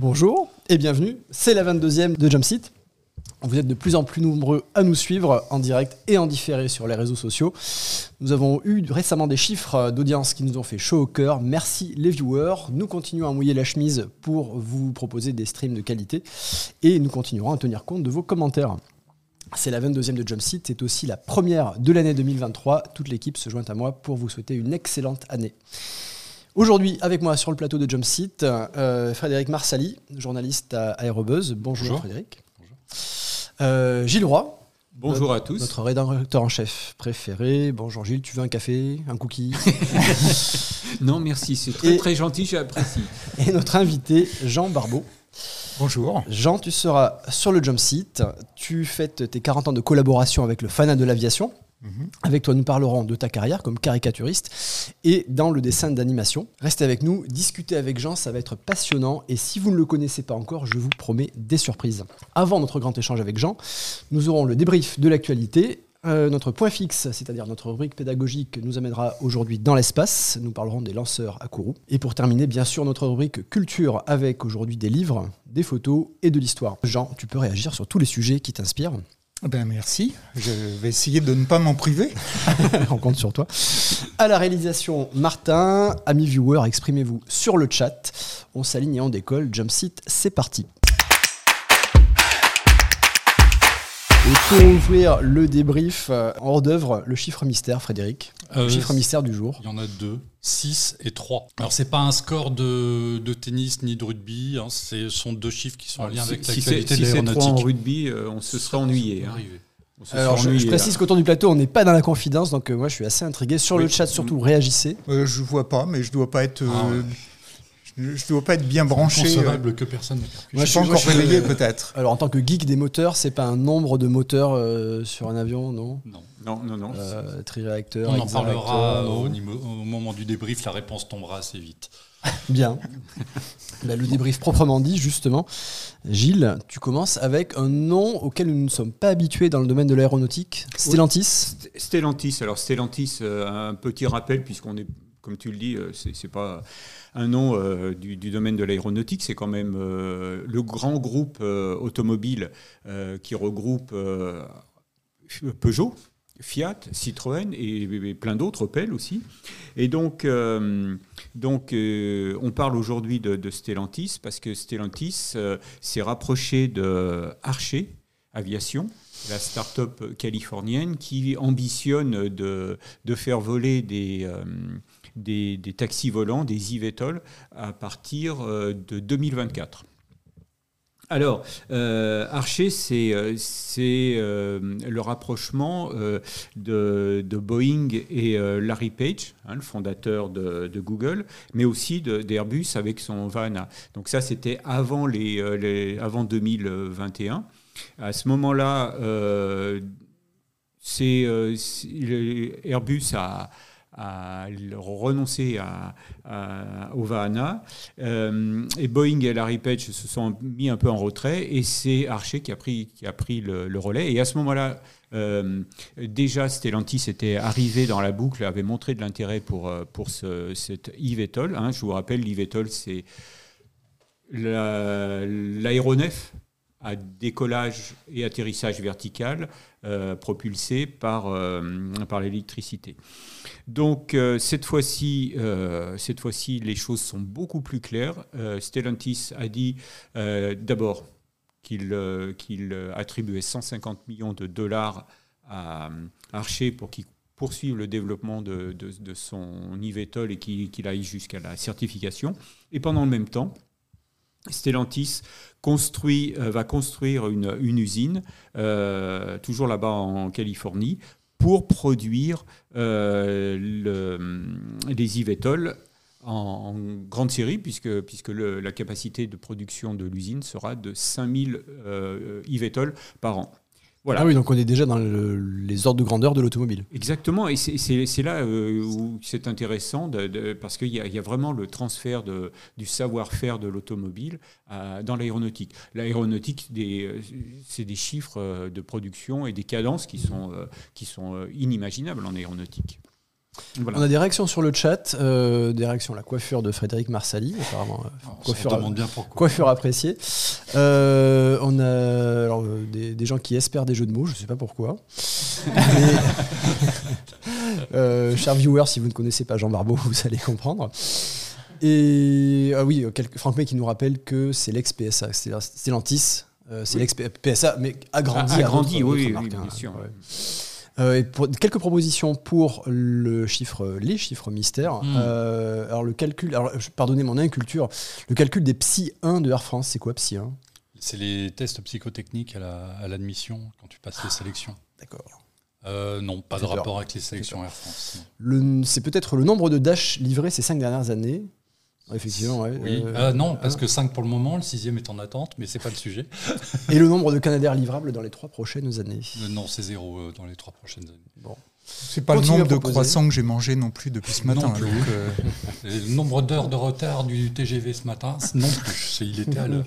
Bonjour et bienvenue, c'est la 22e de Jumpseat. Vous êtes de plus en plus nombreux à nous suivre en direct et en différé sur les réseaux sociaux. Nous avons eu récemment des chiffres d'audience qui nous ont fait chaud au cœur. Merci les viewers. Nous continuons à mouiller la chemise pour vous proposer des streams de qualité et nous continuerons à tenir compte de vos commentaires. C'est la 22e de Jumpseat, c'est aussi la première de l'année 2023. Toute l'équipe se joint à moi pour vous souhaiter une excellente année. Aujourd'hui, avec moi sur le plateau de Jumpseat, euh, Frédéric Marsali, journaliste à Aérobuzz. Bonjour, Frédéric. Bonjour. Euh, Gilles Roy. Bonjour à tous. Notre rédacteur en chef préféré. Bonjour Gilles, tu veux un café, un cookie Non, merci, c'est très, très gentil, j'apprécie. Et notre invité, Jean Barbeau. Bonjour. Jean, tu seras sur le Jump Seat. Tu fêtes tes 40 ans de collaboration avec le Fanat de l'aviation. Mhm. Avec toi, nous parlerons de ta carrière comme caricaturiste et dans le dessin d'animation. Restez avec nous, discutez avec Jean, ça va être passionnant. Et si vous ne le connaissez pas encore, je vous promets des surprises. Avant notre grand échange avec Jean, nous aurons le débrief de l'actualité euh, notre point fixe, c'est-à-dire notre rubrique pédagogique, nous amènera aujourd'hui dans l'espace. Nous parlerons des lanceurs à Kourou. Et pour terminer, bien sûr, notre rubrique culture avec aujourd'hui des livres, des photos et de l'histoire. Jean, tu peux réagir sur tous les sujets qui t'inspirent. Ben merci. Je vais essayer de ne pas m'en priver. On compte sur toi. À la réalisation, Martin, amis viewers, exprimez-vous sur le chat. On s'aligne et on décolle. Jump Seat, c'est parti. Et pour ouvrir le débrief euh, en hors d'œuvre, le chiffre mystère, Frédéric. le euh, chiffre mystère du jour. Il y en a deux, 6 et 3. Alors, c'est pas un score de, de, tennis ni de rugby, hein, ce sont deux chiffres qui sont en lien avec l'actualité si de l'aéronautique. Si c'est 3 en rugby, euh, on se serait ennuyé. Hein. Alors, je, précise qu'autour du plateau, on n'est pas dans la confidence, donc moi je suis assez intrigué. Sur le chat, surtout, réagissez. Euh, je vois pas, mais je dois pas être. Ah je ne dois pas être bien branché. Concevable que personne ne Moi, je suis encore réveillé peut-être. Alors, en tant que geek des moteurs, c'est pas un nombre de moteurs euh, sur un avion, non? Non, non, non. non. Euh, triréacteur, On en parlera au, au, moment du débrief, la réponse tombera assez vite. Bien. Bah, le débrief proprement dit, justement. Gilles, tu commences avec un nom auquel nous ne sommes pas habitués dans le domaine de l'aéronautique. Stellantis Stellantis. Alors, Stellantis, euh, un petit rappel, puisqu'on est, comme tu le dis, c'est pas un nom euh, du, domaine de l'aéronautique. C'est quand même euh, le grand groupe euh, automobile qui regroupe Peugeot, Fiat, Citroën et, plein d'autres, Opel aussi. Et donc, on parle aujourd'hui de, Stellantis parce que Stellantis s'est rapproché de Archer Aviation, la start-up californienne qui ambitionne de, de faire voler des, des, taxis volants, des eVTOL, à partir euh, de 2024. Alors, euh, Archer, c'est euh, le rapprochement de, Boeing et Larry Page, hein, le fondateur de, Google, mais aussi d'Airbus avec son Vana. Donc ça, c'était avant, les, avant 2021. À ce moment-là, Airbus a à renoncer à, au Vahana. Euh, et Boeing et Larry Page se sont mis un peu en retrait et c'est Archer qui a pris, qui a pris le, relais. Et à ce moment-là, euh, déjà Stellantis était arrivé dans la boucle, avait montré de l'intérêt pour, euh, pour ce, cet eVTOL. Hein. Je vous rappelle, l'eVTOL, c'est l'aéronef à décollage et atterrissage vertical propulsé par, par l'électricité. Donc euh, cette fois-ci, euh, fois-ci, les choses sont beaucoup plus claires. Euh, Stellantis a dit d'abord qu'il attribuait 150 millions de dollars à Archer pour qu'il poursuive le développement de, son eVTOL et qu'il aille jusqu'à la certification. Et pendant le même temps, Stellantis construit, va construire une, usine, toujours là-bas en Californie, pour produire euh, le, des eVTOL en, grande série, puisque, la capacité de production de l'usine sera de 5000 euh, eVTOL par an. Ah oui, donc on est déjà dans les ordres de grandeur de l'automobile. Exactement, et c'est là euh, où c'est intéressant, de, parce qu'il y, y, a vraiment le transfert de, du savoir-faire de l'automobile euh, dans l'aéronautique. L'aéronautique, euh, c'est des chiffres de production et des cadences qui sont, qui sont inimaginables en aéronautique. On a des réactions sur le chat, euh, des réactions à la coiffure de Frédéric Marsali, apparemment. Euh, coiffure, bien pourquoi. coiffure appréciée. Euh, on a alors, des, des, gens qui espèrent des jeux de mots, je ne sais pas pourquoi. Mais, chers viewers, si vous ne connaissez pas Jean Barbeau, vous allez comprendre. Et ah oui, Franck May qui nous rappelle que c'est l'ex-PSA, c'est Stellantis. c'est l'ex-PSA, mais agrandi. Ah, agrandi, oui, oui, bien hein. sûr. Euh, quelques propositions pour le chiffre, les chiffres mystères. Hmm. Euh, alors le calcul, alors, pardonnez mon inculture, le calcul des Psy 1 de Air France, c'est quoi Psy 1 C'est les tests psychotechniques à l'admission quand tu passes les sélections. D'accord. Euh, non, pas de rapport avec les sélections Air France. C'est peut-être le nombre de Dash livrés ces cinq dernières années. Effectivement, oui. Euh, non, parce que 5 pour le moment, le sixième est en attente, mais c'est pas le sujet. Et le nombre de Canadair livrables dans les trois prochaines années? Euh, Non, c'est zéro euh, dans les trois prochaines années. Bon. C'est pas le nombre de croissants que j'ai mangé non plus depuis ce matin. le nombre d'heures de retard du TGV ce matin, non plus. Il était à l'heure.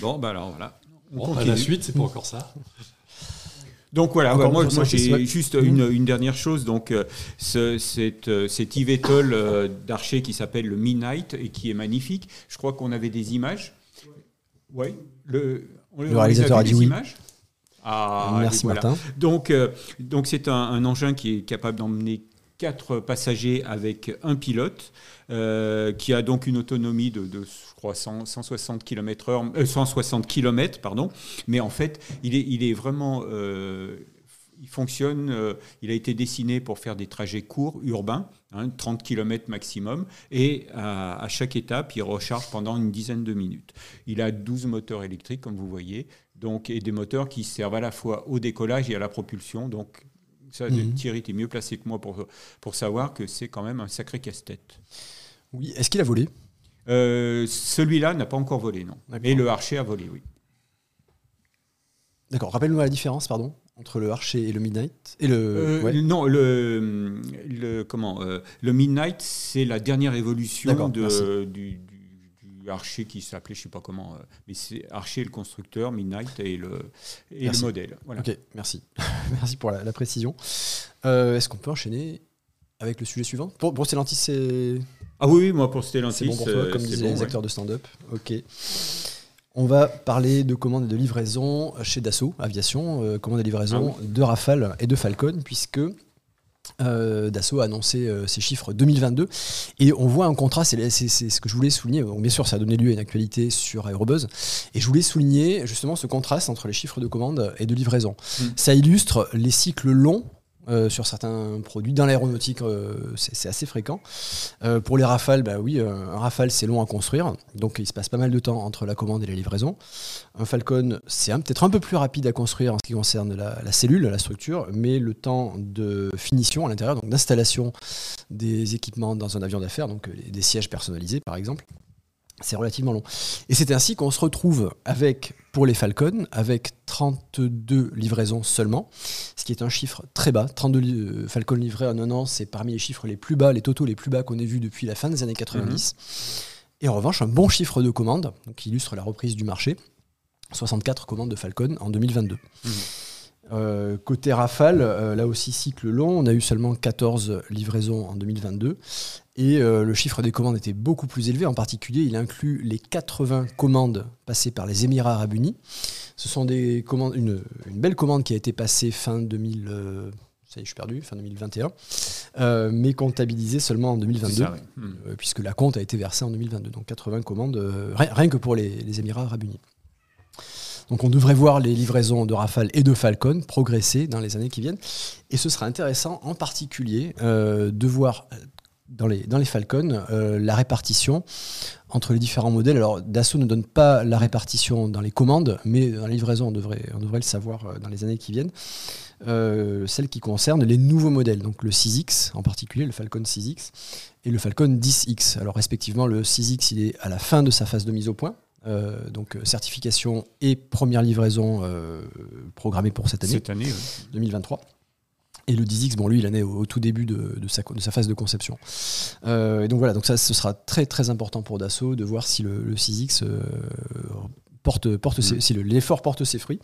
Bon, bah alors voilà. Bon, à la suite, c'est pas encore ça. Donc voilà, moi, j'ai juste mmh. une, dernière chose. Donc euh, ce, cet, euh, cet euh, d'Archer qui s'appelle le Midnight et qui est magnifique. Je crois qu'on avait des images. Oui. Le, le réalisateur a dit oui. Images ah, Merci Martin. Donc donc c'est un, un, engin qui est capable d'emmener quatre passagers avec un pilote. qui a donc une autonomie de, de, 160 km heure, 160 km, pardon. Mais en fait, il est, il est vraiment, euh, il fonctionne, euh, il a été dessiné pour faire des trajets courts, urbains, 30 hein, km maximum, et à, chaque étape, il recharge pendant une dizaine de minutes. Il a 12 moteurs électriques, comme vous voyez, donc, et des moteurs qui servent à la fois au décollage et à la propulsion. Donc, ça, mmh. Thierry, tu es mieux placé que moi pour, pour savoir que c'est quand même un sacré casse-tête. Oui, est-ce qu'il a volé? Euh, celui-là n'a pas encore volé, non. Mais le Archer a volé, oui. D'accord. Rappelle-nous la différence, pardon, entre le Archer et le Midnight. Et le euh, non, le, le comment euh, le Midnight, c'est la dernière évolution de, du, Archer qui s'appelait, je sais pas comment, mais c'est Archer le constructeur, Midnight et le et le modèle. Ok, merci, merci pour la, précision. Est-ce qu'on peut enchaîner avec le sujet suivant? Pour, pour c'est ah oui, moi pour Stellantis. C'est bon pour toi, comme disaient les acteurs de stand-up. Ok. On va parler de commandes et de livraison chez Dassault Aviation, euh, commandes et livraison ah de Rafale et de Falcon, puisque euh, Dassault a annoncé euh, ses chiffres 2022 et on voit un contraste, c'est ce que je voulais souligner. bien sûr, ça a donné lieu à une actualité sur Aerobuzz et je voulais souligner justement ce contraste entre les chiffres de commandes et de livraison. Hmm. Ça illustre les cycles longs euh, sur certains produits. Dans l'aéronautique, euh, c'est assez fréquent. Euh, pour les Rafales, bah oui, un Rafale, c'est long à construire. Donc, il se passe pas mal de temps entre la commande et la livraison. Un Falcon, c'est peut-être un peu plus rapide à construire en ce qui concerne la, cellule, la structure, mais le temps de finition à l'intérieur, donc d'installation des équipements dans un avion d'affaires, donc des sièges personnalisés par exemple, c'est relativement long. Et c'est ainsi qu'on se retrouve avec, pour les Falcon, avec 32 livraisons seulement, ce qui est un chiffre très bas. 32 euh, Falcon livrés en un an, c'est parmi les chiffres les plus bas, les totaux les plus bas qu'on ait vus depuis la fin des années 90. Et en revanche, un bon chiffre de commandes, qui illustre la reprise du marché. 64 commandes de Falcon en 2022. Euh, côté Rafale, euh, là aussi cycle long, on a eu seulement 14 livraisons en 2022 et euh, le chiffre des commandes était beaucoup plus élevé. En particulier, il inclut les 80 commandes passées par les Émirats Arabes Unis. Ce sont des commandes, une, belle commande qui a été passée fin 2000. ça y est, je suis perdu, fin 2021, mais comptabilisée seulement en 2022, puisque la compte a été versée en 2022. Donc 80 commandes, rien, que pour les, les Émirats Arabes Unis. Donc on devrait voir les livraisons de Rafale et de Falcon progresser dans les années qui viennent. Et ce sera intéressant en particulier euh, de voir euh, dans les, dans les Falcon euh, la répartition entre les différents modèles. Alors Dassault ne donne pas la répartition dans les commandes, mais dans les livraisons, on devrait, on devrait le savoir dans les années qui viennent. celle qui concerne les nouveaux modèles, donc le 6X en particulier, le Falcon 6X et le Falcon 10X. Alors respectivement, le 6X il est à la fin de sa phase de mise au point, euh, donc euh, certification et première livraison euh, programmée pour cette année, cette année 2023. Et le 10X, bon, lui, il en est au, tout début de, sa, de, sa, phase de conception. et donc voilà, donc ça, ce sera très très important pour Dassault de voir si le, 6X porte, porte si l'effort porte ses fruits.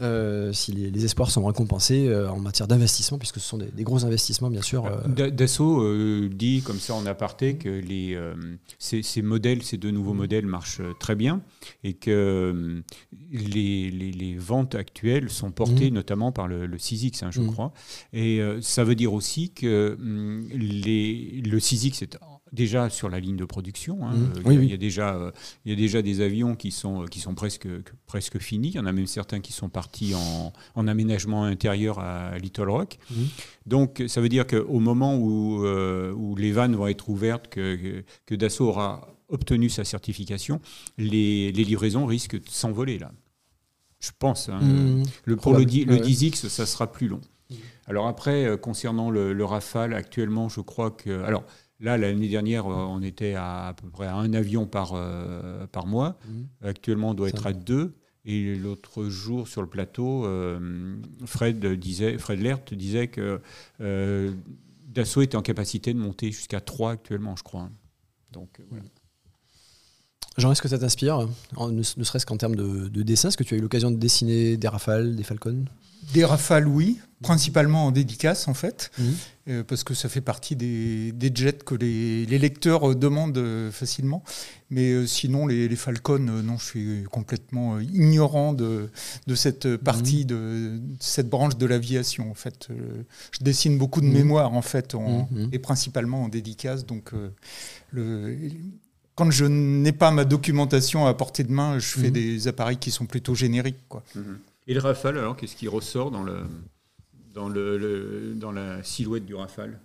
Euh, si les, espoirs sont récompensés euh, en matière d'investissement, puisque ce sont des, gros investissements, bien sûr. Euh. Dassault dit comme ça en aparté que les, ces, modèles, ces deux nouveaux modèles marchent très bien et que les, les, ventes actuelles sont portées mmh. notamment par le, 6X, hein, je mmh. crois. Et ça veut dire aussi que les, le 6X est déjà sur la ligne de production. Hein. Mmh. il, y a, déjà, euh, il y a déjà des avions qui sont, qui sont presque, presque finis. Il y en a même certains qui sont partis en, en aménagement intérieur à Little Rock. Mmh. Donc ça veut dire qu'au moment où, euh, où les vannes vont être ouvertes, que, que Dassault aura obtenu sa certification, les, les livraisons risquent de s'envoler là. Je pense. Hein. Mmh. Le, pour le, le 10X, ça sera plus long. Alors après, euh, concernant le, le, Rafale, actuellement, je crois que... Alors, Là, l'année dernière, euh, on était à, peu près à un avion par, euh, par mois. Mhm. Actuellement, on doit être à deux. Et l'autre jour, sur le plateau, euh, Fred, disait, Fred Lert disait que Dassault était en capacité de monter jusqu'à trois actuellement, je crois. Donc, voilà. Jean, est-ce que ça t'inspire, ne, serait-ce qu'en termes de, de, dessin? Est-ce que tu as eu l'occasion de dessiner des rafales, des falcons? Des rafales, oui, principalement en dédicace en fait, mhm. Euh, parce que ça fait partie des, jets que les, lecteurs euh, demandent euh, facilement. Mais sinon, les, les Falcons, non, je suis complètement ignorant de, cette partie, mhm. de, cette branche de l'aviation. En fait, je dessine beaucoup de mhm. mémoire en fait, et principalement en dédicace. Donc, le, quand je n'ai pas ma documentation à portée de main, je fais des appareils qui sont plutôt génériques. Quoi. Et le Rafale, alors, qu'est-ce qui ressort dans le dans, le, dans la silhouette du Rafale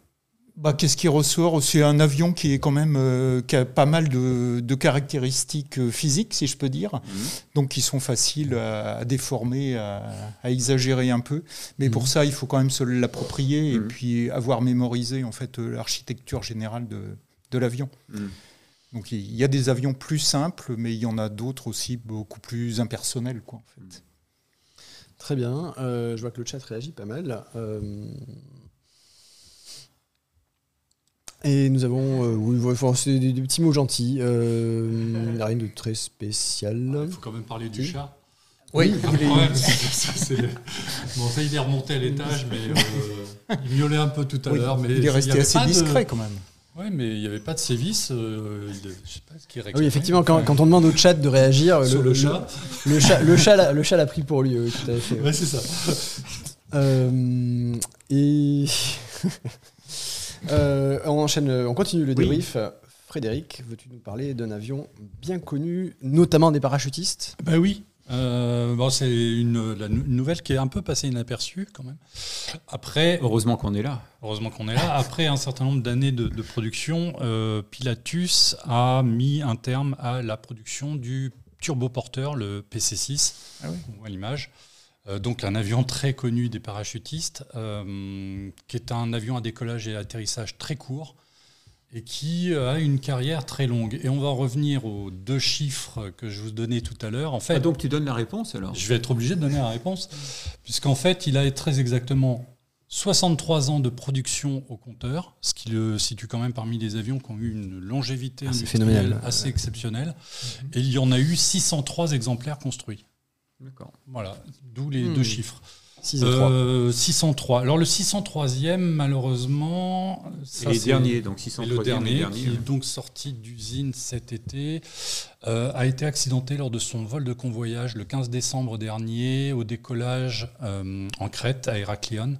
bah, Qu'est-ce qui ressort C'est un avion qui est quand même euh, qui a pas mal de, de, caractéristiques euh, physiques, si je peux dire, mhm. donc qui sont faciles à, déformer, à, exagérer un peu. Mais pour mhm. ça, il faut quand même se l'approprier et mhm. puis avoir mémorisé en fait euh, l'architecture générale de, de l'avion. Donc il y a des avions plus simples, mais il y en a d'autres aussi beaucoup plus impersonnels, quoi, en fait. Très bien. Euh, je vois que le chat réagit pas mal. Euh, et nous avons euh, oui, des, petits mots gentils. rien de très spécial. Il faut quand même parler du chat. Oui, bon, ça, il est remonté à l'étage, mais il miaulait un peu tout à l'heure. il est resté assez discret quand même. Oui, mais il n'y avait pas de sévices. Euh, je sais pas ce qui oui, effectivement, quand, quand, on demande au chat de réagir, Sur le, chat. Le, chat, le chat, le chat l'a pris pour lui. Oui, tout à fait. Ouais, c'est ça. Euh, et euh, on enchaîne, on continue le débrief. Frédéric, veux-tu nous parler d'un avion bien connu, notamment des parachutistes? Ben oui. Euh, bon, c'est une, nouvelle qui est un peu passée inaperçue quand même. Après, heureusement qu'on est là. Heureusement qu'on est là. Après un certain nombre d'années de, production, euh, Pilatus a mis un terme à la production du turboporteur, le PC6. Ah On voit l'image. Euh, donc un avion très connu des parachutistes, qui est un avion à décollage et atterrissage très court et qui euh, a une carrière très longue. Et on va revenir aux deux chiffres que je vous donnais tout à l'heure. En fait, ah, donc tu donnes la réponse alors? Je vais être obligé de donner la réponse, puisqu'en fait, il a très exactement 63 ans de production au compteur, ce qui le situe quand même parmi les avions qui ont eu une longévité ah, assez exceptionnelle. Et il y en a eu 603 exemplaires construits. D'accord. Voilà, d'où les hmm. deux chiffres. 603. Euh, Alors le 603e, malheureusement, ça, les derniers, donc 603 le dernier, qui est donc sorti d'usine cet été, euh, a été accidenté lors de son vol de convoyage le 15 décembre dernier au décollage euh, en Crète à Héraclion.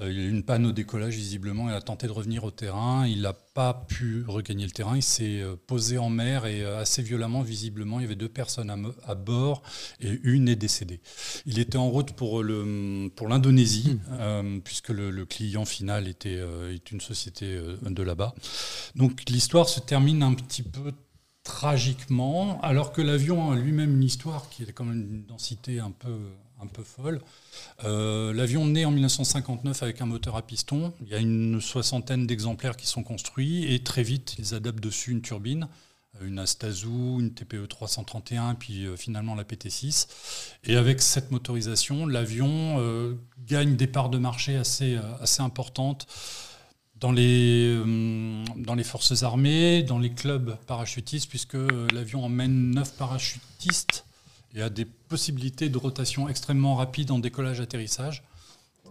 Euh, il y a eu une panne au décollage, visiblement. Il a tenté de revenir au terrain. Il n'a pas pu regagner le terrain. Il s'est euh, posé en mer et euh, assez violemment, visiblement. Il y avait deux personnes à, bord et une est décédée. Il était en route pour l'Indonésie, hmm. puisque le, client final était est une société de là-bas. Donc l'histoire se termine un petit peu tragiquement, alors que l'avion a lui-même une histoire qui est quand même une densité un peu un peu folle. Euh, l'avion naît en 1959 avec un moteur à piston. Il y a une soixantaine d'exemplaires qui sont construits et très vite, ils adaptent dessus une turbine, euh, une Astazou, une TPE 331, puis euh, finalement la PT6. Et avec cette motorisation, l'avion gagne des parts de marché assez, assez importantes dans les, dans les forces armées, dans les clubs parachutistes, puisque l'avion emmène neuf parachutistes et a des possibilités de rotation extrêmement rapides en décollage-atterrissage,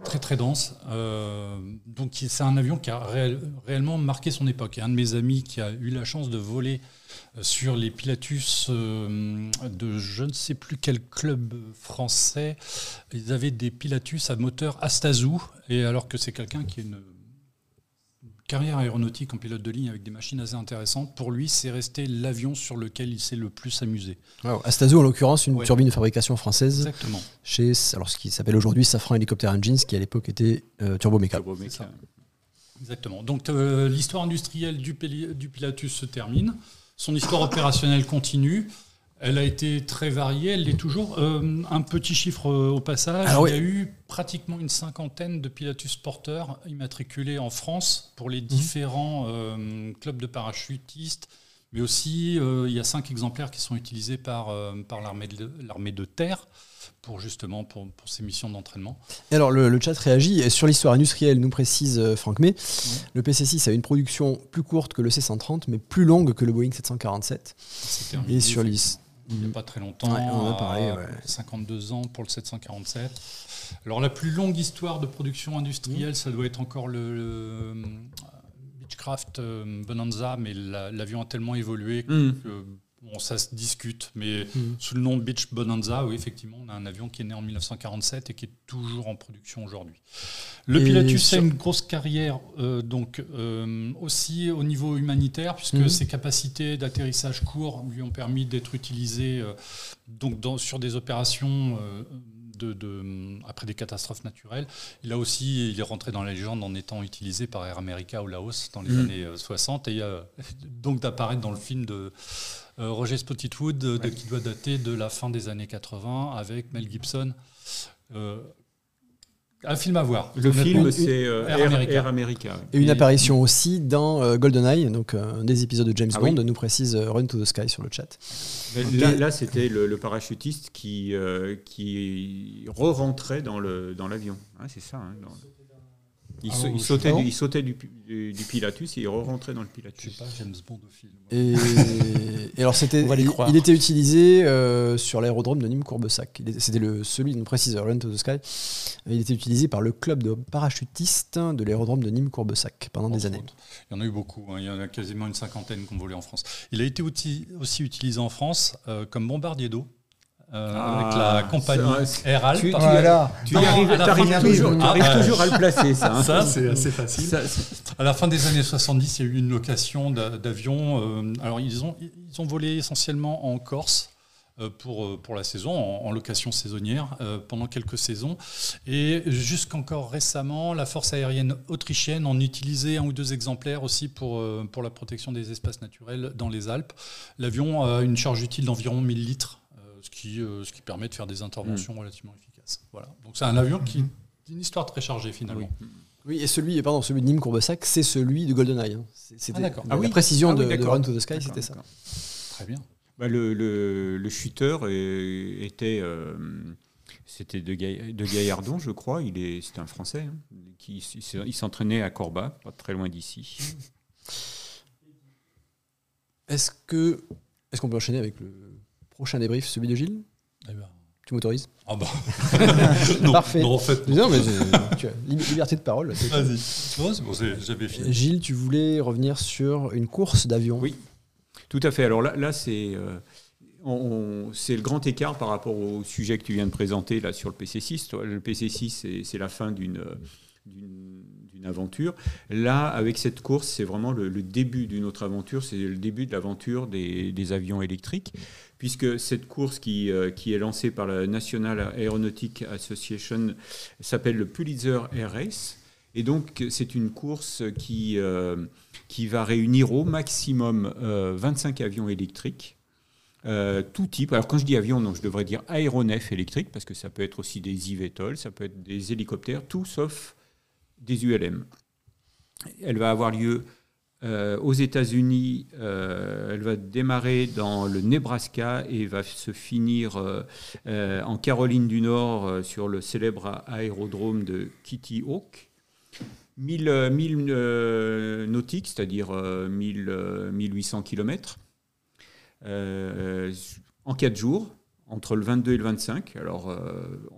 très très dense. Euh, donc c'est un avion qui a réellement marqué son époque. Un de mes amis qui a eu la chance de voler euh, sur les Pilatus euh, de je ne sais plus quel club français, ils avaient des Pilatus à moteur Astazou, et alors que c'est quelqu'un qui a une carrière aéronautique en pilote de ligne avec des machines assez intéressantes. Pour lui, c'est resté l'avion sur lequel il s'est le plus amusé. Wow. Astazou, en l'occurrence, une turbine de fabrication française. Exactement. Chez alors, ce qui s'appelle aujourd'hui Safran Helicopter Engines, qui à l'époque était euh, Turbo Mecha. Exactement. Donc euh, l'histoire industrielle du, du Pilatus se termine. Son histoire opérationnelle continue. Elle a été très variée, elle l'est toujours. Euh, un petit chiffre euh, au passage, il y a eu pratiquement une cinquantaine de Pilatus porteurs immatriculés en France pour les mhm. différents euh, clubs de parachutistes, mais aussi il y a cinq exemplaires qui sont utilisés par, par l'armée de, de, terre pour justement pour, pour ces missions d'entraînement. alors le, chat réagit sur l'histoire industrielle, nous précise Franck May, le PC6 a une production plus courte que le C130 mais plus longue que le Boeing 747. Et sur l'histoire il n'y a pas très longtemps. on a parlé, 52 ans pour le 747. Alors la plus longue histoire de production industrielle, ça doit être encore le, euh, Beechcraft euh, Bonanza, mais l'avion a tellement évolué mm. que Bon, ça se discute, mais mm. sous le nom de Beach Bonanza, oui, effectivement, on a un avion qui est né en 1947 et qui est toujours en production aujourd'hui. Le Pilatus a une grosse carrière, euh, donc euh, aussi au niveau humanitaire, puisque mm. ses capacités d'atterrissage court lui ont permis d'être utilisé euh, donc dans, sur des opérations. De, de, après des catastrophes naturelles. Il a aussi, il est rentré dans la légende en étant utilisé par Air America au Laos dans les mm. années 60 et donc d'apparaître dans le film de Roger Spottiswoode, euh, qui doit dater de la fin des années 80, avec Mel Gibson. Euh, un film à voir. Le film, c'est Air, America. Et une apparition aussi dans GoldenEye, donc un des épisodes de James ah Bond, nous précise Run to the Sky sur le chat. Là, c'était le, parachutiste qui, qui re-rentrait dans l'avion. Dans hein, c'est ça. Hein, il, ah, sautait, du, il, sautait, du, Pilatus et il re-rentrait dans le Pilatus. Je sais pas, James Bond au film. Et, alors, c'était, il, était utilisé euh, sur l'aérodrome de Nîmes-Courbesac. C'était le, celui, on précise, Run to the Sky. Il était utilisé par le club de parachutistes de l'aérodrome de Nîmes-Courbesac pendant des années. Il y en a eu beaucoup. Hein. Il y en a quasiment une cinquantaine qui ont volé en France. Il a été aussi, aussi utilisé en France euh, comme bombardier d'eau euh, ah, avec la compagnie Air Alp. Tu, tu, voilà. tu arrives, toujours, arrives toujours, à le placer, ça. Hein. Ça, c'est assez facile. à la fin des années 70, il y a eu une location d'avions. Euh, alors, ils ont, ils ont volé essentiellement en Corse euh, pour, pour la saison, en, location saisonnière, pendant quelques saisons. Et jusqu'encore récemment, la force aérienne autrichienne en utilisait un ou deux exemplaires aussi pour, pour la protection des espaces naturels dans les Alpes. L'avion a une charge utile d'environ 1000 litres ce qui, euh, ce qui permet de faire des interventions mm. relativement efficaces. Voilà. Donc c'est un avion qui une histoire très chargée finalement. Oui. et celui, pardon, celui de Nîmes Courbesac, c'est celui de GoldenEye. Hein. C'était ah, ah, la précision ah de, Run to the Sky, c'était ça. Très bien. Bah, le, le, le, shooter était, euh, c'était de, de, Gaillardon, je crois. Il est, c'est un Français. Hein, qui, il s'entraînait à Corba, pas très loin d'ici. Est-ce que, est-ce qu'on peut enchaîner avec le Prochain débrief, celui de Gilles eh ben. Tu m'autorises Ah bah. Parfait. Non, en fait. Non, mais tu as liberté de parole. Vas-y. c'est bon, j'avais fini. Gilles, tu voulais revenir sur une course d'avion. Oui, tout à fait. Alors là, là c'est. Euh, c'est le grand écart par rapport au sujet que tu viens de présenter là sur le PC6. Le PC6, c'est la fin d'une d'une aventure. Là, avec cette course, c'est vraiment le, début d'une autre aventure, c'est le début de l'aventure des, des, avions électriques puisque cette course qui, euh, qui est lancée par la National Aeronautic Association s'appelle le Pulitzer Air Race. Et donc, c'est une course qui, euh, va réunir au maximum 25 euh, avions électriques. tout type. Alors quand je dis avion, je devrais dire aéronef électrique, parce que ça peut être aussi des eVTOL, ça peut être des hélicoptères, tout sauf des ULM. Elle va avoir lieu euh, aux États-Unis, euh, elle va démarrer dans le Nebraska et va se finir euh, en Caroline du Nord sur le célèbre aérodrome de Kitty Hawk. 1000, 1000 nautiques, c'est-à-dire 1000, 1800 km, en 4 jours, entre le 22 et le 25. Alors,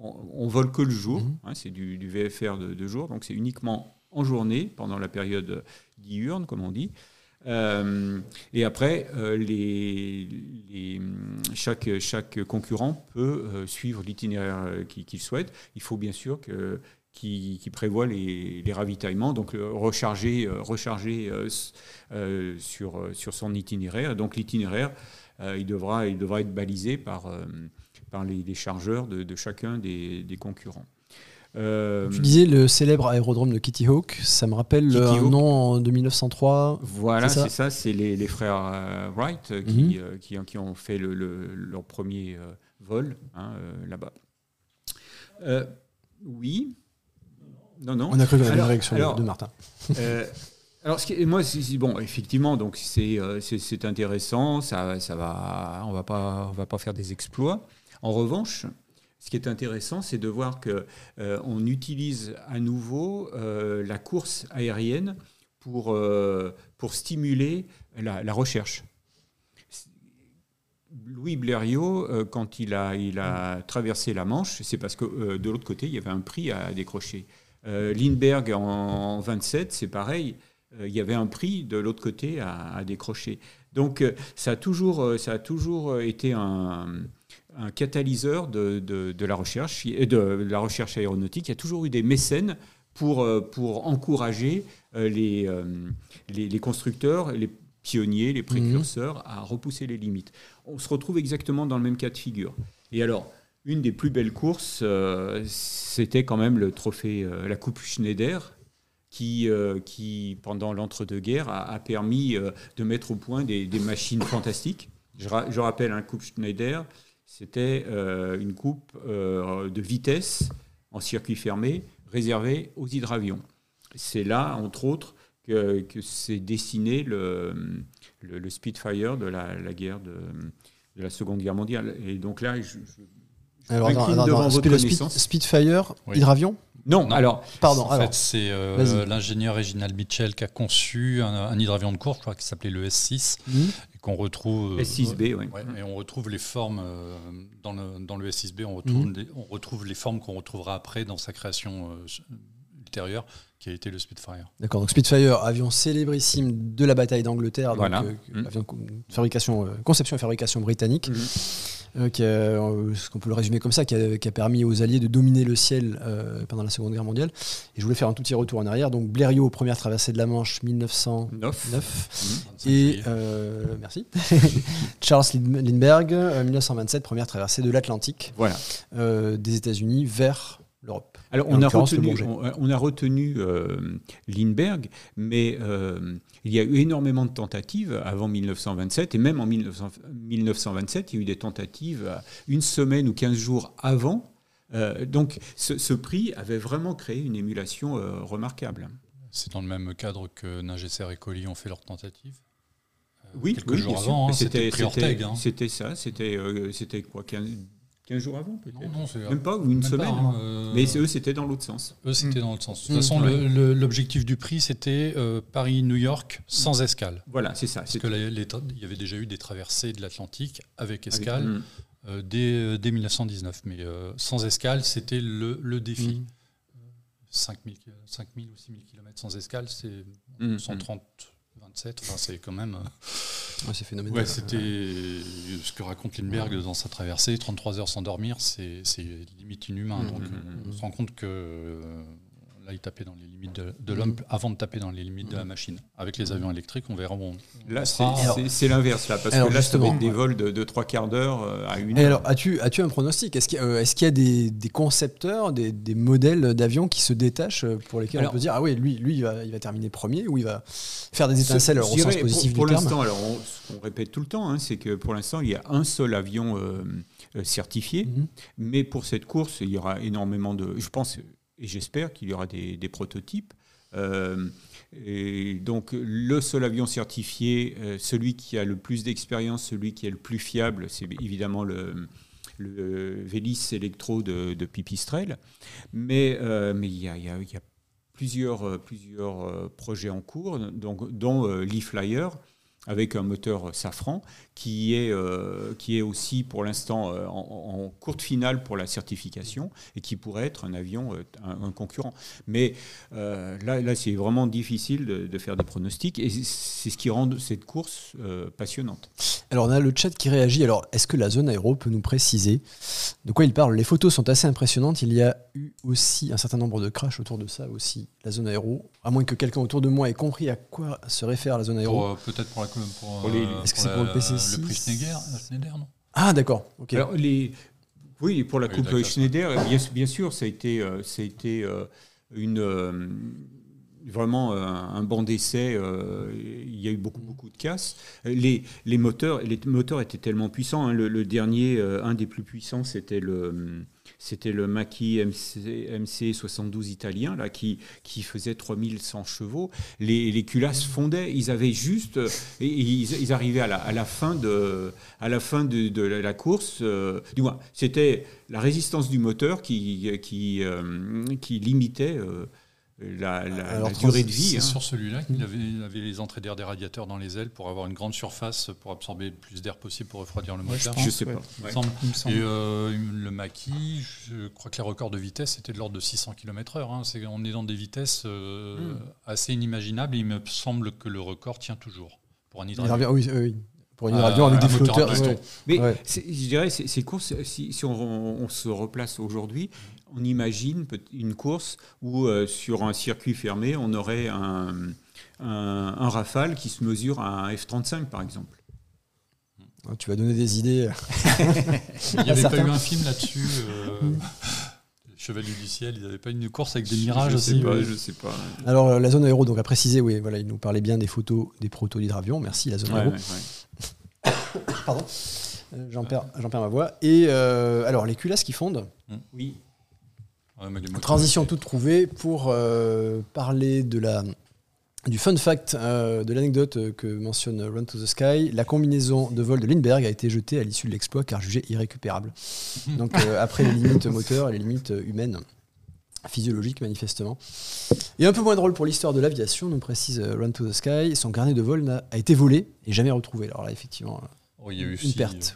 on, vole que le jour, mhm. hein, c'est du, VFR de, de jour, donc c'est uniquement en journée, pendant la période diurne, comme on dit. Euh, et après, euh, chaque, concurrent peut euh, suivre l'itinéraire qu'il souhaite. Il faut bien sûr que qui, prévoit les, ravitaillements, donc recharger, sur, son itinéraire. Donc l'itinéraire, il, devra, être balisé par, les, chargeurs de, chacun des concurrents. Euh, tu disais le célèbre aérodrome de Kitty Hawk, ça me rappelle un nom de 1903. Voilà, c'est ça, c'est les, frères euh, Wright euh, qui, mhm. qui, qui, ont fait le, leur premier vol hein, là-bas. oui. Non, non. On a cru que la réaction de Martin. alors, ce moi, bon, effectivement, donc c'est intéressant, ça, ça va, on va pas, on va pas faire des exploits. En revanche, ce qui est intéressant, c'est de voir qu'on euh, utilise à nouveau euh, la course aérienne pour, euh, pour stimuler la, recherche. Louis Blériot, quand il a, il a traversé la Manche, c'est parce que de l'autre côté, il y avait un prix à décrocher. Lindbergh en, en 27, c'est pareil, il y avait un prix de l'autre côté à, à, décrocher. Donc ça a toujours, ça a toujours été un, un catalyseur de, la recherche, de, la recherche aéronautique. Il y a toujours eu des mécènes pour, euh, pour encourager euh, euh, les, les, constructeurs, les pionniers, les précurseurs mhm. à repousser les limites. On se retrouve exactement dans le même cas de figure. Et alors, une des plus belles courses, c'était quand même le trophée, la Coupe Schneider, qui, qui pendant l'entre-deux-guerres, a, permis de mettre au point des, machines fantastiques. Je, je rappelle un hein, Coupe Schneider, c'était euh, une coupe euh, de vitesse en circuit fermé réservée aux hydravions. C'est là, entre autres, que, que s'est dessiné le, le, Spitfire de la, guerre de, de, la Seconde Guerre mondiale. Et donc là, je, je, Alors, devant votre Spitfire, hydravion? Non, alors. Pardon. En fait, c'est euh, l'ingénieur Reginald Mitchell qui a conçu un, hydravion de course, je crois, qui s'appelait le S6, mhm. Et qu'on retrouve. Euh, S6B, oui. et on retrouve les formes euh, dans, le, dans le S6B, on retrouve, mhm. on retrouve les formes qu'on retrouvera après dans sa création ultérieure, qui a été le Spitfire. D'accord, donc Spitfire, avion célébrissime de la bataille d'Angleterre, voilà. Mhm. avion de fabrication, conception et fabrication britannique. Euh, qui euh, ce qu'on peut le résumer comme ça, qui a, permis aux Alliés de dominer le ciel euh, pendant la Seconde Guerre mondiale. Et je voulais faire un tout petit retour en arrière. Donc Blériot, première traversée de la Manche, 1909. Mmh. Et merci. Charles Lindbergh, 1927, première traversée de l'Atlantique, voilà. des États-Unis vers. Alors on a, retenu, on, a retenu, Lindbergh, mais il y a eu énormément de tentatives avant 1927, et même en 1927, il y a eu des tentatives une semaine ou 15 jours avant. Euh, donc ce, prix avait vraiment créé une émulation euh, remarquable. C'est dans le même cadre que Ningesser et Colli ont fait leurs tentatives? Euh, oui, quelques jours avant, hein, c'était hein. C'était ça, c'était quoi 15, 15 jours avant, peut-être Même pas, ou une semaine. Hein. Euh, Mais eux, c'était dans l'autre sens. Eux, c'était dans l'autre sens. De toute façon, l'objectif du prix, c'était euh, Paris-New York sans escale. Voilà, c'est ça. Parce qu'il y avait déjà eu des traversées de l'Atlantique avec escale mm. euh, dès, dès, 1919. Mais sans escale, c'était le, le, défi. 5000, mm. 5000 ou 6000 km sans escale, c'est 130, mm, 27. Enfin, c'est quand même. c'est phénoménal. c'était ce que raconte Lindbergh dans sa traversée. 33 heures sans dormir, c'est limite inhumain. Mmh, donc, mmh, mmh, on se rend compte que euh, là, il tapait dans les limites de, l'homme avant de taper dans les limites de la machine. Avec les avions électriques, on verra où Là, c'est l'inverse, là, parce que là, ça va des vols de, 3 quarts d'heure euh, à une heure. Alors, as-tu as un pronostic? Est-ce qu'il y, euh, a des, des concepteurs, des, des modèles d'avions qui se détachent pour lesquels on peut dire Ah oui, lui, lui il, va, il va terminer premier ou il va faire des étincelles au sens positif pour, l'instant, alors on, on, répète tout le temps, hein, c'est que pour l'instant, il y a un seul avion euh, certifié, mhm. mais pour cette course, il y aura énormément de. Je pense et j'espère qu'il y aura des, prototypes. Euh, et donc le seul avion certifié, euh, celui qui a le plus d'expérience, celui qui est le plus fiable, c'est évidemment le, le Vélis Electro de, de Pipistrel. Mais euh, il y a, plusieurs, projets en cours, dont l'e-Flyer, avec un moteur Safran qui est, euh, qui est aussi pour l'instant euh, en, courte finale pour la certification et qui pourrait être un avion, euh, un, concurrent. Mais là, là c'est vraiment difficile de, faire des pronostics et c'est ce qui rend cette course passionnante. Alors on a le chat qui réagit. Alors est-ce que la zone aéro peut nous préciser de quoi il parle? Les photos sont assez impressionnantes. Il y a eu aussi un certain nombre de crashs autour de ça aussi, la zone aéro. À moins que quelqu'un autour de moi ait compris à quoi se réfère la zone aéro. Peut-être pour la pour, Est-ce que c'est pour le PC le prix Schneider, non? Ah, d'accord. Alors, les, oui, pour la coupe Schneider, bien, bien, sûr, ça a été, euh, ça a été euh, une, euh, vraiment un banc d'essai. il y a eu beaucoup, beaucoup de casses. Les, les, moteurs, les moteurs étaient tellement puissants. Hein. le, dernier, un des plus puissants, c'était le c'était le Macchi MC, 72 italien là, qui, qui faisait 3100 chevaux. Les, culasses fondaient, ils avaient juste. ils, arrivaient à la, à la, fin de, à la, fin de, la course. Euh, du moins, c'était la résistance du moteur qui, qui, euh, limitait. Euh, la, durée de vie. C'est hein. sur celui-là qu'il avait, avait, les entrées d'air des radiateurs dans les ailes pour avoir une grande surface pour absorber le plus d'air possible pour refroidir le moteur. je, ne sais pas. Et euh, le maquis, je crois que les records de vitesse étaient de l'ordre de 600 km/h. Hein. on est dans des vitesses euh, hmm. assez inimaginables et il me semble que le record tient toujours pour un hydravion. Oui, oui, Pour un hydravion avec des flotteurs. Mais je dirais, ces courses, si, si on, on, se replace aujourd'hui, on imagine une course où euh, sur un circuit fermé, on aurait un, un, Rafale qui se mesure à un F-35 par exemple. Ah, tu vas donner des idées. Il n'y avait pas eu un film là-dessus euh, Chevalier du ciel, il n'y avait pas une course avec des mirages je aussi sais pas, Je sais pas. Alors euh, la zone aéro, donc à préciser, oui, voilà, il nous parlait bien des photos des protos d'hydravion. Merci la zone aéro. Pardon, j'en perds, perds, ma voix. Et alors les culasses qui fondent. Oui. Transition toute trouvée pour euh, parler de la, du fun fact, euh, de l'anecdote que mentionne Run to the Sky. La combinaison de vol de Lindbergh a été jetée à l'issue de l'exploit car jugée irrécupérable. Donc euh, après les limites moteurs et les limites humaines physiologiques manifestement. Et un peu moins drôle pour l'histoire de l'aviation, nous précise Run to the Sky, son carnet de vol a, a été volé et jamais retrouvé. Alors là, effectivement, oh, il y a eu une perte.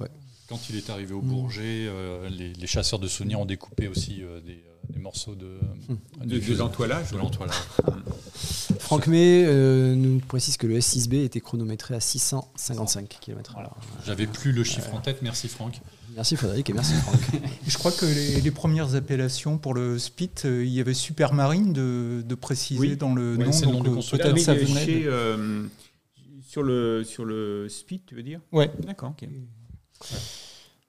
Quand il est arrivé au Bourget, les, les, chasseurs de souvenirs ont découpé aussi des des morceaux de, hmm. de, l'entoilage. Franck May euh, nous précise que le S6B était chronométré à 655 km J'avais plus le chiffre en tête, merci Franck. Merci Frédéric et merci Franck. Je crois que les, premières appellations pour le SPIT, euh, il y avait Supermarine de, de préciser dans le nom. donc euh, peut-être ça venait. sur, le, sur le SPIT, tu veux dire? Ouais. D'accord,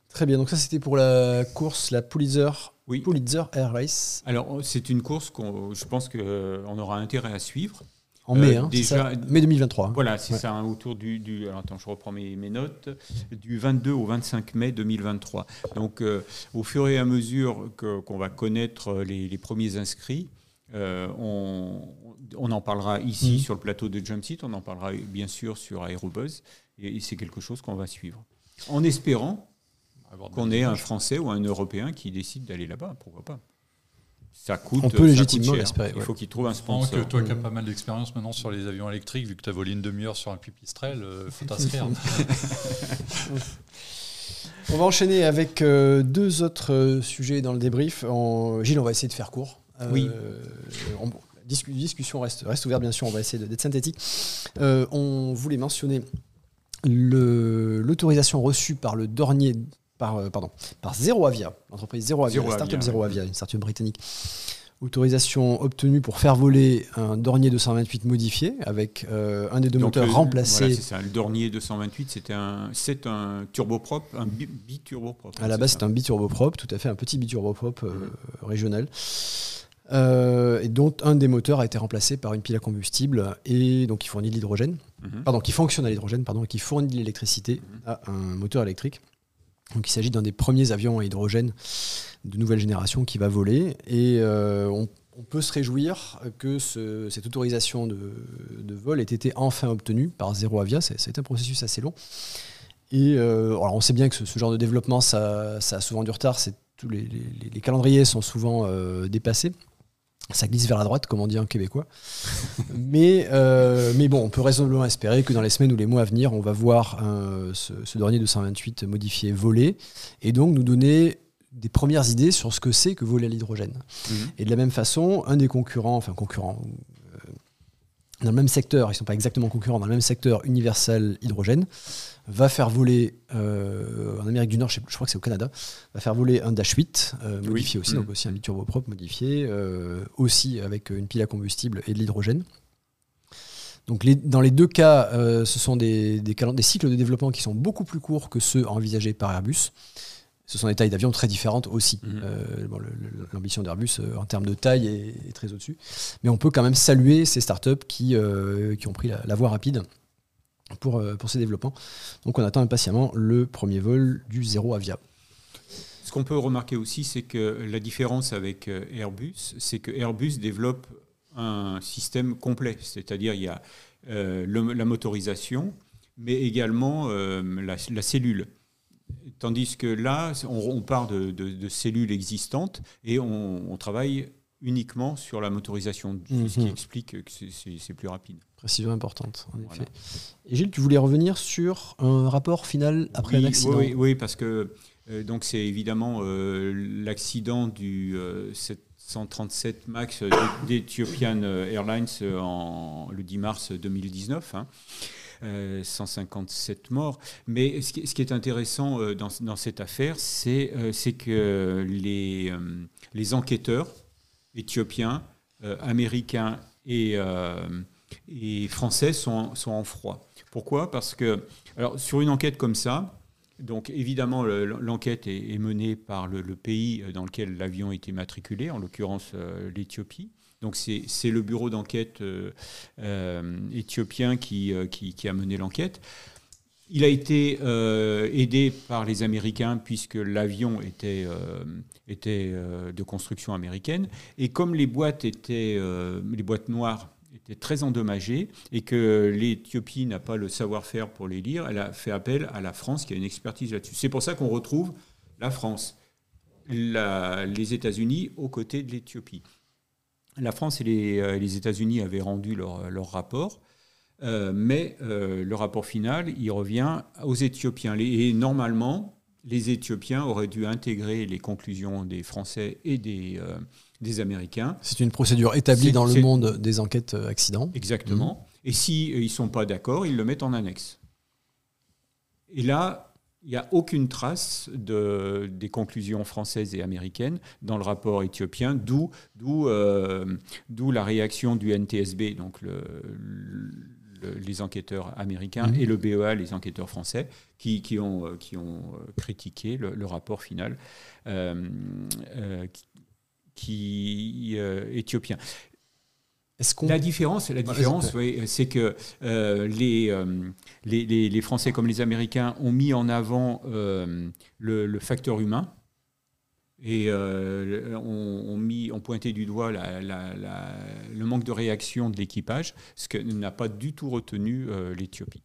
Très bien, donc ça c'était pour la course, la Pulitzer oui. Pulitzer Air Race. Alors, c'est une course qu'on, je pense qu'on euh, aura intérêt à suivre. En mai, euh, hein, déjà, mai 2023. Voilà, c'est ça, hein, autour du. du attends, je reprends mes, notes. Du 22 au 25 mai 2023. Donc, euh, au fur et à mesure qu'on va connaître les, premiers inscrits, on, on, en parlera ici mhm. sur le plateau de Jumpseat, on en parlera bien sûr sur Aerobuzz, et c'est quelque chose qu'on va suivre. En espérant qu'on ait un Français ou un Européen qui décide d'aller là-bas, pourquoi pas ça coûte, On peut légitimement l'espérer. Il faut qu'il trouve un sponsor. Que toi qui as pas mal d'expérience maintenant sur les avions électriques, vu que tu as volé une demi-heure sur un pipistrel, il faut t'inscrire. on va enchaîner avec euh, deux autres euh, sujets dans le débrief. Gilles, on va essayer de faire court. Euh, oui. La discussion reste, reste ouverte, bien sûr, on va essayer d'être synthétique. on voulait mentionner l'autorisation reçue par le Dornier par, euh, pardon, par Zero Avia, l'entreprise Zero Avia, startup Zero Avia, une startup britannique. Autorisation obtenue pour faire voler un Dornier 228 modifié avec euh, un des deux moteurs remplacés. c'est ça. Le Dornier 228, c'était un, c'est un turboprop, un biturboprop. À la base, c'est un biturboprop, tout à fait, un petit biturboprop euh, mmh. régional. et dont un des moteurs a été remplacé par une pile à combustible et donc qui fournit de l'hydrogène, mmh. pardon, qui fonctionne à l'hydrogène, pardon, et qui fournit de l'électricité mmh. à un moteur électrique. Donc il s'agit d'un des premiers avions à hydrogène de nouvelle génération qui va voler. Et euh, on, peut se réjouir que cette autorisation de, vol ait été enfin obtenue par Zero Avia. C'est un processus assez long. Et euh, on sait bien que ce, genre de développement, ça, a souvent du retard. Tous les, calendriers sont souvent euh, dépassés. Ça glisse vers la droite, comme on dit en québécois. mais, euh, mais bon, on peut raisonnablement espérer que dans les semaines ou les mois à venir, on va voir ce, ce, dernier 228 modifié voler et donc nous donner des premières idées sur ce que c'est que voler à l'hydrogène. Mhm. Et de la même façon, un des concurrents, enfin concurrents, euh, dans le même secteur, ils ne sont pas exactement concurrents, dans le même secteur universel hydrogène, va faire voler, euh, en Amérique du Nord, je, crois que c'est au Canada, va faire voler un Dash 8, euh, modifié aussi, donc aussi un turboprop modifié, aussi avec une pile à combustible et de l'hydrogène. Donc les, dans les deux cas, ce sont des, des, des, cycles de développement qui sont beaucoup plus courts que ceux envisagés par Airbus ce sont des tailles d'avions très différentes aussi. Euh, l'ambition d'Airbus euh, en termes de taille est, très au-dessus. Mais on peut quand même saluer ces startups qui, euh, qui ont pris la, voie rapide pour, pour ces développements. Donc on attend impatiemment le premier vol du Zéro Avia. Ce qu'on peut remarquer aussi, c'est que la différence avec Airbus, c'est que Airbus développe un système complet. C'est-à-dire il y a la motorisation, mais également la, la cellule. Tandis que là, on, part de, cellules existantes et on, travaille uniquement sur la motorisation, ce qui mhm. explique que c'est plus rapide. Précision importante, en effet. Et Gilles, tu voulais revenir sur un rapport final après l'accident oui, parce que euh, donc c'est évidemment euh, l'accident du 737 euh, MAX d'Ethiopian Airlines en, le 10 mars 2019. 157 euh, morts. Mais ce qui, est intéressant dans, cette affaire, c'est que les, les enquêteurs éthiopiens, américains et, et français sont, en froid. Pourquoi? Parce que, alors, sur une enquête comme ça, donc évidemment, l'enquête est, menée par le, pays dans lequel l'avion était matriculé, en l'occurrence l'Éthiopie. Donc c'est le bureau d'enquête euh, euh, éthiopien euh, qui, qui, a mené l'enquête. Il a été aidé par les Américains puisque l'avion était, était de construction américaine. Et comme les boîtes, étaient, les boîtes noires très endommagées et que l'Éthiopie n'a pas le savoir-faire pour les lire, elle a fait appel à la France qui a une expertise là-dessus. C'est pour ça qu'on retrouve la France, les États-Unis aux côtés de l'Éthiopie la France et les, euh, États-Unis avaient rendu leur, rapport, euh, mais euh, le rapport final, il revient aux Éthiopiens. Et normalement, les Éthiopiens auraient dû intégrer les conclusions des Français et des, des Américains. C'est une procédure établie dans le monde des enquêtes accidents. Exactement. Et s'ils ne sont pas d'accord, ils le mettent en annexe. Et là, il n'y a aucune trace de, des conclusions françaises et américaines dans le rapport éthiopien, d'où euh, la réaction du NTSB, donc le, les enquêteurs américains, mmh. et le BEA, les enquêteurs français, qui, qui, ont, qui ont euh, critiqué le, rapport final euh, qui, éthiopien la différence, la différence, c'est que euh, euh, les, les, Français comme les Américains ont mis en avant euh, le, facteur humain et ont, mis, ont pointé du doigt le manque de réaction de l'équipage, ce que n'a pas du tout retenu l'Éthiopie.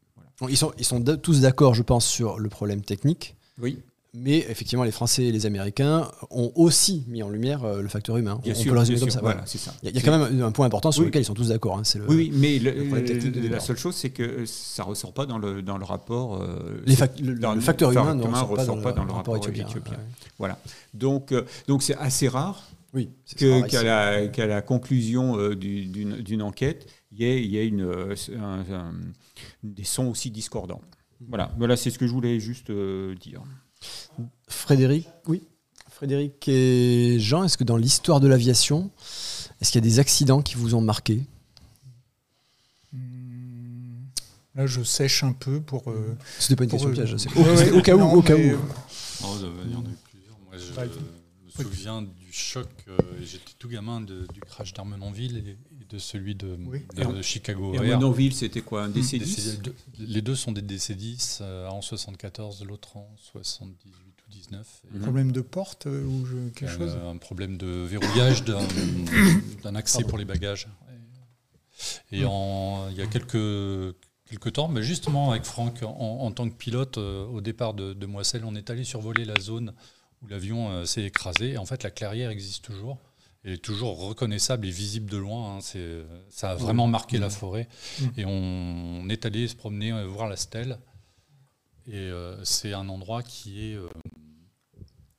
Ils, sont, ils sont tous d'accord, je pense, sur le problème technique. Oui. Mais effectivement, les Français et les Américains ont aussi mis en lumière euh, le facteur humain. Bien sûr, comme ça. Voilà, Il y, a quand même un point important sur lequel ils sont tous d'accord. Hein, oui, mais la seule chose, c'est que ça ne ressort pas dans le, dans le rapport. Euh, le, facteur humain ne ressort, pas, dans, le, rapport, éthiopien. Voilà. Donc, euh, donc c'est assez rare oui, qu'à la, la, conclusion d'une enquête, il y ait, y ait une, des sons aussi discordants. Voilà, voilà c'est ce que je voulais juste dire. Frédéric, oui. Frédéric et Jean, est-ce que dans l'histoire de l'aviation, est-ce qu'il y a des accidents qui vous ont marqué? Hmm, Là, je sèche un peu pour. Euh, C'était pas une question piège, au, au, cas où. au cas où. Euh, oh, il y en a eu plusieurs. Moi, je me souviens du choc. Euh, j'étais tout gamin du crash d'Armenonville et, de celui de, Chicago. Armenonville, c'était quoi Un DC Les deux sont des DC-10, en 74, l'autre en 78 ou 19. Un problème de porte ou quelque chose Un problème de verrouillage d'un accès pour les bagages. Et en, il y a quelques quelques temps, mais justement avec Franck, en, tant que pilote, au départ de, de Moissel, on est allé survoler la zone où l'avion euh, s'est écrasé. en fait, la clairière existe toujours. Est toujours reconnaissable et visible de loin. Hein. ça a vraiment marqué la forêt. Mmh. Et on, est allé se promener, voir la stèle. Et c'est un endroit qui est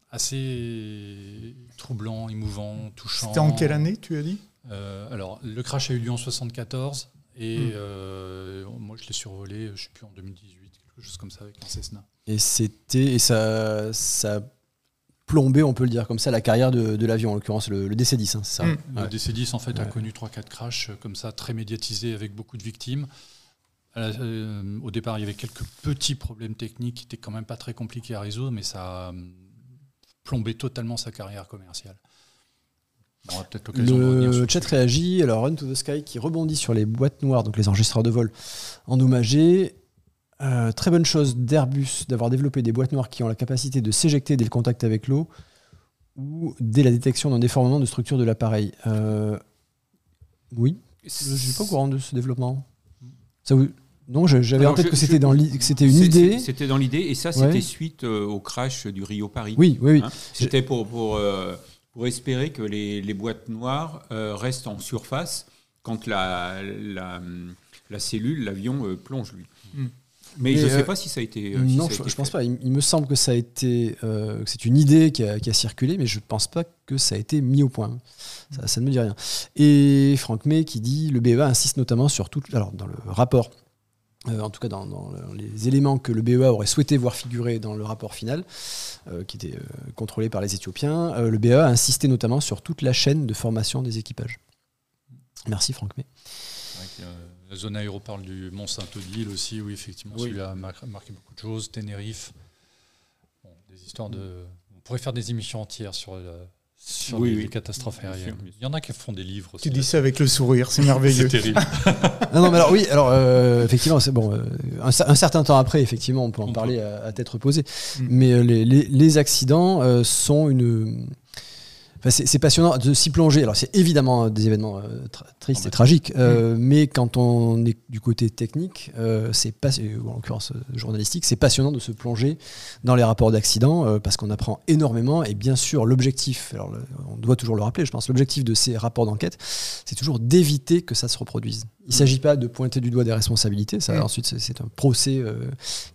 assez troublant, émouvant, touchant. C'était en quelle année, tu as dit? Alors, le crash a eu lieu en 74. Et euh, moi, je l'ai survolé, je ne sais plus, en 2018, quelque chose comme ça, avec un Cessna. Et c'était. Et ça, ça plombé, on peut le dire comme ça, la carrière de, l'avion, en l'occurrence le, DC-10, hein, c'est ça hmm. Le DC-10, en fait, a connu 3-4 crashs euh, comme ça, très médiatisés, avec beaucoup de victimes. Euh, au départ, il y avait quelques petits problèmes techniques qui étaient quand même pas très compliqués à résoudre, mais ça a plombé totalement sa carrière commerciale le chat réagit. Alors, Run to the Sky qui rebondit sur les boîtes noires, donc les enregistreurs de vol endommagés. Euh, très bonne chose d'Airbus d'avoir développé des boîtes noires qui ont la capacité de s'éjecter dès le contact avec l'eau ou dès la détection d'un déformement de structure de l'appareil. Euh, oui, je ne suis pas au courant de ce développement. Ça Non, j'avais en tête que c'était une idée. C'était dans l'idée, et ça, c'était suite euh, au crash du Rio Paris. Oui, oui, oui. Hein c'était pour, pour pour espérer que les, boîtes noires euh, restent en surface quand la, la, cellule, l'avion euh, plonge, lui. Hmm. Mais, je ne sais euh, pas si ça a été. non, je, ne pense pas. Il, me semble que ça a été, c'est une idée qui a, circulé, mais je ne pense pas que ça a été mis au point. Ça, ne me dit rien. Et Franck May qui dit le BEA insiste notamment sur tout. Alors dans le rapport euh, en tout cas dans, les éléments que le BEA aurait souhaité voir figurer dans le rapport final, euh, qui était euh, contrôlé par les Éthiopiens, le BEA a insisté notamment sur toute la chaîne de formation des équipages. Merci Franck May. La zone aéroport du Mont Saint-Odile aussi, oui, effectivement, celui-là a marqué beaucoup de choses. Ténérife, des histoires de. On pourrait faire des émissions entières sur sur oui, les, catastrophes aériennes. Il y en a qui font des livres. Tu dis ça avec le sourire, c'est merveilleux. c'est terrible. non, mais alors oui, alors euh, effectivement, c'est bon. Euh, un, certain temps après, effectivement, on peut en parler À, tête reposée. Mm. Mais euh, les, les, accidents sont une c'est passionnant de s'y plonger. Alors, c'est évidemment des événements euh, tristes et tragiques, euh, mm. mais quand on est du côté technique, euh, c'est pas, ou en l'occurrence journalistique, c'est passionnant de se plonger dans les rapports d'accident parce qu'on apprend énormément. Et bien sûr, l'objectif, alors on doit toujours le rappeler, je pense, l'objectif de ces rapports d'enquête, c'est toujours d'éviter que ça se reproduise. Il ne s'agit pas de pointer du doigt des responsabilités, ça, ensuite c'est un procès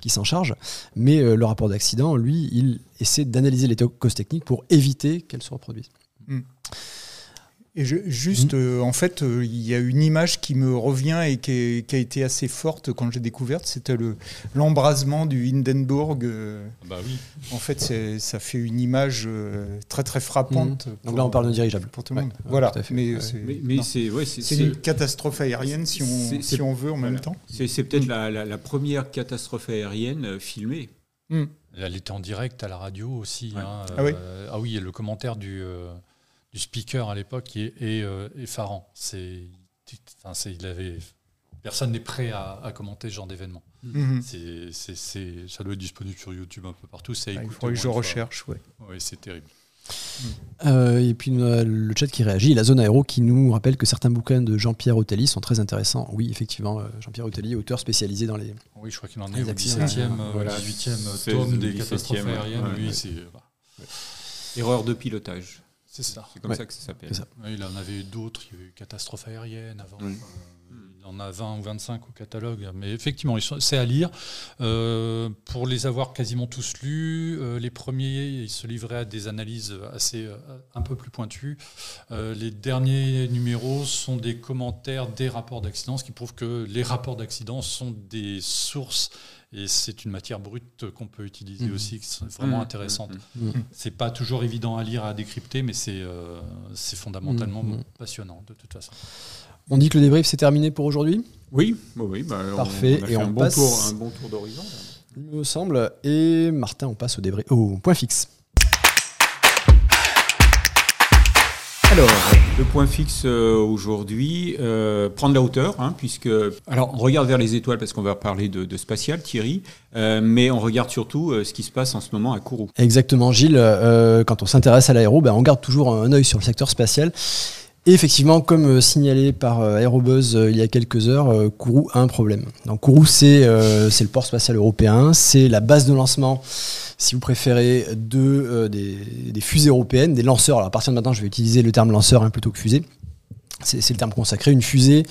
qui s'en charge, mais le rapport d'accident, lui, il essaie d'analyser les causes techniques pour éviter qu'elles se reproduisent. Mm. Et juste, mm. euh, en fait, euh, il y a une image qui me revient et qui, a été assez forte quand j'ai découverte, c'était l'embrasement du Hindenburg. Euh, ah bah oui. En fait, ça fait une image très très frappante. Mm. Donc là, on parle de dirigeable. Pour tout le monde. voilà. Mais, c'est une catastrophe aérienne, si on, si on veut, en même temps. C'est peut-être la, première catastrophe aérienne filmée. Elle était en direct à la radio aussi. Hein, ah, oui. ah oui, le commentaire du du speaker à l'époque est, euh, effarant. C'est, enfin, il avait, personne n'est prêt à, commenter ce genre d'événement. Mhm. C'est, ça doit être disponible sur YouTube un peu partout. il faudrait que je recherche, ouais. Oui, c'est terrible. Euh, et puis le chat qui réagit, la zone aéro qui nous rappelle que certains bouquins de Jean-Pierre Otelli sont très intéressants. Oui, effectivement, euh, Jean-Pierre Otelli, auteur spécialisé dans les. Oui, je crois qu'il en est au 17e, voilà, 18e tome des catastrophes aériennes. Erreur de pilotage. C'est ça. C'est comme ça que ça s'appelle. il en avait d'autres. Il y a eu Catastrophe aérienne avant. Euh, il en a 20 ou 25 au catalogue. Mais effectivement, c'est à lire. Euh, pour les avoir quasiment tous lus, euh, les premiers, ils se livraient à des analyses assez un peu plus pointues. les derniers numéros sont des commentaires des rapports d'accident, ce qui prouve que les rapports d'accident sont des sources et c'est une matière brute qu'on peut utiliser mmh. aussi, qui est vraiment mmh. intéressante. Mmh. C'est pas toujours évident à lire, à décrypter, mais c'est euh, fondamentalement passionnant de toute façon. On dit que le débrief c'est terminé pour aujourd'hui? Oui, oui, bah, parfait. On, et on un, bon tour, un bon tour d'horizon. Il me semble. Et Martin, on passe au débrief, au point fixe. Alors, le point fixe euh, aujourd'hui, euh, prendre la hauteur, hein, puisque. Alors, on regarde vers les étoiles parce qu'on va parler de, spatial, Thierry, euh, mais on regarde surtout ce qui se passe en ce moment à Kourou. Exactement, Gilles. quand on s'intéresse à l'aéro, ben, on garde toujours un œil sur le secteur spatial Et effectivement, comme signalé par Aerobuzz il y a quelques heures, Kourou a un problème. Donc Kourou, c'est le port spatial européen, c'est la base de lancement si vous préférez, de, des, fusées européennes, des lanceurs. Alors à partir de maintenant, je vais utiliser le terme lanceur hein, plutôt que fusée. C'est le terme consacré. Une fusée,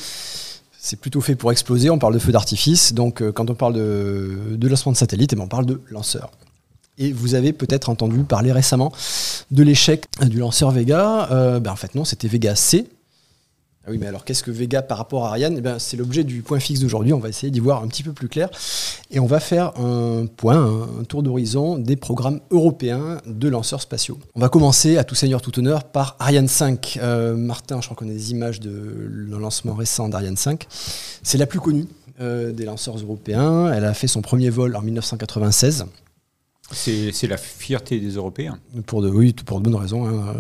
c'est plutôt fait pour exploser. On parle de feu d'artifice. Donc, euh, quand on parle de, lancement de satellite, eh ben, on parle de lanceur. Et vous avez peut-être entendu parler récemment de l'échec du lanceur Vega. Euh, ben, en fait, non, c'était Vega C, ah oui, mais alors qu'est-ce que Vega par rapport à Ariane? Eh C'est l'objet du point fixe d'aujourd'hui. On va essayer d'y voir un petit peu plus clair. Et on va faire un point, un tour d'horizon des programmes européens de lanceurs spatiaux. On va commencer, à tout seigneur, tout honneur, par Ariane 5. Euh, Martin, je crois qu'on a des images de le lancement récent d'Ariane 5. C'est la plus connue euh, des lanceurs européens. Elle a fait son premier vol en 1996. C'est la fierté des Européens. Pour de, oui, pour de bonnes raisons. Hein.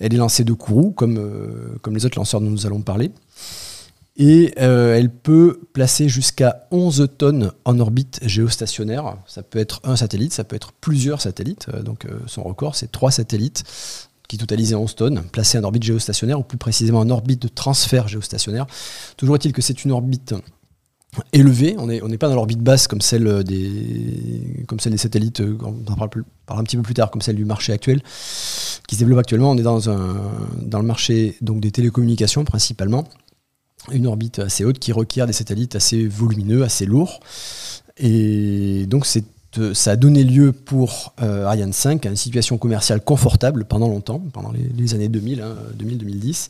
Elle est lancée de Kourou, comme, euh, comme les autres lanceurs dont nous allons parler. Et euh, elle peut placer jusqu'à 11 tonnes en orbite géostationnaire. Ça peut être un satellite, ça peut être plusieurs satellites. Euh, donc son record, c'est trois satellites qui totalisaient 11 tonnes, placés en orbite géostationnaire, ou plus précisément en orbite de transfert géostationnaire. Toujours est-il que c'est une orbite élevé. On n'est pas dans l'orbite basse comme celle des, comme celle des satellites, euh, on en parle, un petit peu plus tard, comme celle du marché actuel, qui se développe actuellement. On est dans, le marché donc, des télécommunications principalement. Une orbite assez haute qui requiert des satellites assez volumineux, assez lourds. Et donc c'est ça a donné lieu pour euh, Ariane 5 à une situation commerciale confortable pendant longtemps, pendant les, années 2000, 2000-2010.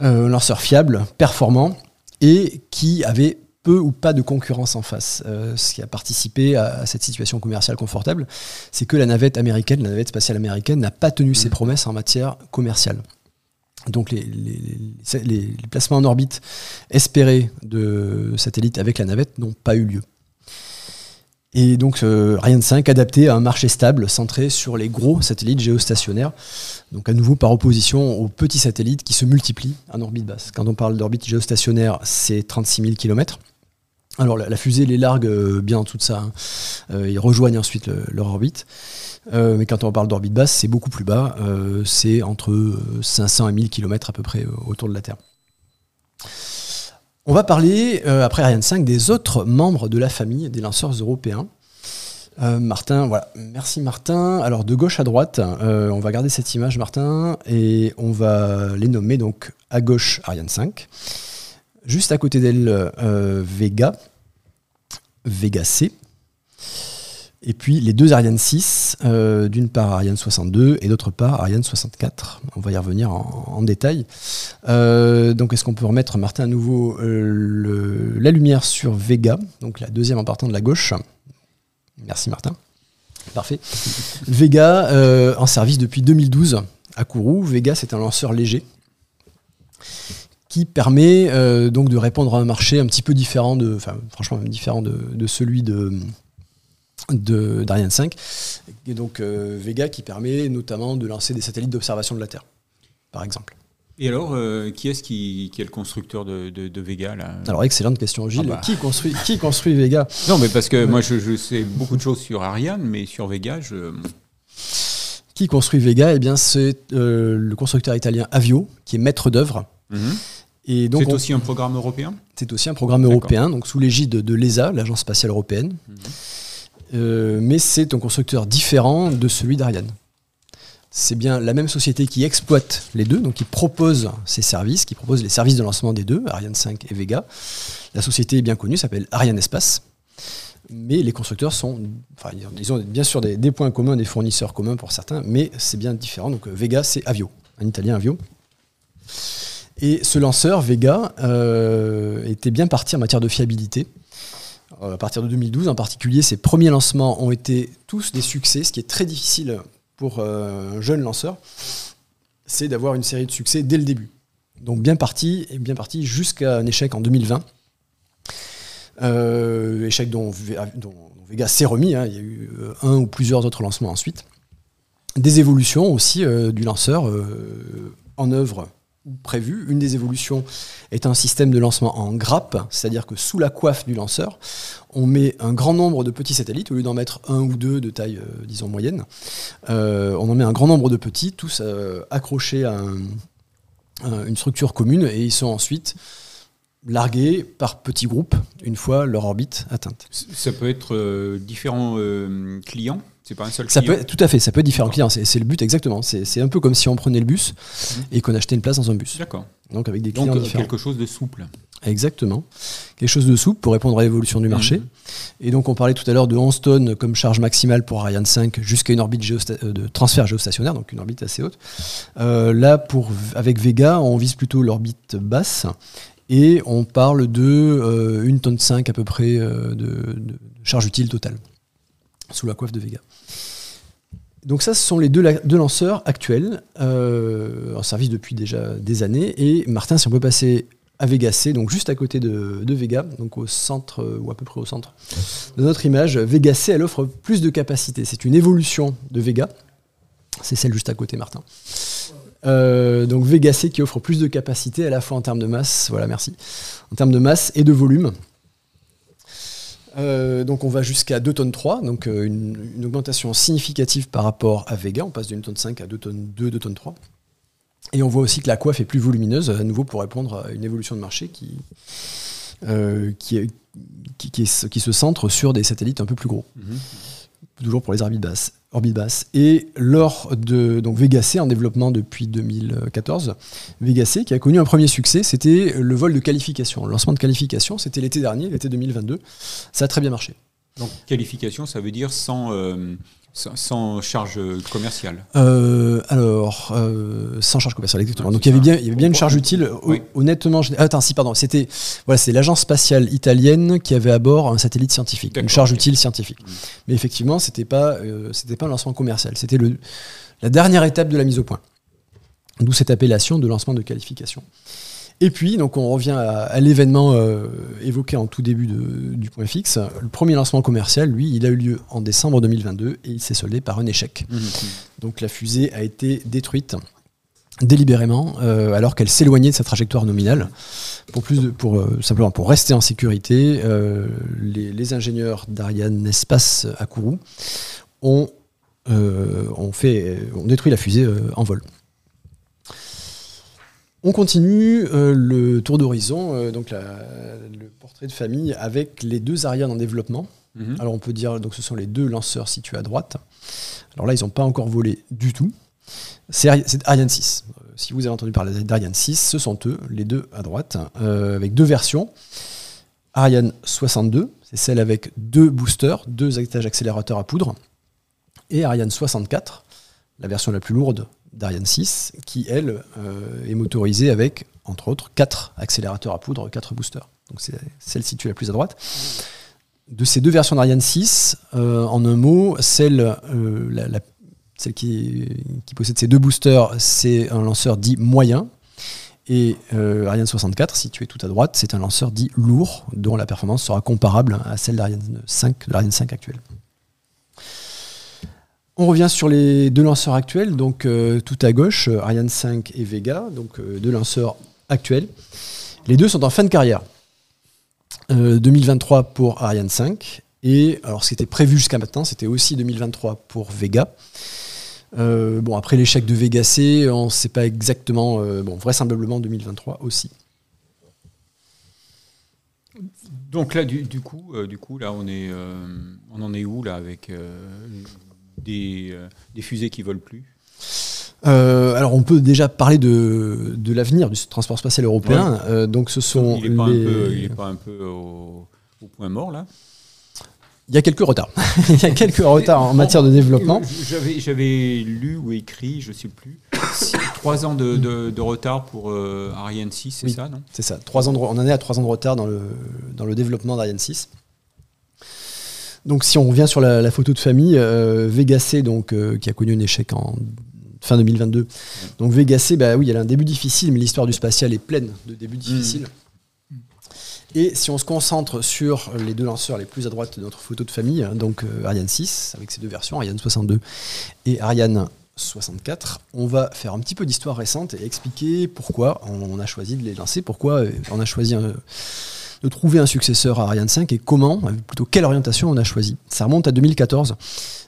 Hein, euh, un lanceur fiable, performant, et qui avait peu ou pas de concurrence en face. Euh, ce qui a participé à, cette situation commerciale confortable, c'est que la navette américaine, la navette spatiale américaine, n'a pas tenu ses mmh. promesses en matière commerciale. Donc les, les, placements en orbite espérés de satellites avec la navette n'ont pas eu lieu. Et donc euh, Ariane 5 adapté à un marché stable centré sur les gros satellites géostationnaires. Donc à nouveau par opposition aux petits satellites qui se multiplient en orbite basse. Quand on parle d'orbite géostationnaire, c'est 36 000 km. Alors la, fusée les largue euh, bien de ça. Hein. Euh, ils rejoignent ensuite leur orbite. mais quand on parle d'orbite basse, c'est beaucoup plus bas. c'est entre 500 et 1000 km à peu près autour de la Terre. On va parler, euh, après Ariane 5, des autres membres de la famille des lanceurs européens. Euh, Martin, voilà. Merci Martin. Alors de gauche à droite, euh, on va garder cette image Martin et on va les nommer donc à gauche Ariane 5, juste à côté d'elle Vega, Vega C, et puis les deux Ariane 6, euh, d'une part Ariane 62 et d'autre part Ariane 64. On va y revenir en, détail. Euh, donc est-ce qu'on peut remettre, Martin, à nouveau euh, la lumière sur Vega, donc la deuxième en partant de la gauche? Merci Martin. Parfait. Vega en service depuis 2012 à Kourou. Vega, c'est un lanceur léger qui permet donc de répondre à un marché un petit peu différent de, enfin franchement différent de celui de d'Ariane 5. Et donc euh, Vega qui permet notamment de lancer des satellites d'observation de la Terre, par exemple. Et alors, euh, qui est-ce qui, est le constructeur de, Vega là? Alors, excellente question, Gilles. Ah bah. qui, construit, qui construit Vega? Non, mais parce que moi, je, sais beaucoup de choses sur Ariane, mais sur Vega, je. Qui construit Vega? Eh bien, c'est euh, le constructeur italien Avio, qui est maître d'œuvre. Mhm. Et donc, c'est aussi un programme européen C'est aussi un programme européen, donc sous l'égide de l'ESA, l'Agence spatiale européenne. Mhm. Euh, mais c'est un constructeur différent de celui d'Ariane. C'est bien la même société qui exploite les deux, donc qui propose ses services, qui propose les services de lancement des deux, Ariane 5 et Vega. La société est bien connue, s'appelle Ariane Espace. Mais les constructeurs sont. Enfin, ils ont bien sûr des, points communs, des fournisseurs communs pour certains, mais c'est bien différent. Donc Vega, c'est Avio, un italien Avio. Et ce lanceur, Vega, euh, était bien parti en matière de fiabilité. Euh, à partir de 2012 en particulier, ses premiers lancements ont été tous des succès, ce qui est très difficile pour euh, un jeune lanceur, c'est d'avoir une série de succès dès le début. Donc bien parti, et bien parti jusqu'à un échec en 2020. Euh, échec dont, Vega s'est remis, hein. il y a eu un ou plusieurs autres lancements ensuite. Des évolutions aussi du lanceur en œuvre Une des évolutions est un système de lancement en grappe, c'est-à-dire que sous la coiffe du lanceur, on met un grand nombre de petits satellites, au lieu d'en mettre un ou deux de taille, euh, disons, moyenne. Euh, on en met un grand nombre de petits, tous euh, accrochés à une structure commune, et ils sont ensuite largués par petits groupes une fois leur orbite atteinte. Ça peut être différents clients c'est pas un seul ça peut, Tout à fait, ça peut être différents clients. C'est le but exactement. C'est un peu comme si on prenait le bus mhm. et qu'on achetait une place dans un bus. D'accord. Donc avec des clients différents. quelque chose de souple. Exactement. Quelque chose de souple pour répondre à l'évolution du mhm. marché. Et donc on parlait tout à l'heure de 11 tonnes comme charge maximale pour Ariane 5 jusqu'à une orbite euh, de transfert géostationnaire, donc une orbite assez haute. Euh, là, pour, avec Vega, on vise plutôt l'orbite basse et on parle de euh, une tonne 5 à peu près de, de charge utile totale sous la coiffe de Vega. Donc ça, ce sont les deux, lanceurs actuels euh, en service depuis déjà des années. Et Martin, si on peut passer à Vega C, donc juste à côté de, Vega, donc au centre, euh, ou à peu près au centre de notre image, Vega C, elle offre plus de capacité. C'est une évolution de Vega. C'est celle juste à côté, Martin. Euh, donc Vega C qui offre plus de capacité à la fois en termes de masse, voilà, merci, en termes de masse et de volume. Euh, donc on va jusqu'à 2 tonnes 3, donc euh, une, augmentation significative par rapport à Vega. On passe d'une tonne 5 à 2 tonnes 2, 2 tonnes 3. Et on voit aussi que la coiffe est plus volumineuse, à nouveau pour répondre à une évolution de marché qui, euh, se centre sur des satellites un peu plus gros. Mhm. Toujours pour les orbites basses basse. Et lors de donc Vega C en développement depuis 2014, Vega C qui a connu un premier succès, c'était le vol de qualification. Le lancement de qualification, c'était l'été dernier, l'été 2022. Ça a très bien marché. Donc qualification, ça veut dire sans, euh, sans charge commerciale euh, Alors, euh, sans charge commerciale, exactement. Donc il y avait bien, il y avait bien une charge utile. Honnêtement, je... attends, si, pardon, c'était voilà, c'est l'agence spatiale italienne qui avait à bord un satellite scientifique, une charge utile scientifique. Mm. Mais effectivement, c'était pas, euh, c'était pas un lancement commercial. C'était le la dernière étape de la mise au point. D'où cette appellation de lancement de qualification. Et puis, donc, on revient à, l'événement euh, évoqué en tout début du point fixe. Le premier lancement commercial, lui, il a eu lieu en décembre 2022 et il s'est soldé par un échec. Mmh, mmh. Donc, la fusée a été détruite délibérément euh, alors qu'elle s'éloignait de sa trajectoire nominale pour plus pour euh, simplement pour rester en sécurité les, ingénieurs d'Ariane Espace à Kourou ont, ont, fait, ont détruit la fusée en vol on continue euh, le tour d'horizon, euh, donc le portrait de famille avec les deux Ariane en développement. Mhm. Alors on peut dire donc ce sont les deux lanceurs situés à droite. Alors là ils n'ont pas encore volé du tout. C'est Ariane 6. Euh, si vous avez entendu parler d'Ariane 6, ce sont eux, les deux à droite, avec deux versions. Ariane 62, c'est celle avec deux boosters, deux étages accélérateurs à poudre. Et Ariane 64, la version la plus lourde, d'Ariane 6, qui, elle, euh, est motorisée avec, entre autres, 4 accélérateurs à poudre, 4 boosters. Donc c'est celle située la plus à droite. De ces deux versions d'Ariane 6, euh, en un mot, celle, euh, qui, possède ces deux boosters, c'est un lanceur dit moyen. Et Ariane 64, situé tout à droite, c'est un lanceur dit lourd, dont la performance sera comparable à celle d'Ariane 5, de l'Ariane 5 actuelle. On revient sur les deux lanceurs actuels, donc euh, tout à gauche, euh, Ariane 5 et Vega, donc euh, deux lanceurs actuels. Les deux sont en fin de carrière. 2023 pour Ariane 5 et alors ce qui était prévu jusqu'à maintenant, c'était aussi 2023 pour Vega. bon après l'échec de Vega C, on ne sait pas exactement, bon vraisemblablement 2023 aussi. Donc là, du, coup, là, on on en est où là avec euh, des, fusées qui volent plus euh, alors on peut déjà parler de, de l'avenir du transport spatial européen. Euh, donc ce sont il n'est pas, un peu au, point mort là il y a quelques retards. il y a quelques retards en matière de développement. J'avais lu ou écrit, je ne sais plus, trois ans de, de, retard pour Ariane 6, c'est ça, non? C'est ça. Trois ans on en est à trois ans de retard dans le, dans le développement d'Ariane 6. Donc si on revient sur la, photo de famille, euh, Vega C, donc, euh, qui a connu un échec en fin 2022. Donc Vega C, bah oui, elle a un début difficile, mais l'histoire du spatial est pleine de débuts mm. difficiles. Et si on se concentre sur les deux lanceurs les plus à droite de notre photo de famille, hein, donc euh, Ariane 6, avec ses deux versions, Ariane 62 et Ariane 64, on va faire un petit peu d'histoire récente et expliquer pourquoi on a choisi de les lancer, pourquoi on a choisi un de trouver un successeur à Ariane 5 et comment, plutôt quelle orientation on a choisi. Ça remonte à 2014.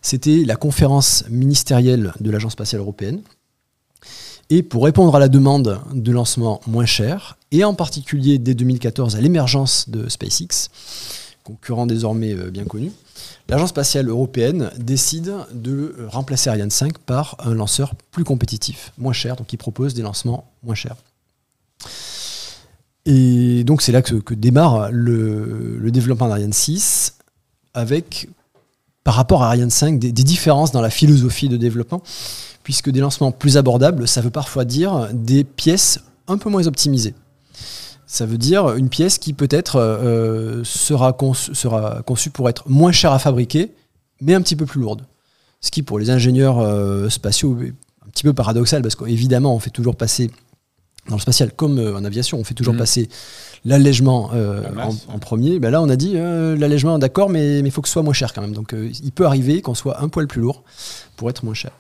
C'était la conférence ministérielle de l'Agence spatiale européenne. Et pour répondre à la demande de lancement moins cher, et en particulier dès 2014 à l'émergence de SpaceX, concurrent désormais euh, bien connu, l'Agence spatiale européenne décide de remplacer Ariane 5 par un lanceur plus compétitif, moins cher, donc qui propose des lancements moins chers. Et donc c'est là que, démarre le, développement d'Ariane 6 avec, par rapport à Ariane 5, des, différences dans la philosophie de développement, puisque des lancements plus abordables, ça veut parfois dire des pièces un peu moins optimisées. Ça veut dire une pièce qui peut-être euh, sera, sera, conçue pour être moins chère à fabriquer, mais un petit peu plus lourde. Ce qui, pour les ingénieurs euh, spatiaux, est un petit peu paradoxal, parce qu'évidemment, on fait toujours passer dans le spatial comme euh, en aviation, on fait toujours mhm. passer l'allègement euh, en, premier. Ben là, on a dit euh, l'allègement, d'accord, mais il faut que ce soit moins cher quand même. Donc, il peut arriver qu'on soit un poil plus lourd pour être moins cher.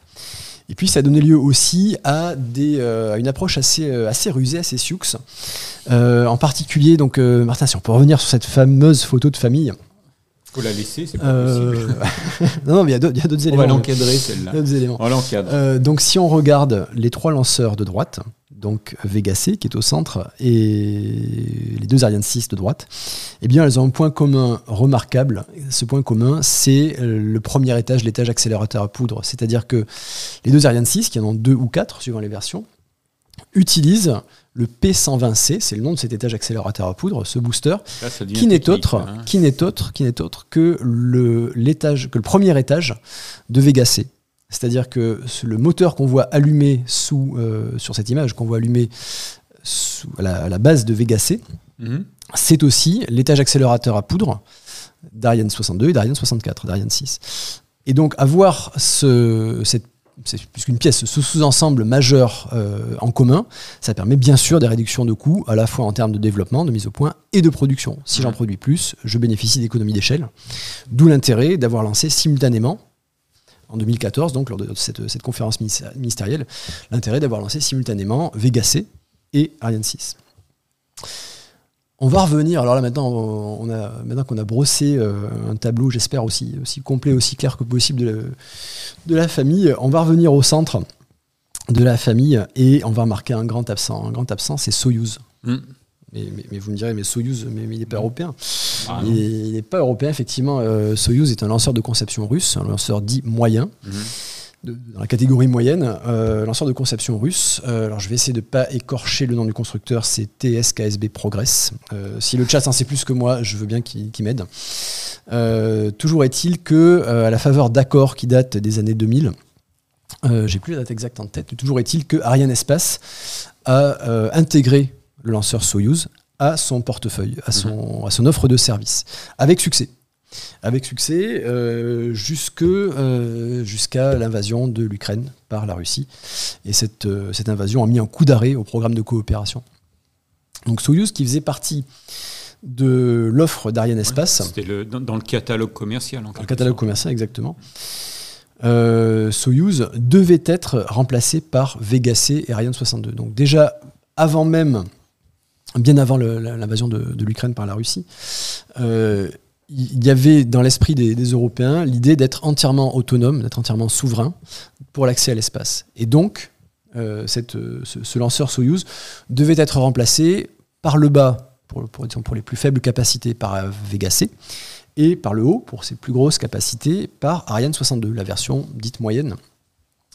Et puis, ça a donné lieu aussi à, des, une approche assez, assez rusée, assez sioux. en particulier, donc, Martin, si on peut revenir sur cette fameuse photo de famille. Faut la laisser, c'est pas possible. non, non, mais il y a d'autres éléments. On va l'encadrer, celle-là. On l'encadre. donc, si on regarde les trois lanceurs de droite, donc Vega C qui est au centre et les deux Ariane 6 de droite, eh bien elles ont un point commun remarquable. Ce point commun, c'est le premier étage, l'étage accélérateur à poudre. C'est-à-dire que les deux Ariane 6, qui en ont deux ou quatre suivant les versions, utilisent le P120C, c'est le nom de cet étage accélérateur à poudre, ce booster, qui n'est autre, hein. qui n'est autre, qui n'est autre que le, l'étage, que le premier étage de Vega C. C'est-à-dire que le moteur qu'on voit allumé sous, euh, sur cette image, qu'on voit allumé à, la, base de Vega C, mhm. c'est aussi l'étage accélérateur à poudre d'Ariane 62 et d'Ariane 64, d'Ariane 6. Et donc avoir ce, cette puisqu'une pièce, ce sous-ensemble majeur euh, en commun, ça permet bien sûr des réductions de coûts, à la fois en termes de développement, de mise au point et de production. Si j'en produis plus, je bénéficie d'économies d'échelle. D'où l'intérêt d'avoir lancé simultanément en 2014, donc lors de cette, conférence ministérielle, l'intérêt d'avoir lancé simultanément Vega et Ariane 6. On va revenir, alors là maintenant, qu'on a brossé euh, un tableau, j'espère aussi, aussi complet, aussi clair que possible de la famille, on va revenir au centre de la famille et on va remarquer un grand absent. Un grand absent, c'est Soyuz. Mm. Mais, vous me direz, mais Soyuz, mais, il n'est pas européen. Ah, il n'est pas européen, effectivement. Euh, Soyuz est un lanceur de conception russe, un lanceur dit moyen. Mhm. dans la catégorie moyenne, euh, lanceur de conception russe. Euh, alors je vais essayer de ne pas écorcher le nom du constructeur, c'est TSKSB Progress. si le chat en sait plus que moi, je veux bien qu'il m'aide. toujours est-il que, à la faveur d'accords qui datent des années 2000, j'ai plus la date exacte en tête, toujours est-il que Ariane Espace a intégré le lanceur Soyuz, à son portefeuille, à son, mhm. à son offre de service, avec succès. Avec succès euh, jusque, euh, jusqu'à l'invasion de l'Ukraine par la Russie. Et cette, euh, cette invasion a mis un coup d'arrêt au programme de coopération. Donc Soyuz, qui faisait partie de l'offre d'Ariane Espace. C'était dans, le catalogue commercial. En le catalogue commercial, exactement. Soyuz devait être remplacé par Vega C et Ariane 62. Donc déjà, avant même bien avant l'invasion de, l'Ukraine par la Russie, euh, il y avait dans l'esprit des, Européens l'idée d'être entièrement autonome, d'être entièrement souverain pour l'accès à l'espace. Et donc, euh, ce, lanceur Soyuz devait être remplacé par le bas, pour, pour, pour les plus faibles capacités, par Vega C, et par le haut, pour ses plus grosses capacités, par Ariane 62, la version dite moyenne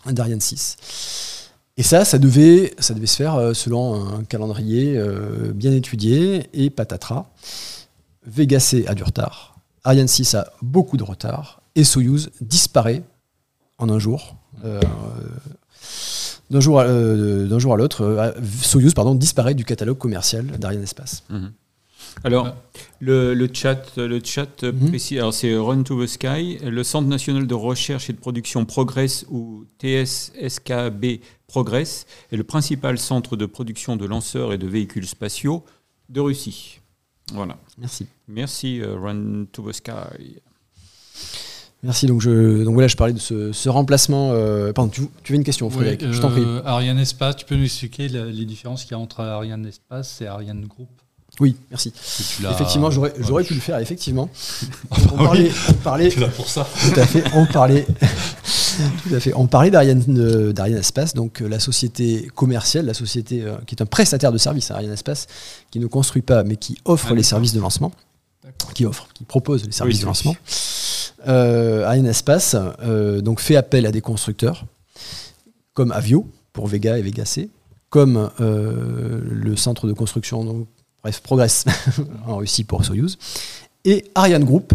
d'Ariane 6. Et ça, ça devait, se faire euh, selon un calendrier euh, bien étudié et patatras. Vega C a du retard, Ariane 6 a beaucoup de retard et Soyuz disparaît en un jour. Euh, d'un jour, à, l'autre, Soyuz disparaît du catalogue commercial d'Ariane Espace. Mhm. Alors, le, le, chat, le chat mhm. précis, alors c'est Run to the Sky, le Centre national de recherche et de production Progress ou TSSKB Progress est le principal centre de production de lanceurs et de véhicules spatiaux de Russie. Voilà. Merci. Merci, euh, Run to the Sky. Merci. Donc, je, donc voilà, je parlais de ce, remplacement. Euh, pardon, tu, tu veux une question, Frédéric Je t'en prie. Euh, Ariane Espace, tu peux nous expliquer les différences qu'il y a entre Ariane Espace et Ariane Group? Oui, merci. Effectivement, j'aurais pu le faire, effectivement. On parlait, on parlait, pour ça. Tout à fait. On parlait, Tout à fait. On parlait d'Ariane d'Ariane Espace, donc euh, la société commerciale, la société euh, qui est un prestataire de services, Ariane Espace, qui ne construit pas, mais qui offre Ah, les services de lancement, qui offre, qui propose les services Oui, de lancement. Euh, Ariane Espace euh, donc fait appel à des constructeurs comme Avio pour Vega et Vega C, comme le centre de construction, donc, bref, Progress en Russie pour Soyuz, et Ariane Group,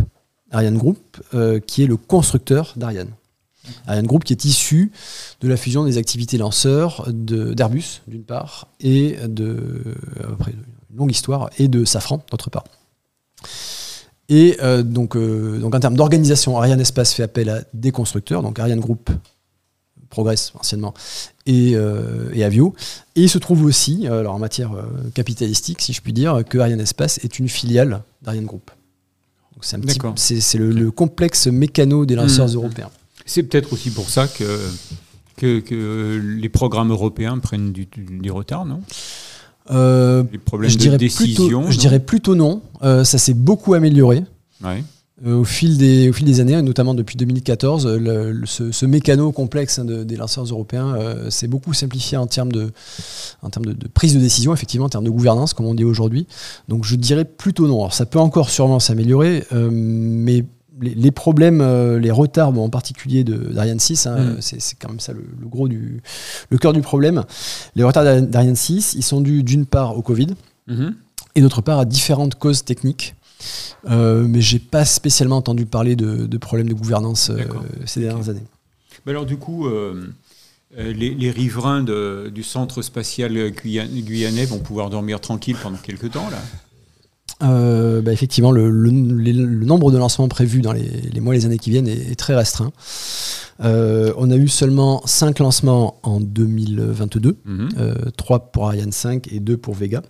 Ariane Group euh, qui est le constructeur d'Ariane. Ariane Group qui est issu de la fusion des activités lanceurs d'Airbus d'une part et de après une longue histoire et de Safran d'autre part. Et euh, donc, euh, donc en termes d'organisation, Ariane Espace fait appel à des constructeurs, donc Ariane Group, Progress anciennement, et, euh, et Avio. Et il se trouve aussi, euh, alors en matière euh, capitalistique, si je puis dire, que Ariane Espace est une filiale d'Ariane Group. C'est le, le complexe mécano des lanceurs Mmh. européens. C'est peut-être aussi pour ça que, que, que les programmes européens prennent du, retard, non? Euh, Les problèmes je de dirais décision. plutôt, je dirais plutôt non. Euh, ça s'est beaucoup amélioré. Ouais. Euh, au, fil des, au fil des années, notamment depuis 2014, euh, le- le- ce, ce mécano complexe hein, de- des lanceurs européens euh, s'est beaucoup simplifié en termes, de, en termes de, de prise de décision, effectivement, en termes de gouvernance, comme on dit aujourd'hui. Donc je dirais plutôt non. Alors ça peut encore sûrement s'améliorer, euh, mais les, les problèmes, euh, les retards, bon, en particulier de- d'Ariane 6, hein, Mm. c'est quand même ça le, le gros du, le cœur du problème. Les retards d'Ariane- d'Ariane 6, ils sont dus d'une part au Covid Mhm. et d'autre part à différentes causes techniques. Euh, mais j'ai pas spécialement entendu parler de, de problèmes de gouvernance euh, ces dernières années. Alors du coup, euh, euh, les, les riverains de- du centre spatial guyan- guyanais vont pouvoir dormir tranquille pendant quelques temps là? Bah, effectivement, le, le- les- le nombre de lancements prévus dans les, les mois et les années qui viennent est, est très restreint. On a eu seulement 5 lancements en 2022, Mhm. 3 pour Ariane 5 et 2 pour Vega.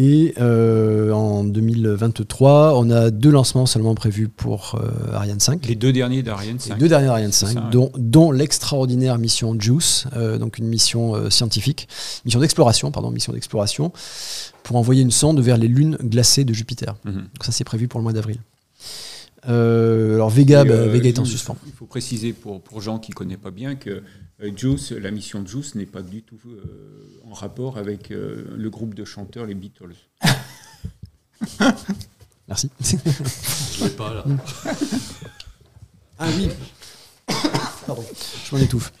Et euh, en 2023, on a deux lancements seulement prévus pour euh, Ariane 5. Les deux derniers d'Ariane Les 5. deux dernières Ariane 5, C'est ça, ouais. dont, dont l'extraordinaire mission JUICE, euh, donc une mission scientifique, mission d'exploration, pardon, mission d'exploration, pour envoyer une sonde vers les lunes glacées de Jupiter. Mhm. Donc ça, c'est prévu pour le mois d'avril. Euh, alors Vega, bah, euh, Vega est en suspens. Il faut préciser pour, pour Jean qui ne connaît pas bien que euh, Juice, la mission de Juice n'est pas du tout euh, en rapport avec euh, le groupe de chanteurs les Beatles. Merci. Je l'ai pas là. ah oui. Pardon, je m'en étouffe.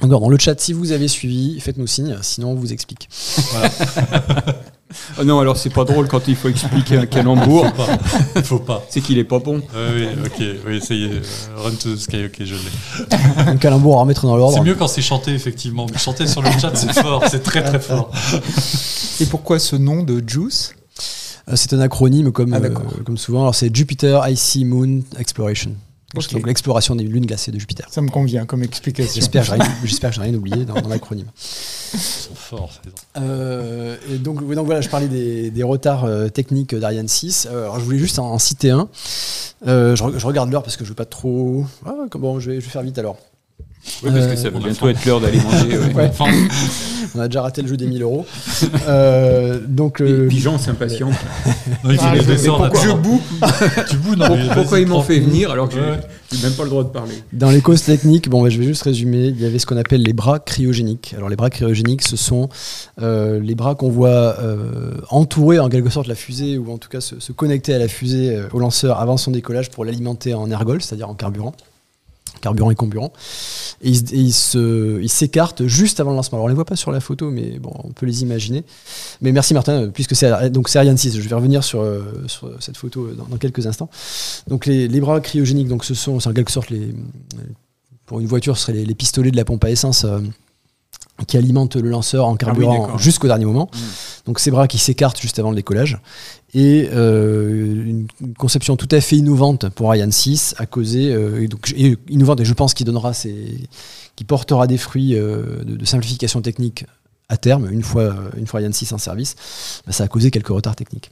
Encore dans le chat, si vous avez suivi, faites-nous signe, sinon on vous explique. Ah non, alors c'est pas drôle quand il faut expliquer un calembour, Faut pas. Faut pas. c'est qu'il est pas bon. Euh, oui, ok, oui, ça y est. euh, Run to the sky, ok, je l'ai. Un calembour à remettre dans l'ordre. C'est mieux quand c'est chanté, effectivement. Mais chanter sur le chat, c'est fort, c'est très très fort. Et pourquoi ce nom de Juice? Euh, C'est un acronyme comme, Ah, euh, comme souvent. Alors c'est Jupiter Icy Moon Exploration. Donc l'exploration des lunes glacées de Jupiter. Ça me convient comme explication. J'espère que j'ai rien, j'espère que j'ai rien oublié dans, dans l'acronyme. Ils sont forts, ces. Euh, et donc, donc voilà, je parlais des, des retards euh, techniques d'Ariane 6. Euh, alors je voulais juste en, en citer un. Euh, je, re- je regarde l'heure parce que je veux pas trop. Ah, bon, je vais, je vais faire vite alors. Oui, parce que Euh, ça va bientôt être l'heure d'aller manger. ouais. Ouais. Enfin, On a déjà raté le jeu des 1000 euros. Euh, donc, euh, s'impatiente. faut Ah, je- boue Tu boues, non, mais Pourquoi ils m'ont fait venir alors que Ouais. j'ai même pas le droit de parler Dans les causes techniques, bon, bah, je vais juste résumer. Il y avait ce qu'on appelle les bras cryogéniques. Alors, les bras cryogéniques, ce sont euh, les bras qu'on voit euh, entourer en quelque sorte la fusée, ou en tout cas se, se connecter à la fusée, euh, au lanceur avant son décollage pour l'alimenter en ergol, c'est-à-dire en carburant. Carburant et comburant. Et ils, s'écartent juste avant le lancement. Alors, on les voit pas sur la photo, mais bon, on peut les imaginer. Mais merci Martin, euh, puisque c'est donc c'est Ariane 6. Je vais revenir sur, euh, sur cette photo euh, dans, dans quelques instants. Donc les, les bras cryogéniques, donc ce sont, c'est en quelque sorte les, pour une voiture, ce seraient les, les pistolets de la pompe à essence euh, qui alimentent le lanceur en carburant d'accord. jusqu'au dernier moment. Mm. Donc ces bras qui s'écartent juste avant le décollage. Et euh, une, conception tout à fait innovante pour Ariane 6 a causé, euh, et et innovante, et je pense qu'il donnera qui portera des fruits euh, de, simplification technique à terme, une fois, une fois Ariane 6 en service, bah, ça a causé quelques retards techniques.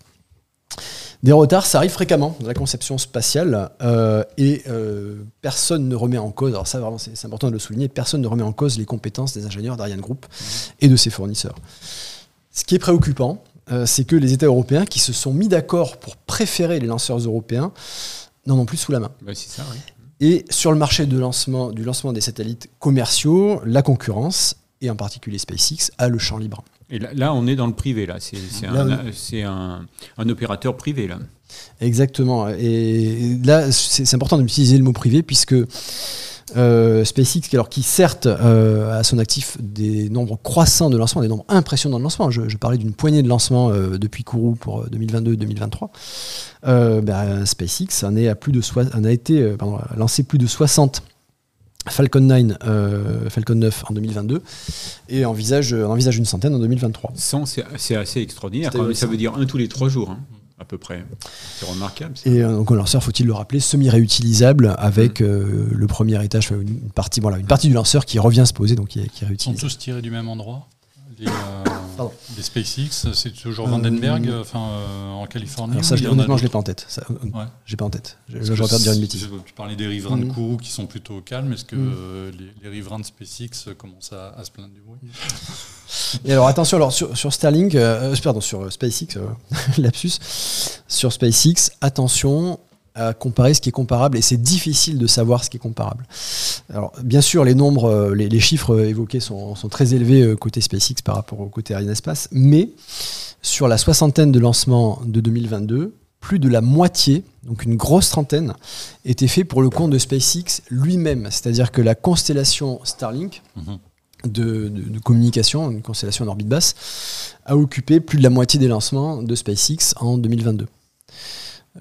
Des retards, ça arrive fréquemment dans la conception spatiale euh, et euh, personne ne remet en cause, alors ça vraiment c'est important de le souligner, personne ne remet en cause les compétences des ingénieurs d'Ariane Group et de ses fournisseurs. Ce qui est préoccupant, euh, c'est que les États européens qui se sont mis d'accord pour préférer les lanceurs européens n'en ont plus sous la main. Bah, C'est ça, oui. Et sur le marché de lancement, du lancement des satellites commerciaux, la concurrence, et en particulier SpaceX, a le champ libre. Et là, là, on est dans le privé, là. C'est c'est un, un, un opérateur privé, là. Exactement. Et là, c'est c'est important d'utiliser le mot privé puisque euh, SpaceX, alors qui certes euh, a son actif des nombres croissants de lancements, des nombres impressionnants de lancements. Je, je parlais d'une poignée de lancements euh, depuis Kourou pour 2022-2023. Euh, ben, SpaceX en, est à plus de soi- en a été pardon, a lancé plus de 60 Falcon 9, euh, Falcon 9 en 2022 et envisage, envisage une centaine en 2023. 100, c'est assez extraordinaire. C'était quand même. Ça veut dire un tous les trois jours, hein, à peu près. C'est remarquable. ça. Et euh, donc un lanceur, faut-il le rappeler, semi-réutilisable avec euh, le premier étage, une partie, voilà, une partie du lanceur qui revient se poser, donc qui est, qui est Ils sont réutilisable. tous tirés du même endroit? Euh, les SpaceX, c'est toujours Vandenberg, euh, enfin euh, en Californie. Alors ça, je, honnêtement, je l'ai pas en tête. Ça, Ouais. J'ai pas en tête. Je, je vais dire une bêtise. Tu parlais des riverains de. Kourou qui sont plutôt au calme. Est-ce que euh, les, les riverains de SpaceX commencent à, à se plaindre du bruit Et alors attention, alors sur, sur Starlink, pardon, sur SpaceX, lapsus, sur SpaceX, attention à comparer ce qui est comparable et c'est difficile de savoir ce qui est comparable. Alors bien sûr, les nombres, euh, les, les chiffres euh, évoqués sont, sont très élevés euh, côté SpaceX par rapport au côté Arianespace, mais sur la soixantaine de lancements de 2022, plus de la moitié, donc une grosse trentaine, était fait pour le compte de SpaceX lui-même. C'est-à-dire que la constellation Starlink, Mhm. de, de- de communication, une constellation en orbite basse, a occupé plus de la moitié des lancements de SpaceX en 2022.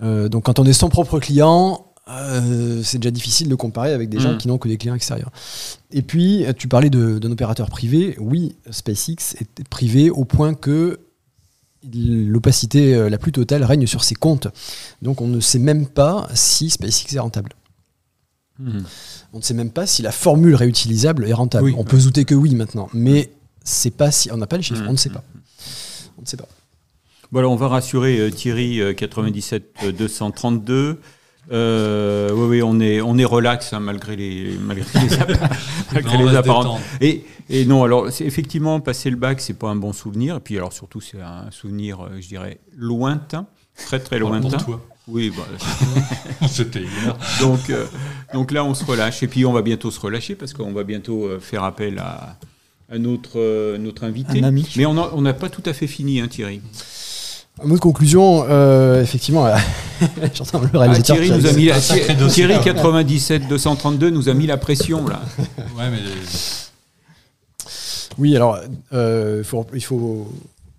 Euh, donc quand on est son propre client, euh, c'est déjà difficile de comparer avec des gens Mhm. qui n'ont que des clients extérieurs. Et puis, tu parlais d'un opérateur privé. Oui, SpaceX est privé au point que l'opacité euh, la plus totale règne sur ses comptes. Donc on ne sait même pas si SpaceX est rentable. Mhm. On ne sait même pas si la formule réutilisable est rentable. Oui. on peut douter que oui maintenant, mais c'est pas si on n'a pas les chiffres, Mhm. on ne sait pas. On ne sait pas. Alors, on va rassurer euh, Thierry, euh, 97 euh, 232. Euh, oui, oui, on est, on est relax hein, malgré les, malgré les, malgré apparences. Et, et non, alors effectivement, passer le bac, c'est pas un bon souvenir. Et puis alors surtout, c'est un souvenir, euh, je dirais, lointain, très très Parle lointain. Pour toi. Oui, bah, C'était hier. donc, euh, donc là, on se relâche. Et puis on va bientôt se relâcher parce qu'on va bientôt euh, faire appel à, à notre, euh, notre invité. Un ami. Mais on n'a on n'a pas tout à fait fini, hein, Thierry. Un mot de conclusion, euh, effectivement, j'entends le Ah, réalisateur. Thierry, qui a- nous a mis la- un sacré dossier, Thierry là. 97 232 nous a mis la pression là. Ouais, mais Oui, alors euh, faut- il faut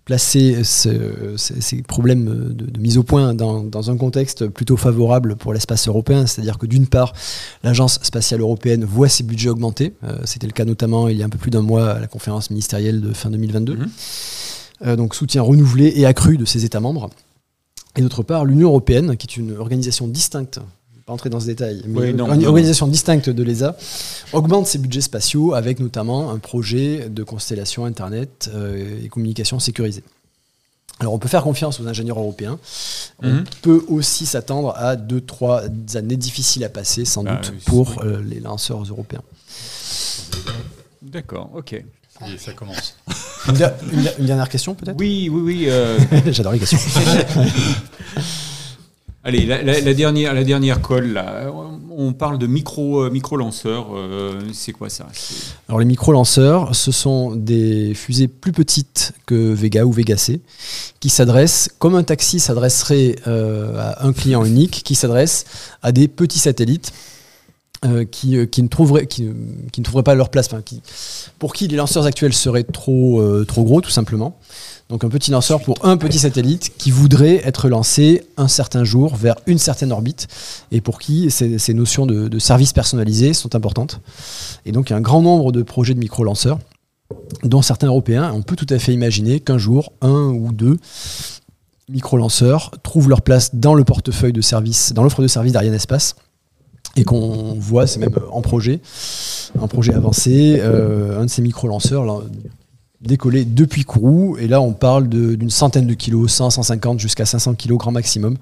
placer ce- ces, ces problèmes de, de mise au point dans, dans un contexte plutôt favorable pour l'espace européen. C'est-à-dire que d'une part, l'Agence spatiale européenne voit ses budgets augmenter. Euh, C'était le cas notamment il y a un peu plus d'un mois à la conférence ministérielle de fin 2022. Mhm. Euh, donc soutien renouvelé et accru de ses États membres. Et d'autre part, l'Union européenne, qui est une organisation distincte, je vais pas entrer dans ce détail, mais Oui, non, une non. organisation distincte de l'ESA, augmente ses budgets spatiaux avec notamment un projet de constellation Internet euh, et communication sécurisée. Alors on peut faire confiance aux ingénieurs européens. On Mhm. peut aussi s'attendre à deux, trois années difficiles à passer, sans Ah, doute, oui, pour euh, les lanceurs européens. D'accord, ok. et ça commence. Une, der- une der- une dernière question peut-être? Oui, oui, oui. euh, J'adore les questions. allez, la, la- la dernière, la dernière colle là. On parle de micro, euh, micro lanceurs. euh, c'est quoi ça? Alors les micro-lanceurs, ce sont des fusées plus petites que Vega ou Vega C, qui s'adressent, comme un taxi s'adresserait euh, à un client unique, qui s'adresse à des petits satellites euh, qui, euh, qui, ne trouveraient, trouveraient pas leur place, pour qui les lanceurs actuels seraient trop, euh, gros, tout simplement. Donc un petit lanceur pour un petit satellite qui voudrait être lancé un certain jour vers une certaine orbite et pour qui ces, notions de, de service personnalisé sont importantes. Et donc il y a un grand nombre de projets de micro-lanceurs, dont certains européens. On peut tout à fait imaginer qu'un jour, un ou deux micro-lanceurs trouvent leur place dans le portefeuille de service, dans l'offre de service d'Ariane Espace, et qu'on voit, c'est même en projet, un projet avancé, euh, un de ces micro-lanceurs là, décoller depuis Kourou, et là on parle d'une centaine de kilos, 100, 150 jusqu'à 500 kilos grand maximum,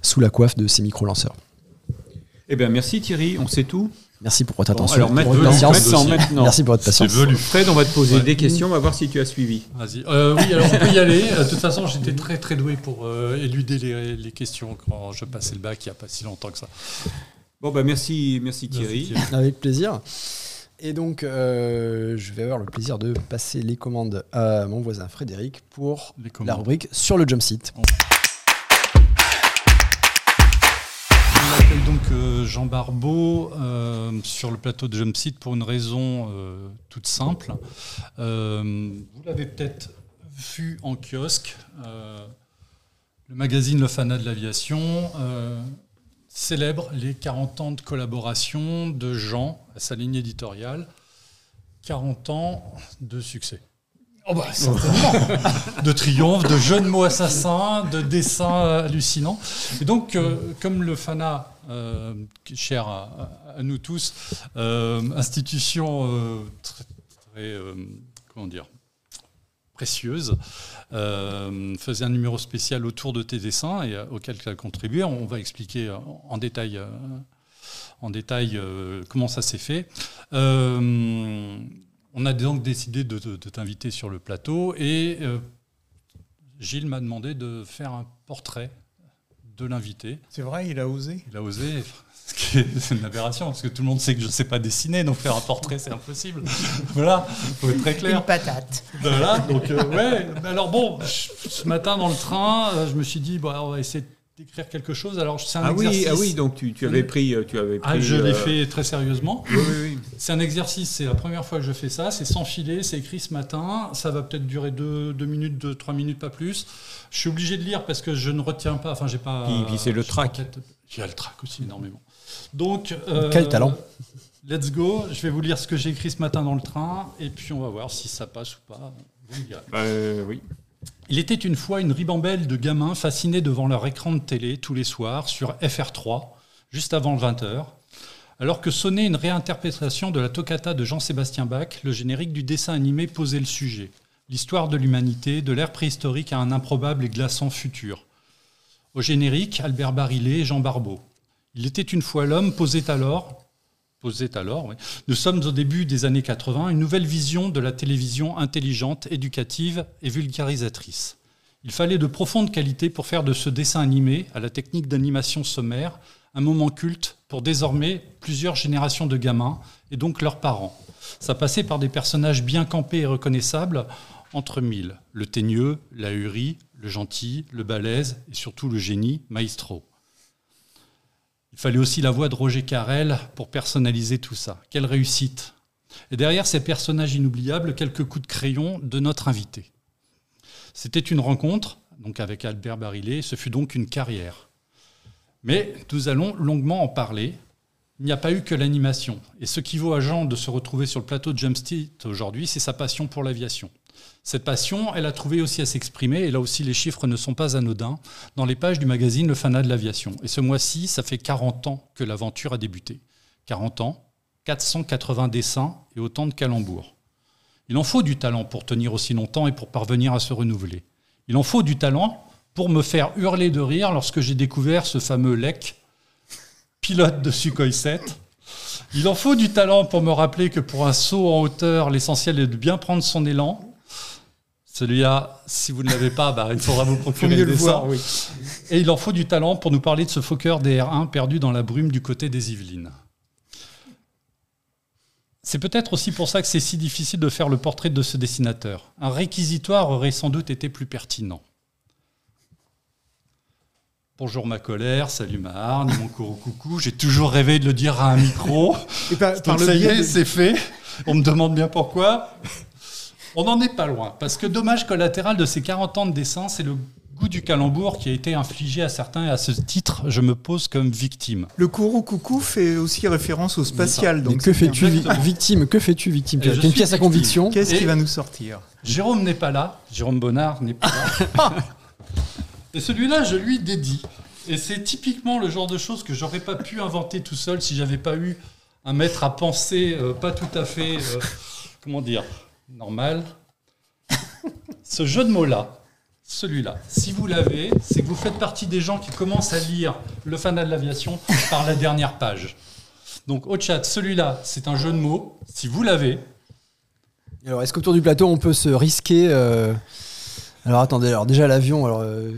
sous la coiffe de ces micro-lanceurs. Eh bien, merci Thierry, on sait tout. Merci pour votre Bon, attention. alors pour maintenant, votre maintenant, patience. maintenant. Merci pour votre patience. velu. Fred, on va te poser Ouais. des questions, on va voir si tu as suivi. Vas-y. Euh, oui, alors on peut y aller. Euh, De toute façon, j'étais très très doué pour euh, éluder les, les questions quand je passais le bac il n'y a pas si longtemps que ça. Bon, bah merci, merci Thierry. Avec plaisir. Et donc, euh, je vais avoir le plaisir de passer les commandes à mon voisin Frédéric pour la rubrique sur le jump site. On appelle donc euh, Jean Barbeau euh, sur le plateau de Jump Site pour une raison toute simple. vous l'avez peut-être vu en kiosque. le magazine Le Fanat de l'aviation célèbre les 40 ans de collaboration de Jean à sa ligne éditoriale. 40 ans de succès. Oh bah, de triomphe, de jeux de mots assassins, de dessins hallucinants. Et donc, euh, comme le FANA, euh, cher à, nous tous, euh, institution très, très comment dire, précieuse, euh, faisait un numéro spécial autour de tes dessins et euh, auquel tu as contribué. On va expliquer en détail, en détail euh, comment ça s'est fait. on a donc décidé de, t'inviter sur le plateau et Gilles m'a demandé de faire un portrait de l'invité. C'est vrai, il a osé. Il a osé. C'est une aberration, parce que tout le monde sait que je ne sais pas dessiner, donc faire un portrait, c'est impossible. voilà, il faut être très clair. Une patate. Voilà, donc, euh, ouais. Alors bon, ce matin dans le train, euh, je me suis dit, bon, on va essayer d'écrire quelque chose. Alors, c'est un ah exercice. Oui, ah oui, donc tu, tu avais pris. Euh, tu avais ah, pris, ah, je l'ai fait très sérieusement. Oui, oui, oui. C'est un exercice, c'est la première fois que je fais ça. C'est sans filet, c'est écrit ce matin. Ça va peut-être durer deux, deux minutes, deux, trois minutes, pas plus. Je suis obligé de lire parce que je ne retiens pas. Enfin, j'ai pas. Puis, puis c'est le track. Il y a le track aussi énormément. Donc, euh, Quel talent Let's go. Je vais vous lire ce que j'ai écrit ce matin dans le train et puis on va voir si ça passe ou pas. Euh, oui. Il était une fois une ribambelle de gamins fascinés devant leur écran de télé tous les soirs sur FR3, juste avant le 20h, alors que sonnait une réinterprétation de la toccata de Jean-Sébastien Bach, le générique du dessin animé posait le sujet. L'histoire de l'humanité, de l'ère préhistorique à un improbable et glaçant futur. Au générique, Albert Barillet et Jean Barbeau. Il était une fois l'homme posait alors, posait alors, nous sommes au début des années 80, une nouvelle vision de la télévision intelligente, éducative et vulgarisatrice. Il fallait de profondes qualités pour faire de ce dessin animé, à la technique d'animation sommaire, un moment culte pour désormais plusieurs générations de gamins et donc leurs parents. Ça passait par des personnages bien campés et reconnaissables entre mille. Le teigneux, la hurie, le gentil, le balèze et surtout le génie, Maestro. Il fallait aussi la voix de Roger Carrel pour personnaliser tout ça. Quelle réussite Et derrière ces personnages inoubliables, quelques coups de crayon de notre invité. C'était une rencontre, donc avec Albert Barillet, ce fut donc une carrière. Mais nous allons longuement en parler. Il n'y a pas eu que l'animation. Et ce qui vaut à Jean de se retrouver sur le plateau de Jumpstreet aujourd'hui, c'est sa passion pour l'aviation. Cette passion, elle a trouvé aussi à s'exprimer, et là aussi les chiffres ne sont pas anodins, dans les pages du magazine Le Fanat de l'aviation. Et ce mois-ci, ça fait 40 ans que l'aventure a débuté. 40 ans, 480 dessins et autant de calembours. Il en faut du talent pour tenir aussi longtemps et pour parvenir à se renouveler. Il en faut du talent pour me faire hurler de rire lorsque j'ai découvert ce fameux Lec, pilote de Sukhoi 7. Il en faut du talent pour me rappeler que pour un saut en hauteur, l'essentiel est de bien prendre son élan, celui-là, si vous ne l'avez pas, bah, il faudra vous procurer le dessin. oui. Et il en faut du talent pour nous parler de ce Fokker DR1 perdu dans la brume du côté des Yvelines. C'est peut-être aussi pour ça que c'est si difficile de faire le portrait de ce dessinateur. Un réquisitoire aurait sans doute été plus pertinent. Bonjour ma colère, salut ma hargne, mon courou coucou. J'ai toujours rêvé de le dire à un micro. Et par, ça y est, c'est fait. On me demande bien pourquoi. On n'en est pas loin, parce que dommage collatéral de ces 40 ans de dessin, c'est le goût du calembour qui a été infligé à certains et à ce titre, je me pose comme victime. Le courroux coucou fait aussi référence au spatial. Donc que fais-tu victime Que fais-tu victime? Tu as une pièce à conviction? Qu'est-ce qui va nous sortir? Jérôme n'est pas là. Jérôme Bonnard n'est pas là. et celui-là, je lui dédie. Et c'est typiquement le genre de choses que j'aurais pas pu inventer tout seul si j'avais pas eu un maître à penser euh, pas tout à fait, euh, comment dire, normal. Ce jeu de mots-là, celui-là, si vous l'avez, c'est que vous faites partie des gens qui commencent à lire Le fanat de l'aviation par la dernière page. Donc au chat, celui-là, c'est un jeu de mots. Si vous l'avez. Alors, est-ce qu'autour du plateau, on peut se risquer euh, Alors attendez, alors déjà l'avion, alors, euh,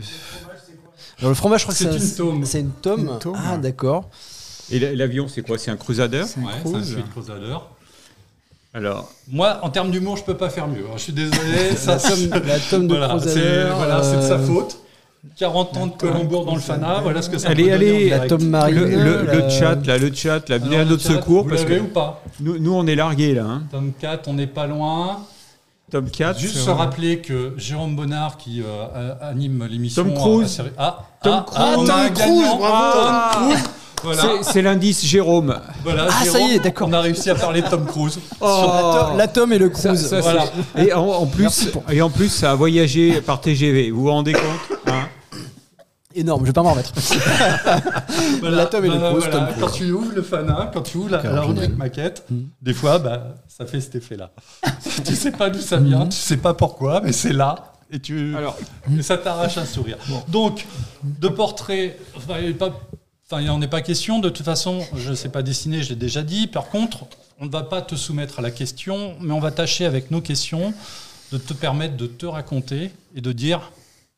alors, le fromage, je crois que c'est une tome. C'est une tome. Ah d'accord. Et la- l'avion, c'est quoi? C'est un Crusader? C'est un Ouais, un Crusader. Alors, Moi, en termes d'humour, je peux pas faire mieux. hein. Je suis désolé. ça, La tome, la tome de voilà, c'est voilà, c'est de sa euh, faute. 40 ans de Colombourg dans le Fana, voilà ce que ça Allez, allez, La tome marine. le, le- le la- chat, là, le chat, là, venez à le notre chat, secours vous parce l'avez que ou pas nous, nous, on est largués là. Hein. Tome 4, on n'est pas loin. Tome 4. Juste se rappeler que Jérôme Bonnard, qui euh, a- anime l'émission. Tom Cruise. Ah, Tom ah, Cruise. ah, on a Tom un Cruise, gagnant. bravo. Tom Cruise. Voilà, C'est- l'indice Jérôme. voilà, Ah, ça y est, d'accord. On a réussi à parler de Tom Cruise. La tome- La tome et le cruise. ça, Voilà. c'est- Et en, en plus, pour- et en plus, ça a voyagé par TGV. Vous vous rendez compte hein Énorme, je vais pas m'en remettre. Voilà, La tome et le Cruise, voilà. Quand tu ouvres le Fana, quand tu ouvres la, rubrique maquette, Mm. des fois, bah, ça fait cet effet-là. tu sais pas d'où ça vient, Mm. tu sais pas pourquoi, mais c'est là. Et, tu, Alors, et ça t'arrache un sourire. Donc, de portrait, enfin, pas- enfin, il n'en est pas question. De toute façon, je ne sais pas dessiner, je l'ai déjà dit. Par contre, on ne va pas te soumettre à la question, mais on va tâcher avec nos questions de te permettre de te raconter et de dire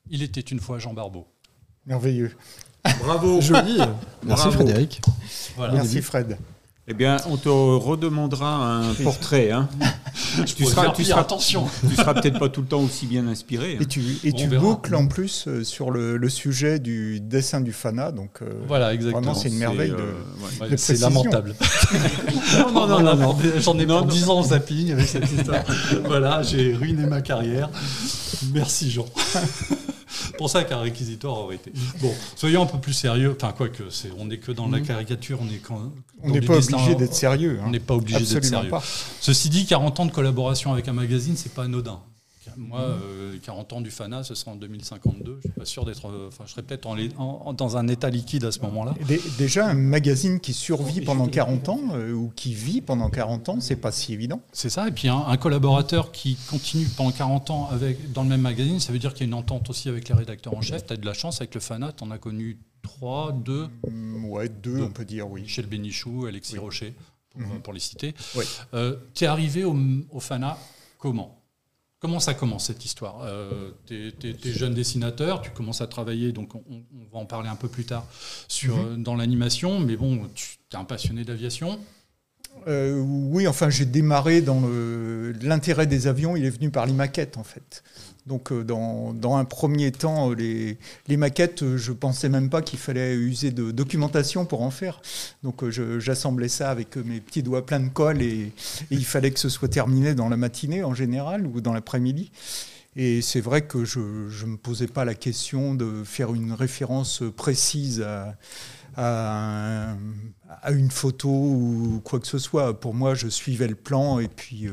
il était une fois Jean Barbeau. Merveilleux. bravo. Joli. Merci Bravo. Frédéric. Voilà. Merci Fred. Eh bien, on te redemandera un portrait. Hein. Je tu seras, tu seras, attention. tu seras peut-être pas tout le temps aussi bien inspiré. hein. Et tu, et boucles en plus euh, sur le, le sujet du dessin du Fana. Donc, euh, Voilà, exactement. Vraiment, c'est une merveille euh, ouais. Ouais, de c'est lamentable. Non, non, non, non, non. J'en ai Non, pour non. 10 ans en zapping avec cette histoire. voilà, j'ai ruiné ma carrière. Merci Jean. pour ça qu'un réquisitoire aurait été. Bon, soyons un peu plus sérieux. Enfin, quoi que, c'est, on n'est que dans la caricature, on est quand. on dans n'est pas obligé d'être sérieux. On hein. n'est pas obligé d'être sérieux. pas. Ceci dit, 40 ans de collaboration avec un magazine, c'est pas anodin. Moi, euh, 40 ans du FANA, ce sera en 2052. Je suis pas sûr d'être. euh, Enfin, je serais peut-être en en- dans un état liquide à ce moment-là. Dé- Déjà, un magazine qui survit pendant je- 40 ans euh, ou qui vit pendant 40 ans, c'est pas si évident. C'est ça. Et puis un, un collaborateur qui continue pendant 40 ans avec, dans le même magazine, ça veut dire qu'il y a une entente aussi avec les rédacteurs en chef. Tu as de la chance avec le FANA, tu en as connu 3, 2, Mm, Ouais, deux, Deux. on peut dire, oui. Michel Bénichou, Alexis Oui. Rocher, pour, Mhm. pour les citer. Oui. tu es arrivé au, au FANA comment? Comment ça commence cette histoire? Euh, Tu es, jeune dessinateur, tu commences à travailler, donc on, on va en parler un peu plus tard sur, Mhm. euh, dans l'animation, mais bon, tu es un passionné d'aviation? Euh, oui, enfin, j'ai démarré dans l'intérêt des avions, il est venu par les maquettes, en fait. Donc, euh, dans, un premier temps, euh, les, maquettes, euh, je pensais même pas qu'il fallait user de documentation pour en faire. Donc, j'assemblais ça avec mes petits doigts pleins de colle et, il fallait que ce soit terminé dans la matinée en général ou dans l'après-midi. Et c'est vrai que je ne me posais pas la question de faire une référence précise à, à, un- à une photo ou quoi que ce soit. Pour moi, je suivais le plan et puis,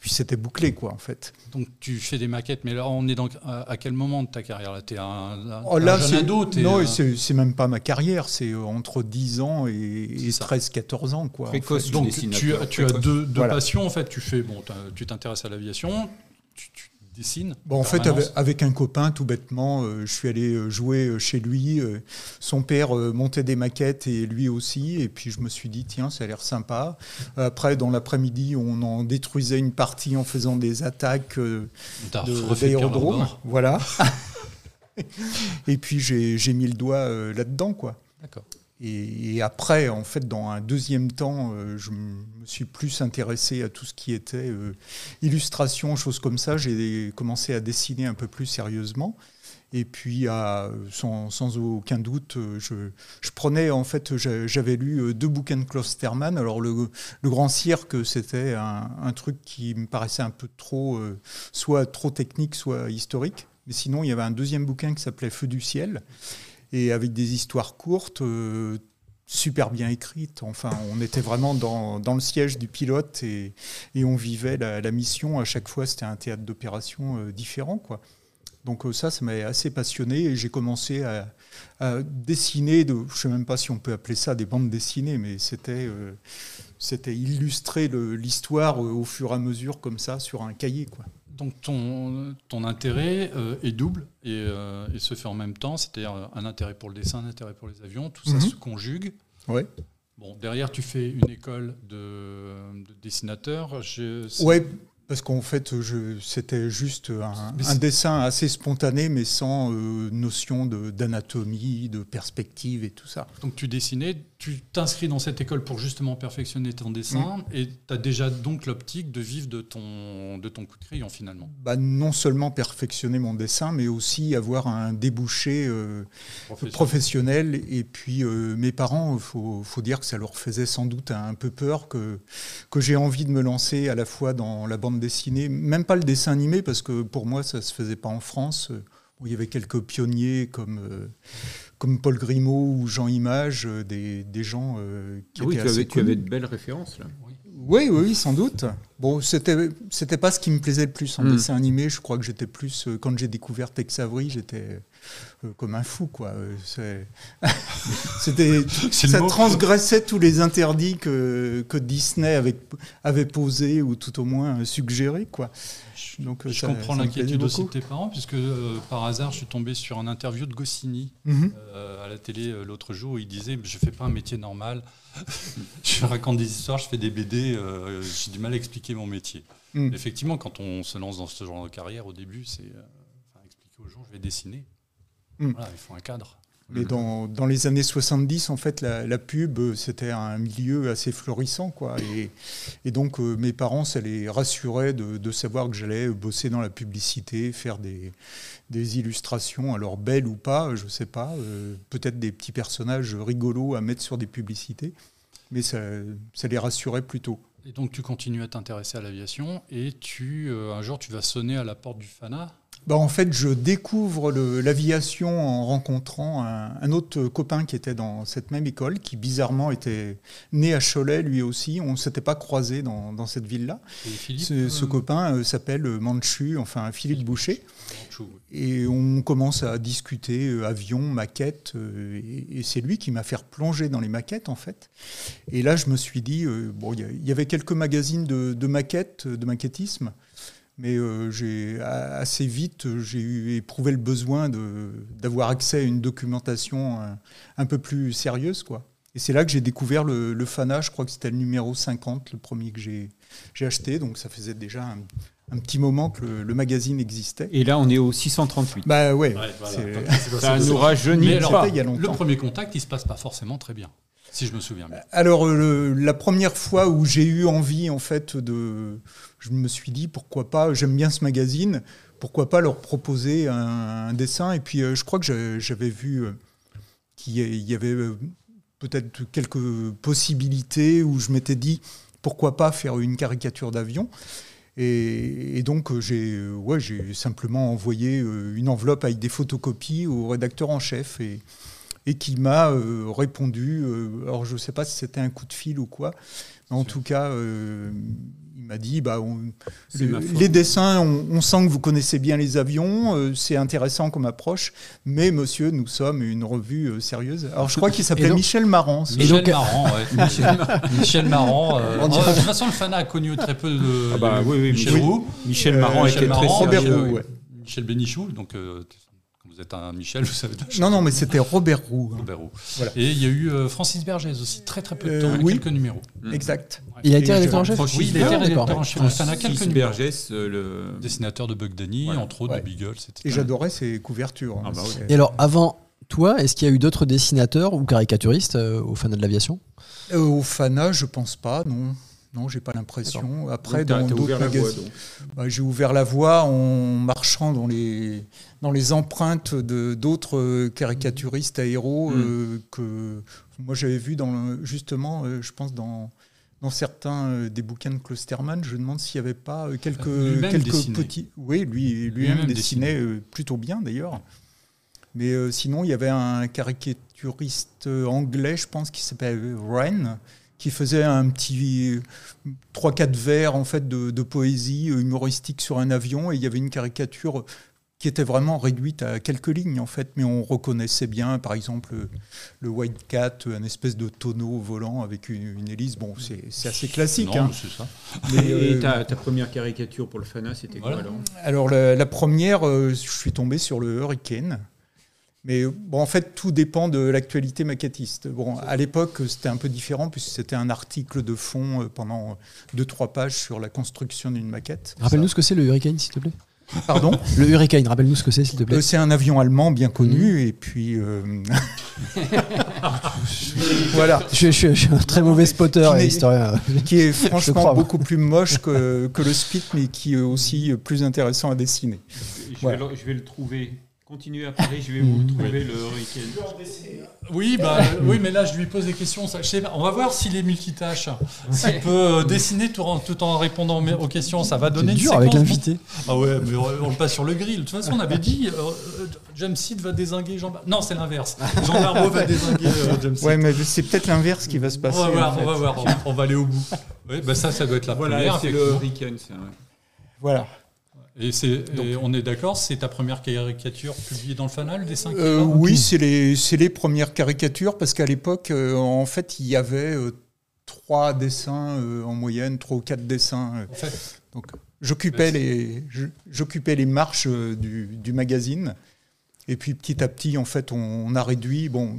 puis c'était bouclé, quoi, en fait. Donc tu fais des maquettes, mais là on est dans, à, à quel moment de ta carrière là? T'es un, un, Oh, là, un jeune ado non, euh, c'est même pas ma carrière, c'est euh, entre 10 ans et, et ça. 13-14 ans, quoi. en Précoce. fait. donc tu, as- tu as deux, deux Voilà. passions en fait. Tu fais bon, tu t'intéresses à l'aviation, tu, tu Bon, en fait, avec, avec un copain, tout bêtement, euh, je suis allé euh, jouer euh, chez lui. euh, son père montait des maquettes et lui aussi. Et puis, je me suis dit, tiens, ça a l'air sympa. Après, dans l'après-midi, on en détruisait une partie en faisant des attaques d'aérodrome. Voilà. et puis, j'ai mis le doigt là-dedans, quoi. D'accord. Et, après, en fait, dans un deuxième temps, euh, je me suis plus intéressé à tout ce qui était euh, illustration, choses comme ça. J'ai commencé à dessiner un peu plus sérieusement. Et puis, sans, aucun doute, euh, je, prenais, en fait, j'a- j'avais lu deux bouquins de Klaus Sterman. Alors, le, Grand Cirque, c'était un, truc qui me paraissait un peu trop, soit trop technique, soit historique. Mais sinon, il y avait un deuxième bouquin qui s'appelait Feu du ciel et avec des histoires courtes, euh, super bien écrites. Enfin, on était vraiment dans, dans le siège du pilote et, et on vivait la, mission. À chaque fois, c'était un théâtre d'opération euh, différent, quoi. Donc euh, ça, ça m'a assez passionné et j'ai commencé à, dessiner, de, je ne sais même pas si on peut appeler ça des bandes dessinées, mais c'était euh, illustrer l'histoire au fur et à mesure comme ça sur un cahier. Quoi. Donc ton, ton intérêt euh, est double et, euh, et se fait en même temps, c'est-à-dire euh, un intérêt pour le dessin, un intérêt pour les avions, tout Mhm. ça se conjugue. Ouais. Bon, derrière tu fais une école de, de dessinateur. Ouais, parce qu'en fait, c'était juste un, dessin assez spontané, mais sans euh, notion d'anatomie, de, perspective et tout ça. Donc tu dessinais, tu t'inscris dans cette école pour justement perfectionner ton dessin, mm. et tu as déjà donc l'optique de vivre de ton, de ton coup de crayon finalement bah, Non seulement perfectionner mon dessin, mais aussi avoir un débouché euh, professionnel. Et puis euh, mes parents, il faut, faut, dire que ça leur faisait sans doute un peu peur que, que j'ai envie de me lancer à la fois dans la bande dessiné, même pas le dessin animé, parce que pour moi, ça se faisait pas en France. Où il y avait quelques pionniers comme, euh, comme Paul Grimaud ou Jean Image, euh, des, des gens euh, qui ah oui, tu avais, tu avais, de belles références là. Oui, oui, oui, sans doute. Bon, c'était c'était pas ce qui me plaisait le plus en hmm. dessin animé. Je crois que j'étais plus quand j'ai découvert Tex Avery, j'étais euh, comme un fou, quoi. Euh, c'était, ça transgressait tous les interdits que, que Disney avait, avait posés ou tout au moins suggérés, quoi. Donc, je comprends l'inquiétude aussi de tes parents, puisque euh, par hasard, je suis tombé sur une interview de Goscinny mhm. à la télé l'autre jour où il disait Je fais pas un métier normal, je raconte des histoires, je fais des BD, j'ai du mal à expliquer mon métier. Mhm. Effectivement, quand on se lance dans ce genre de carrière, au début, c'est expliquer aux gens Je vais dessiner. Hmm. il faut un cadre. Mais dans, dans, les années 70, en fait, la, pub, c'était un milieu assez florissant. Quoi. Et, et donc, euh, mes parents, ça les rassurait de, de savoir que j'allais bosser dans la publicité, faire des, des, illustrations, alors belles ou pas, je ne sais pas, euh, peut-être des petits personnages rigolos à mettre sur des publicités. Mais ça, ça les rassurait plutôt. Et donc, tu continues à t'intéresser à l'aviation et tu, euh, un jour, tu vas sonner à la porte du FANA bah, en fait, je découvre l'aviation en rencontrant un, autre copain qui était dans cette même école, qui bizarrement était né à Cholet lui aussi. On ne s'était pas croisé dans, cette ville-là. Ce, euh, copain euh, s'appelle Manchu, enfin Philippe Boucher. Et on commence à discuter euh, avion, maquette, et, c'est lui qui m'a fait plonger dans les maquettes en fait. Et là, je me suis dit, bon, il y, avait quelques magazines de, de maquettes, de maquettisme. Mais euh, j'ai assez vite, j'ai éprouvé le besoin d'avoir accès à une documentation un, peu plus sérieuse. Quoi. Et c'est là que j'ai découvert le, le, FANA, je crois que c'était le numéro 50, le premier que j'ai acheté. Donc ça faisait déjà un, petit moment que le, magazine existait. Et là, on est au 638. Bah ouais. Ça nous rajeunit. Mais alors, il y a longtemps. le premier contact, il se passe pas forcément très bien si je me souviens bien. Alors, la première fois où j'ai eu envie, en fait, de. Je me suis dit, pourquoi pas, j'aime bien ce magazine, pourquoi pas leur proposer un, dessin. Et puis, euh, je crois que j'avais vu euh, qu'il y avait euh, peut-être quelques possibilités où je m'étais dit, pourquoi pas faire une caricature d'avion. Et, donc, j'ai ouais, simplement envoyé une enveloppe avec des photocopies au rédacteur en chef. Et, et qui m'a euh, répondu. Euh, alors je ne sais pas si c'était un coup de fil ou quoi, mais en tout cas, euh, il m'a dit bah, les dessins, on, sent que vous connaissez bien les avions, c'est intéressant comme approche, mais monsieur, nous sommes une revue sérieuse. Alors je crois qu'il s'appelait Michel Marant. Michel Marant, ouais. Michel, Marant. de toute façon, le FANA a connu très peu de, ah bah, oui, oui, Michel, Roux. Michel Marant était très Robert Roux, Michel Bénichou, donc vous êtes un Michel, vous savez. Non, non, mais c'était Robert Roux. Robert Roux. Et il y a eu euh, Francis Bergès aussi, très très peu de temps, euh, oui. quelques numéros. Mm. Exact. Il a été rédacteur en chef Oui, il a été rédacteur en chef. Ça n'a quelques Bergès, euh, le dessinateur de Bug Danny, entre autres de Beagle. Et j'adorais ses couvertures. Hein. Ah bah Et alors, avant toi, est-ce qu'il y a eu d'autres dessinateurs ou caricaturistes au Fana de l'aviation? Au Fana, je pense pas, non. Non, j'ai pas l'impression. Après, dans d'autres magazines, bah, j'ai ouvert la voie en marchant dans les dans les empreintes de d'autres euh, caricaturistes aéros mm. euh, que moi j'avais vu dans justement, euh, je pense dans dans certains des bouquins de Klosterman, je demande s'il n'y avait pas quelques quelques petits. Oui, lui lui-même dessinait plutôt bien d'ailleurs. Mais sinon, il y avait un caricaturiste anglais, je pense, qui s'appelle Wren, qui faisait un petit 3-4 vers en fait de, poésie humoristique sur un avion et il y avait une caricature qui était vraiment réduite à quelques lignes en fait, mais on reconnaissait bien par exemple le White Cat, un espèce de tonneau volant avec une, hélice. Bon, c'est assez classique. Non, hein. c'est ça. et euh, ta, première caricature pour le FANA, c'était quoi alors? Alors la, première, euh, je suis tombé sur le Hurricane. Mais bon, en fait, tout dépend de l'actualité maquettiste. Bon, à l'époque, c'était un peu différent puisque c'était un article de fond pendant deux trois pages sur la construction d'une maquette. Rappelle-nous ce que c'est le Hurricane, s'il te plaît. Pardon Le Hurricane, rappelle-nous ce que c'est, s'il te plaît. Euh, c'est un avion allemand bien connu, mmh. et puis. Euh... voilà. Je, je, suis un très mauvais spotter et historien. Qui est franchement beaucoup plus moche que, que, le Spit, mais qui est aussi plus intéressant à dessiner. Je, voilà. vais, le, je vais le trouver. Continuez à parler, je vais vous trouver le Hurricane. Oui, bah, oui, mais là je lui pose des questions. Je sais pas, on va voir s'il est multitâche. S'il peut euh, dessiner tout en, tout en, répondant aux questions, ça va donner une dur avec l'invité. Ah ouais, mais on, le passe sur le grill. De toute façon, on avait dit euh, James Seed va désinguer Jean. Non, c'est l'inverse. Jean Barbeau va désinguer euh, James Ouais, mais c'est peut-être l'inverse qui va se passer. On va voir, on, va, voir on, va aller au bout. Oui, bah ça, ça doit être la voilà, première. C'est le Hurricane. Voilà. Et, on est d'accord, c'est ta première caricature publiée dans le fanal des 5 euh, Oui, c'est les, les, premières caricatures parce qu'à l'époque, euh, en fait, il y avait euh, trois dessins euh, en moyenne, trois ou quatre dessins. En fait, donc, j'occupais les, j'occupais les marches du, du, magazine. Et puis petit à petit, en fait, on, on a réduit. Bon,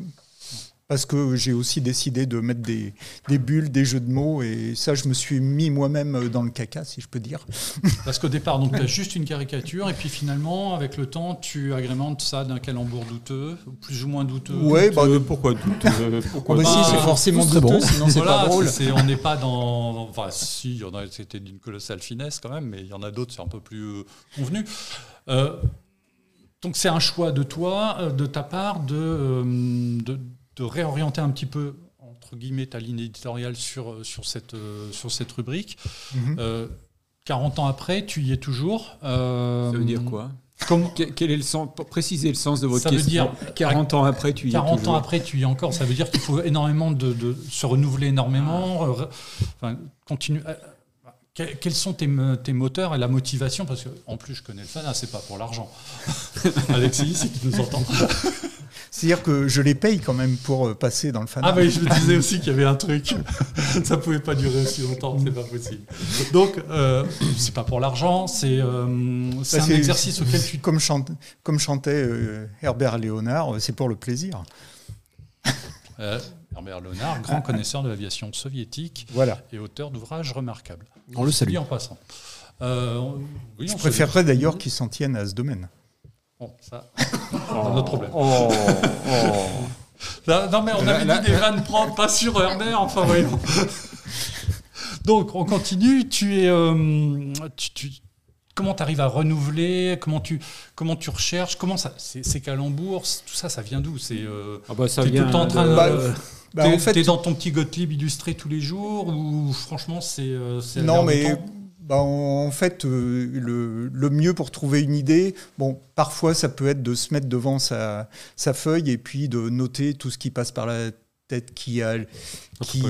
parce que j'ai aussi décidé de mettre des, des, bulles, des jeux de mots, et ça, je me suis mis moi-même dans le caca, si je peux dire. Parce qu'au départ, donc, tu as juste une caricature, et puis finalement, avec le temps, tu agrémentes ça d'un calembour douteux, plus ou moins douteux. Oui, bah, pourquoi douteux pourquoi bah, si, c'est forcément douteux, bon. sinon c'est pas drôle. on n'est pas dans... Enfin, si, il y en a, c'était d'une colossale finesse quand même, mais il y en a d'autres, c'est un peu plus euh, convenu. Euh, donc c'est un choix de toi, euh, de ta part, de, de de réorienter un petit peu entre guillemets ta ligne éditoriale sur, euh, sur, cette, euh, sur cette rubrique. 40 mhm. euh, ans après, tu y es toujours. Ça veut dire quoi Quel est le sens Précisez le sens de votre ça question. Veut dire 40 ans après, tu y 40 es toujours. ans après, tu y es encore. Ça veut dire qu'il faut énormément de, se renouveler énormément, enfin, continuer. Quels sont tes, tes, moteurs et la motivation? Parce que en plus, je connais le fan, c'est pas pour l'argent. Alexis, si tu nous entends. C'est-à-dire que je les paye quand même pour euh, passer dans le fan. Ah mais je me disais aussi qu'il y avait un truc. Ça pouvait pas durer aussi longtemps, c'est pas possible. Donc euh, c'est pas pour l'argent, c'est euh, bah, un exercice auquel tu comme, comme chantait euh, Herbert Léonard, c'est pour le plaisir. Herbert Léonard, grand connaisseur de l'aviation soviétique voilà. et auteur d'ouvrages remarquables. On le salue en passant. Oui, je préférerais d'ailleurs qu'il s'en tienne à ce domaine. Bon, ça, c'est un autre problème. Oh, oh. non, mais on avait dit des vannes propres, pas sur Herbert, enfin voyons. Donc, on continue. Tu es. Euh, tu, comment tu arrives à renouveler? Comment tu, comment tu recherches? Comment ça Ces calembours, tout ça, ça vient d'où? C'est. Euh, ah bah ça vient. Tout en train de. Bah, bah, en fait, es dans ton petit Gottlieb illustré tous les jours ou franchement c'est. Euh, non, mais bah, en fait, euh, le, mieux pour trouver une idée, bon, parfois ça peut être de se mettre devant sa, feuille et puis de noter tout ce qui passe par la tête qui a, qui,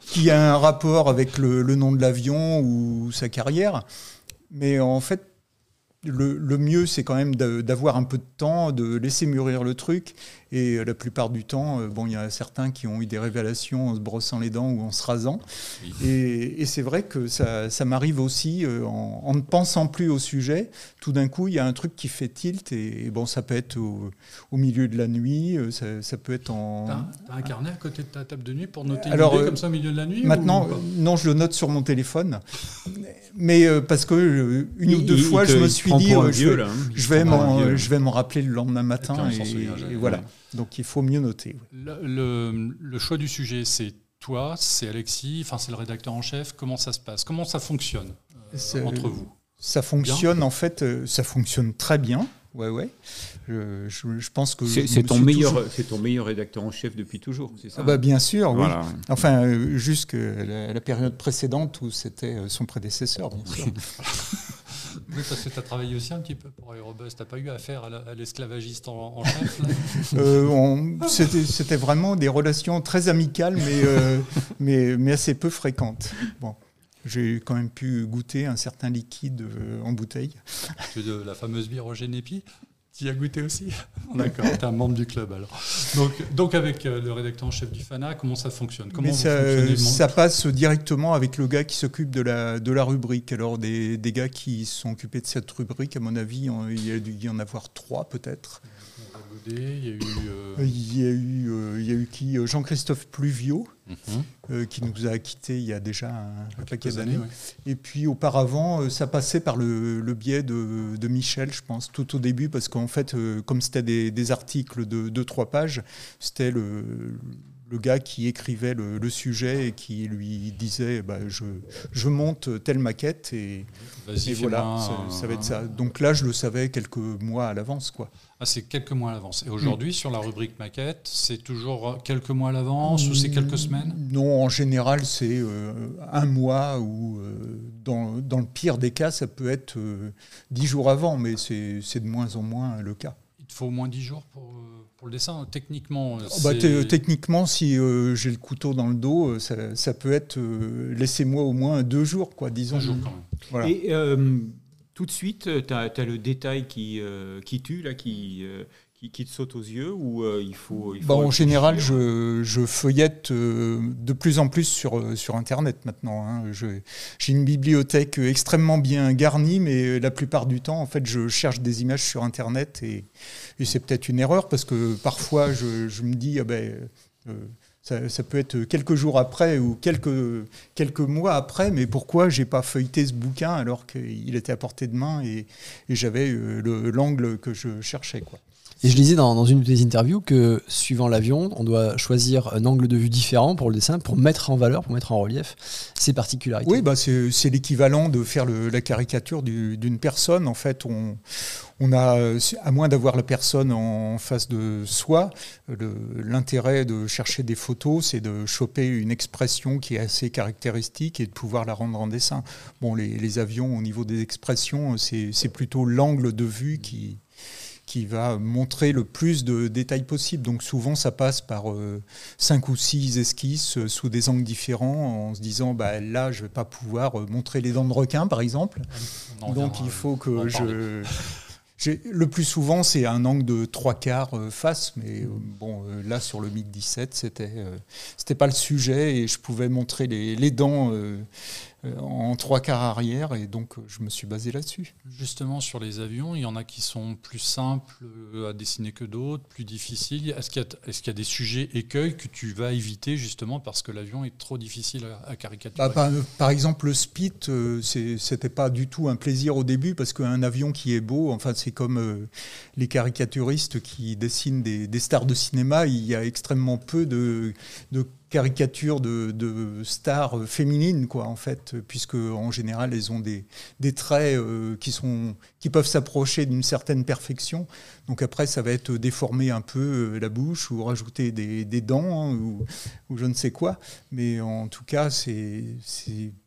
qui a un rapport avec le, le nom de l'avion ou sa carrière. Mais en fait, le, mieux, c'est quand même d'avoir un peu de temps, de laisser mûrir le truc. Et la plupart du temps, euh, bon, il y a certains qui ont eu des révélations en se brossant les dents ou en se rasant. Et, c'est vrai que ça, m'arrive aussi, euh, en, ne pensant plus au sujet, tout d'un coup, il y a un truc qui fait tilt. Et, bon, ça peut être au, milieu de la nuit, euh, ça, peut être en. T'as un carnet à côté de ta table de nuit pour noter Alors, une idée comme ça au milieu de la nuit Maintenant, non, je le note sur mon téléphone. Mais parce que une ou deux fois, je me suis euh, je, vais, je vais m'en rappeler le lendemain matin. Et, voilà. Donc il faut mieux noter. Le, choix du sujet, c'est toi, c'est Alexis, enfin c'est le rédacteur en chef. Comment ça se passe? Comment ça fonctionne euh, entre vous? Ça fonctionne en fait, euh, ça fonctionne très bien. Ouais, ouais. Je, je, pense que c'est ton meilleur, c'est ton meilleur rédacteur en chef depuis toujours, c'est ça? Ah bah Bien sûr, oui. Enfin, jusque la, la, période précédente où c'était son prédécesseur, bien sûr. Oui, parce que tu as travaillé aussi un petit peu pour Aerobus. Tu n'as pas eu affaire à l'esclavagiste en, chef euh, C'était vraiment des relations très amicales, mais, euh, mais, mais, assez peu fréquentes. Bon. J'ai quand même pu goûter un certain liquide euh, en bouteille. De la fameuse bière au Génépi tu y as goûté aussi D'accord, tu es un membre du club alors. Donc, donc avec euh, le rédacteur en chef du FANA, comment ça fonctionne? Comment ça, ça, passe directement avec le gars qui s'occupe de la, de la rubrique. Alors des, des, gars qui sont occupés de cette rubrique, à mon avis, il y a dû y en avoir trois peut-être. Il y a eu. Il, y a eu il y a eu qui Jean-Christophe Pluvio, mhm. qui nous a quittés il y a déjà un, paquet d'années. Et puis auparavant, ça passait par le, biais de, de, Michel, je pense, tout au début, parce qu'en fait, comme c'était des, des, articles de 2-3 pages, c'était le le gars qui écrivait le, sujet et qui lui disait bah, je, je, monte telle maquette et, voilà, ça, va être ça. Donc là, je le savais quelques mois à l'avance. quoi. Ah, c'est quelques mois à l'avance. Et aujourd'hui, mm. sur la rubrique maquette, c'est toujours quelques mois à l'avance ou c'est quelques semaines? Non, en général, c'est euh, un mois ou euh, dans, dans, le pire des cas, ça peut être euh, dix jours avant, mais c'est de moins en moins le cas. Il te faut au moins dix jours pour pour le dessin, techniquement oh, bah, Techniquement, si euh, j'ai le couteau dans le dos, euh, ça, peut être euh, laissez-moi au moins deux jours, quoi, disons. jours quand même. Et tout de suite, tu as, le détail qui, qui tue, là, qui, qui, te saute aux yeux ou euh, il faut, bah, En général, je, je feuillette euh, de plus en plus sur, euh, sur Internet maintenant. Hein. J'ai une bibliothèque extrêmement bien garnie, mais la plupart du temps, en fait, je cherche des images sur Internet et, et c'est peut-être une erreur parce que parfois, je, je me dis, ah ben, ça, ça, peut être quelques jours après ou quelques, quelques mois après, mais pourquoi j'ai pas feuilleté ce bouquin alors qu'il était à portée de main et, et j'avais l'angle que je cherchais quoi. Et je lisais dans, une des interviews que suivant l'avion, on doit choisir un angle de vue différent pour le dessin, pour mettre en valeur, pour mettre en relief ses particularités. Oui, bah c'est l'équivalent de faire la caricature d'une personne. En fait, on, a, à moins d'avoir la personne en face de soi, l'intérêt de chercher des photos, c'est de choper une expression qui est assez caractéristique et de pouvoir la rendre en dessin. Bon, les avions, au niveau des expressions, c'est plutôt l'angle de vue qui, qui va montrer le plus de détails possible. Donc souvent, ça passe par euh, cinq ou six esquisses euh, sous des angles différents, en se disant, bah, là, je ne vais pas pouvoir euh, montrer les dents de requin, par exemple. Donc il faut que je... Le plus souvent, c'est un angle de trois quarts face, mais bon, là sur le MiG 17, c'était c'était pas le sujet et je pouvais montrer les, les dents euh, en trois quarts arrière et donc euh, je me suis basé là-dessus. Justement sur les avions, il y en a qui sont plus simples euh, à dessiner que d'autres, plus difficiles. Est-ce qu'il y, a des sujets écueils que tu vas éviter justement parce que l'avion est trop difficile à, caricaturer? Bah, par, exemple le Spit, c'était pas du tout un plaisir au début parce qu'un avion qui est beau, enfin c'est comme les caricaturistes qui dessinent des, stars de cinéma, il y a extrêmement peu de, de caricature de, stars féminines, quoi, en fait, puisque en général, elles ont des, traits euh, qui, sont, qui peuvent s'approcher d'une certaine perfection. Donc après, ça va être déformer un peu euh, la bouche ou rajouter des, dents hein, ou, je ne sais quoi. Mais en tout cas, c'est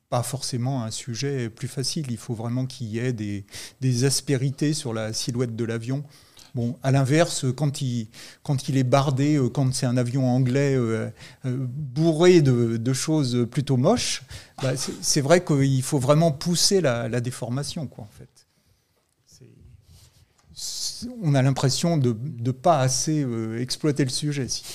pas forcément un sujet plus facile. Il faut vraiment qu'il y ait des aspérités sur la silhouette de l'avion. Bon, à l'inverse, quand il, quand il est bardé, euh, quand c'est un avion anglais euh, euh, bourré de, choses plutôt moches, bah, c'est vrai qu'il faut vraiment pousser la, déformation, quoi, en fait. On a l'impression de ne pas assez exploiter le sujet. Si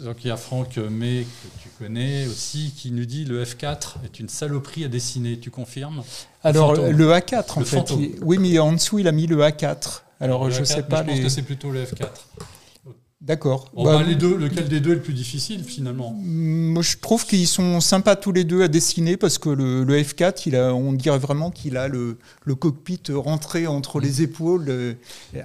Donc il y a Franck May, que tu connais aussi, qui nous dit le F4 est une saloperie à dessiner. Tu confirmes? Alors le A4, en fait. oui, mais en dessous, il a mis le A4. Alors, je sais pas. Je pense que c'est plutôt le F4. D'accord. Bah, bah, les deux, lequel des deux est le plus difficile finalement? Moi, je trouve qu'ils sont sympas tous les deux à dessiner parce que le, F4, il a, on dirait vraiment qu'il a le, cockpit rentré entre les épaules euh,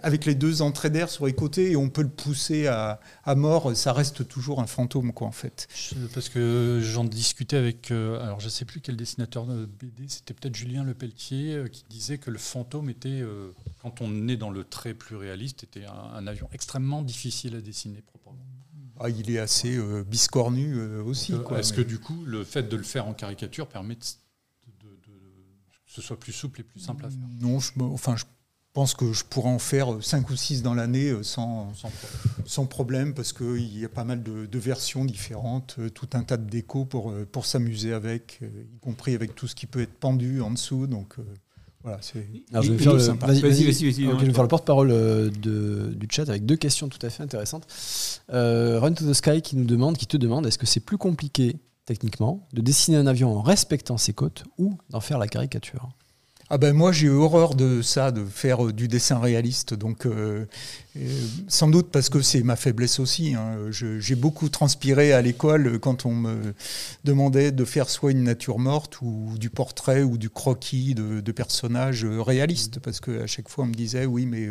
avec les deux entrées d'air sur les côtés et on peut le pousser à, mort. Ça reste toujours un fantôme, quoi, en fait. Parce que j'en discutais avec, euh, alors je sais plus quel dessinateur de BD, c'était peut-être Julien Lepelletier euh, qui disait que le fantôme était, quand on est dans le trait plus réaliste, était un, un avion extrêmement difficile à dessiner proprement. Ah, il est assez euh, biscornu euh, aussi. Euh, est-ce que du coup, le fait de le faire en caricature permet de, que ce soit plus souple et plus simple à faire? Non, je, enfin, je pense que je pourrais en faire 5 ou 6 dans l'année sans, sans, problème. parce qu'il y a pas mal de, versions différentes, tout un tas de décos pour, pour s'amuser avec, y compris avec tout ce qui peut être pendu en dessous. Donc, voilà, c'est je vais faire le, vas-y, vas-y, vas-y, je vais faire le porte-parole euh, du chat avec deux questions tout à fait intéressantes. Euh, Run to the Sky qui nous demande, qui te demande, est-ce que c'est plus compliqué techniquement de dessiner un avion en respectant ses côtes ou d'en faire la caricature? Ah ben moi j'ai horreur de ça, de faire euh, du dessin réaliste. Donc euh, sans doute parce que c'est ma faiblesse aussi. Hein. J'ai beaucoup transpiré à l'école quand on me demandait de faire soit une nature morte ou du portrait ou du croquis de, personnages réalistes. Parce qu'à chaque fois on me disait oui mais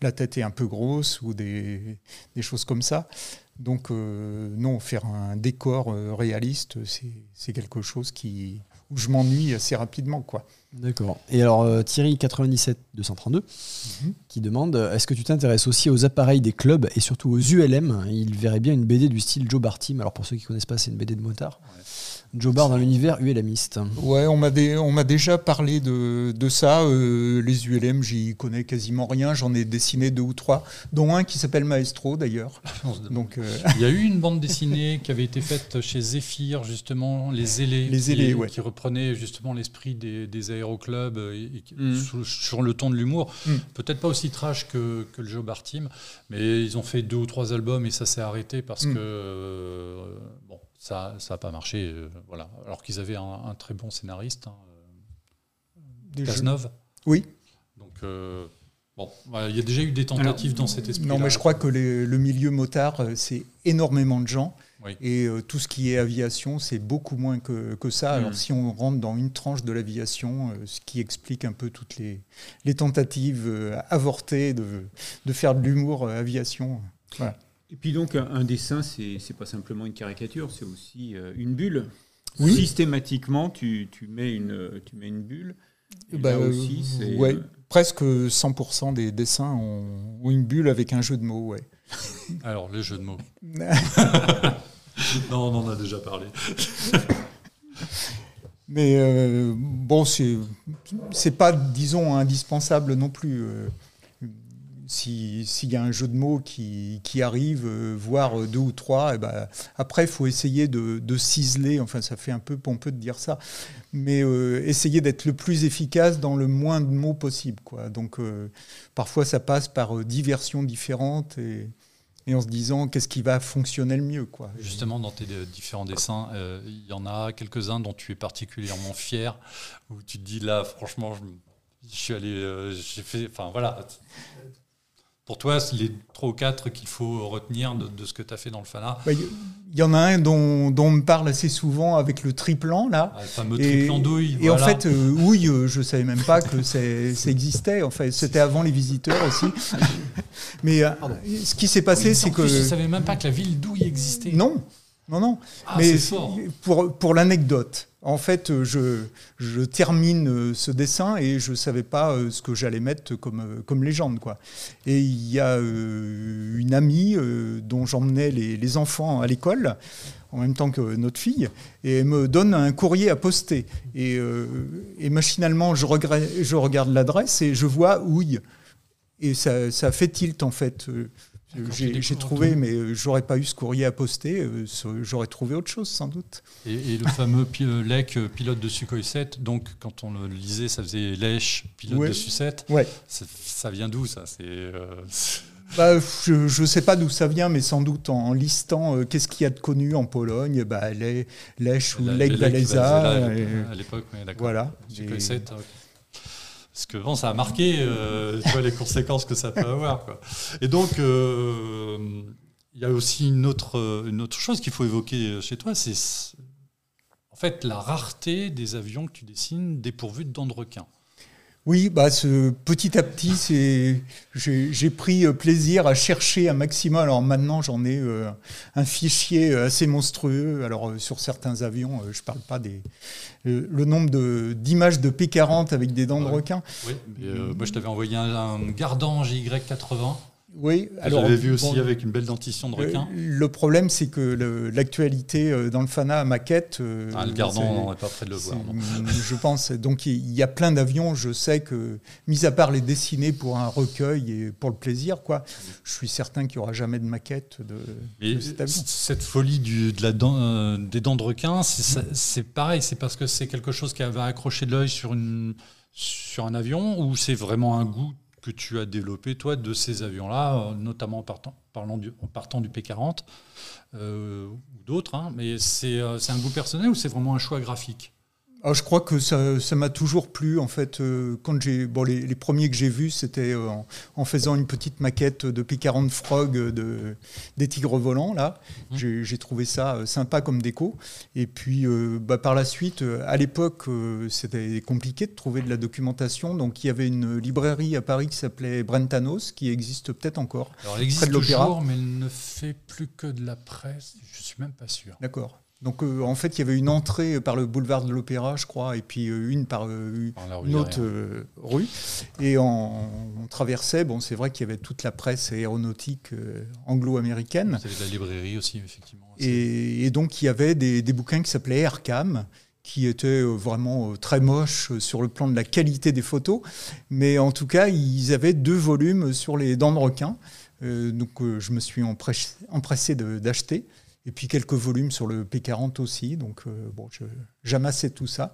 la tête est un peu grosse ou des choses comme ça. Donc non, faire un décor réaliste, c'est quelque chose qui, où je m'ennuie assez rapidement. quoi. D'accord. Et alors euh, Thierry 97 232 mhm. qui demande est-ce que tu t'intéresses aussi aux appareils des clubs et surtout aux ULM Il verrait bien une BD du style Joe Bartim. Alors pour ceux qui connaissent pas, c'est une BD de motard. Joe Bar dans l'univers ULMiste. Ouais, on m'a déjà parlé de, de ça. Euh, les ULM, j'y connais quasiment rien. J'en ai dessiné deux ou trois, dont un qui s'appelle Maestro d'ailleurs. Donc, euh, Il y a eu une bande dessinée qui avait été faite chez Zephyr, justement, Les Ailés, les qui, ouais. qui reprenait justement l'esprit des, des aéroclubs et, mm. sur, le ton de l'humour. Mm. Peut-être pas aussi trash que, que, le Joe Bar Team, mais ils ont fait deux ou trois albums et ça s'est arrêté parce mm. que. Euh, bon, ça n'a pas marché. Euh, voilà. Alors qu'ils avaient un, très bon scénariste, hein, euh, Cazeneuve. Oui. Donc, euh, bon, il y a déjà eu des tentatives dans cet esprit. Non, mais je crois que le milieu motard, c'est énormément de gens. Et tout ce qui est aviation, c'est beaucoup moins que, que ça. Alors, mm. si on rentre dans une tranche de l'aviation, ce qui explique un peu toutes les, les tentatives avortées de, de faire de l'humour aviation. Voilà. Et puis donc un, dessin, c'est n'est pas simplement une caricature, c'est aussi euh, une bulle. Oui. Systématiquement, tu, tu, mets une, tu mets une bulle. Bah, aussi, ouais, euh, presque 100% des dessins ont, une bulle avec un jeu de mots. Ouais. Alors, les jeux de mots. non, on en a déjà parlé. Mais euh, bon, c'est pas, disons, indispensable non plus s'il y a un jeu de mots qui, qui arrive, euh, voire deux ou trois, et eh ben, après, il faut essayer de, de, ciseler, enfin ça fait un peu pompeux de dire ça, mais euh, essayer d'être le plus efficace dans le moins de mots possible. Quoi. Donc euh, parfois, ça passe par diversions différentes et, et en se disant qu'est-ce qui va fonctionner le mieux. Quoi. Justement, dans tes différents dessins, il y en a quelques-uns dont tu es particulièrement fier, où tu te dis là, franchement, je suis allé, j'ai fait, enfin voilà pour toi, c'est les trois ou quatre qu'il faut retenir de, ce que tu as fait dans le FANA? Il bah, y, en a un dont, on me parle assez souvent avec le triplan, là. Ah, le fameux triplan douille. Et en fait, euh, oui, euh, je ne savais même pas que ça existait. En fait, c'était avant les visiteurs aussi. Mais euh, ce qui s'est passé, c'est que. je ne savais même pas que la ville douille existait. Non, non, non. Ah, Mais pour, pour l'anecdote, en fait, je, je, termine euh, ce dessin et je ne savais pas euh, ce que j'allais mettre comme, euh, comme légende. Quoi. Et il y a une amie dont j'emmenais les, les, enfants à l'école, en même temps que notre fille, et elle me donne un courrier à poster. Et, et machinalement, je, je regarde l'adresse et je vois Ouille. Et ça, ça fait tilt, en fait. J'ai trouvé, mais euh, j'aurais pas eu ce courrier à poster, euh, j'aurais trouvé autre chose sans doute. Et, le fameux euh, LEC, pilote de Sukhoi 7, donc quand on le lisait, ça faisait Lèche, pilote de Su-7. Ouais. Ça vient d'où ça? Bah, je ne sais pas d'où ça vient, mais sans doute en, listant qu'est-ce qu'il y a de connu en Pologne, bah, Lèche ou Lech Walesa. À l'époque, d'accord. Voilà. Sukhoi 7, parce que bon, ça a marqué euh, les conséquences que ça peut avoir. Et donc, euh, il y a aussi une autre, une autre chose qu'il faut évoquer chez toi, c'est en fait la rareté des avions que tu dessines dépourvus de dents de requin. Oui, bah, ce, petit à petit, j'ai pris euh, plaisir à chercher un maximum. Alors maintenant, j'en ai euh, un fichier euh, assez monstrueux. Alors sur certains avions, je ne parle pas des le nombre d'images de, P40 avec des dents de requin. Oui, moi je t'avais envoyé un, un Gardange Y80 oui, alors. Vu aussi avec une belle dentition de requin. le problème, c'est que l'actualité euh, dans le FANA maquette. Euh, ah, le gardon, on n'est pas prêt de le voir. Je pense. Donc, il y a plein d'avions. Je sais que, mis à part les dessiner pour un recueil et pour le plaisir, quoi, je suis certain qu'il n'y aura jamais de maquette de, cet avion. Cette folie du, de la dent, euh, des dents de requin, c'est pareil. C'est parce que c'est quelque chose qui avait accroché de l'œil sur, sur un avion ou c'est vraiment un goût que tu as développé, toi, de ces avions-là, notamment en partant, du, en partant du P-40 euh, ou d'autres. Hein, mais c'est euh, un goût personnel ou c'est vraiment un choix graphique? Ah, je crois que ça, m'a toujours plu en fait. Euh, quand j'ai bon, les, premiers que j'ai vus, c'était euh, en, faisant une petite maquette de P40 Frog de, des tigres volants là. Mmh. J'ai trouvé ça euh, sympa comme déco. Et puis bah, par la suite, à l'époque, c'était compliqué de trouver de la documentation. Donc il y avait une librairie à Paris qui s'appelait Brentanos, qui existe peut-être encore. Alors elle existe toujours, mais elle ne fait plus que de la presse. Je suis même pas sûr. D'accord. Donc euh, en fait, il y avait une entrée par le boulevard de l'Opéra, je crois, et puis euh, une par, euh, une autre rue. Et on, traversait, bon, c'est vrai qu'il y avait toute la presse aéronautique anglo-américaine. C'était la librairie aussi, effectivement. Et, donc il y avait des, bouquins qui s'appelaient Aircam qui étaient vraiment très moches sur le plan de la qualité des photos. Mais en tout cas, ils avaient deux volumes sur les dents de requin. donc je me suis empressé d'acheter. Et puis quelques volumes sur le P40 aussi. Donc, euh, bon, j'amassais tout ça.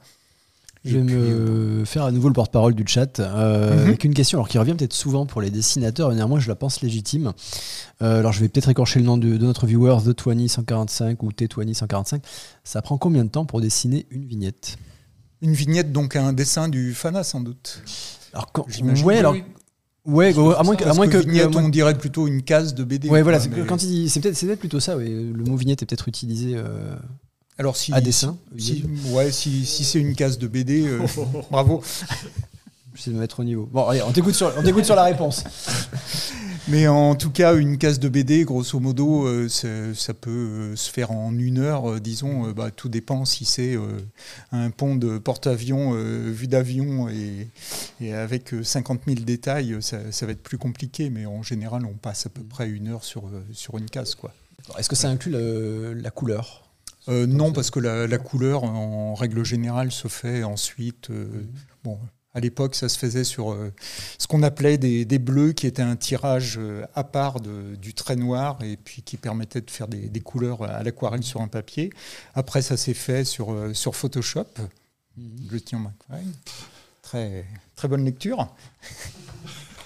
Je vais me euh, faire à nouveau le porte-parole du chat euh, mhm. avec une question alors qui revient peut-être souvent pour les dessinateurs et néanmoins je la pense légitime. alors je vais peut-être écorcher le nom de, notre viewer The 145 ou T20 145. Ça prend combien de temps pour dessiner une vignette? Une vignette donc un dessin du Fana sans doute. Alors quand, ouais, alors Ouais, à moins que, à moins que, vignette, on dirait plutôt une case de BD. Ouais, voilà, c'est peut-être plutôt ça. Le mot vignette est peut-être utilisé euh, Alors si, à dessin. Si, ouais, si, si c'est une case de BD, euh, bravo. J'essaie de me mettre au niveau. Bon, allez, on t'écoute sur, on sur la réponse. Mais en tout cas, une case de BD, grosso modo, euh, ça peut euh, se faire en une heure, euh, disons. Bah, tout dépend si c'est un pont de porte-avions vu d'avion et, avec 50 000 détails, ça, va être plus compliqué. Mais en général, on passe à peu près une heure sur, sur une case. Est-ce que ça inclut la couleur? Non, parce que la, couleur, en règle générale, se fait ensuite. Bon, à l'époque, ça se faisait sur euh, ce qu'on appelait des, bleus, qui étaient un tirage euh, à part du trait noir et puis qui permettait de faire des, couleurs à l'aquarelle sur un papier. Après, ça s'est fait sur, euh, sur Photoshop. Tien, Très, très bonne lecture.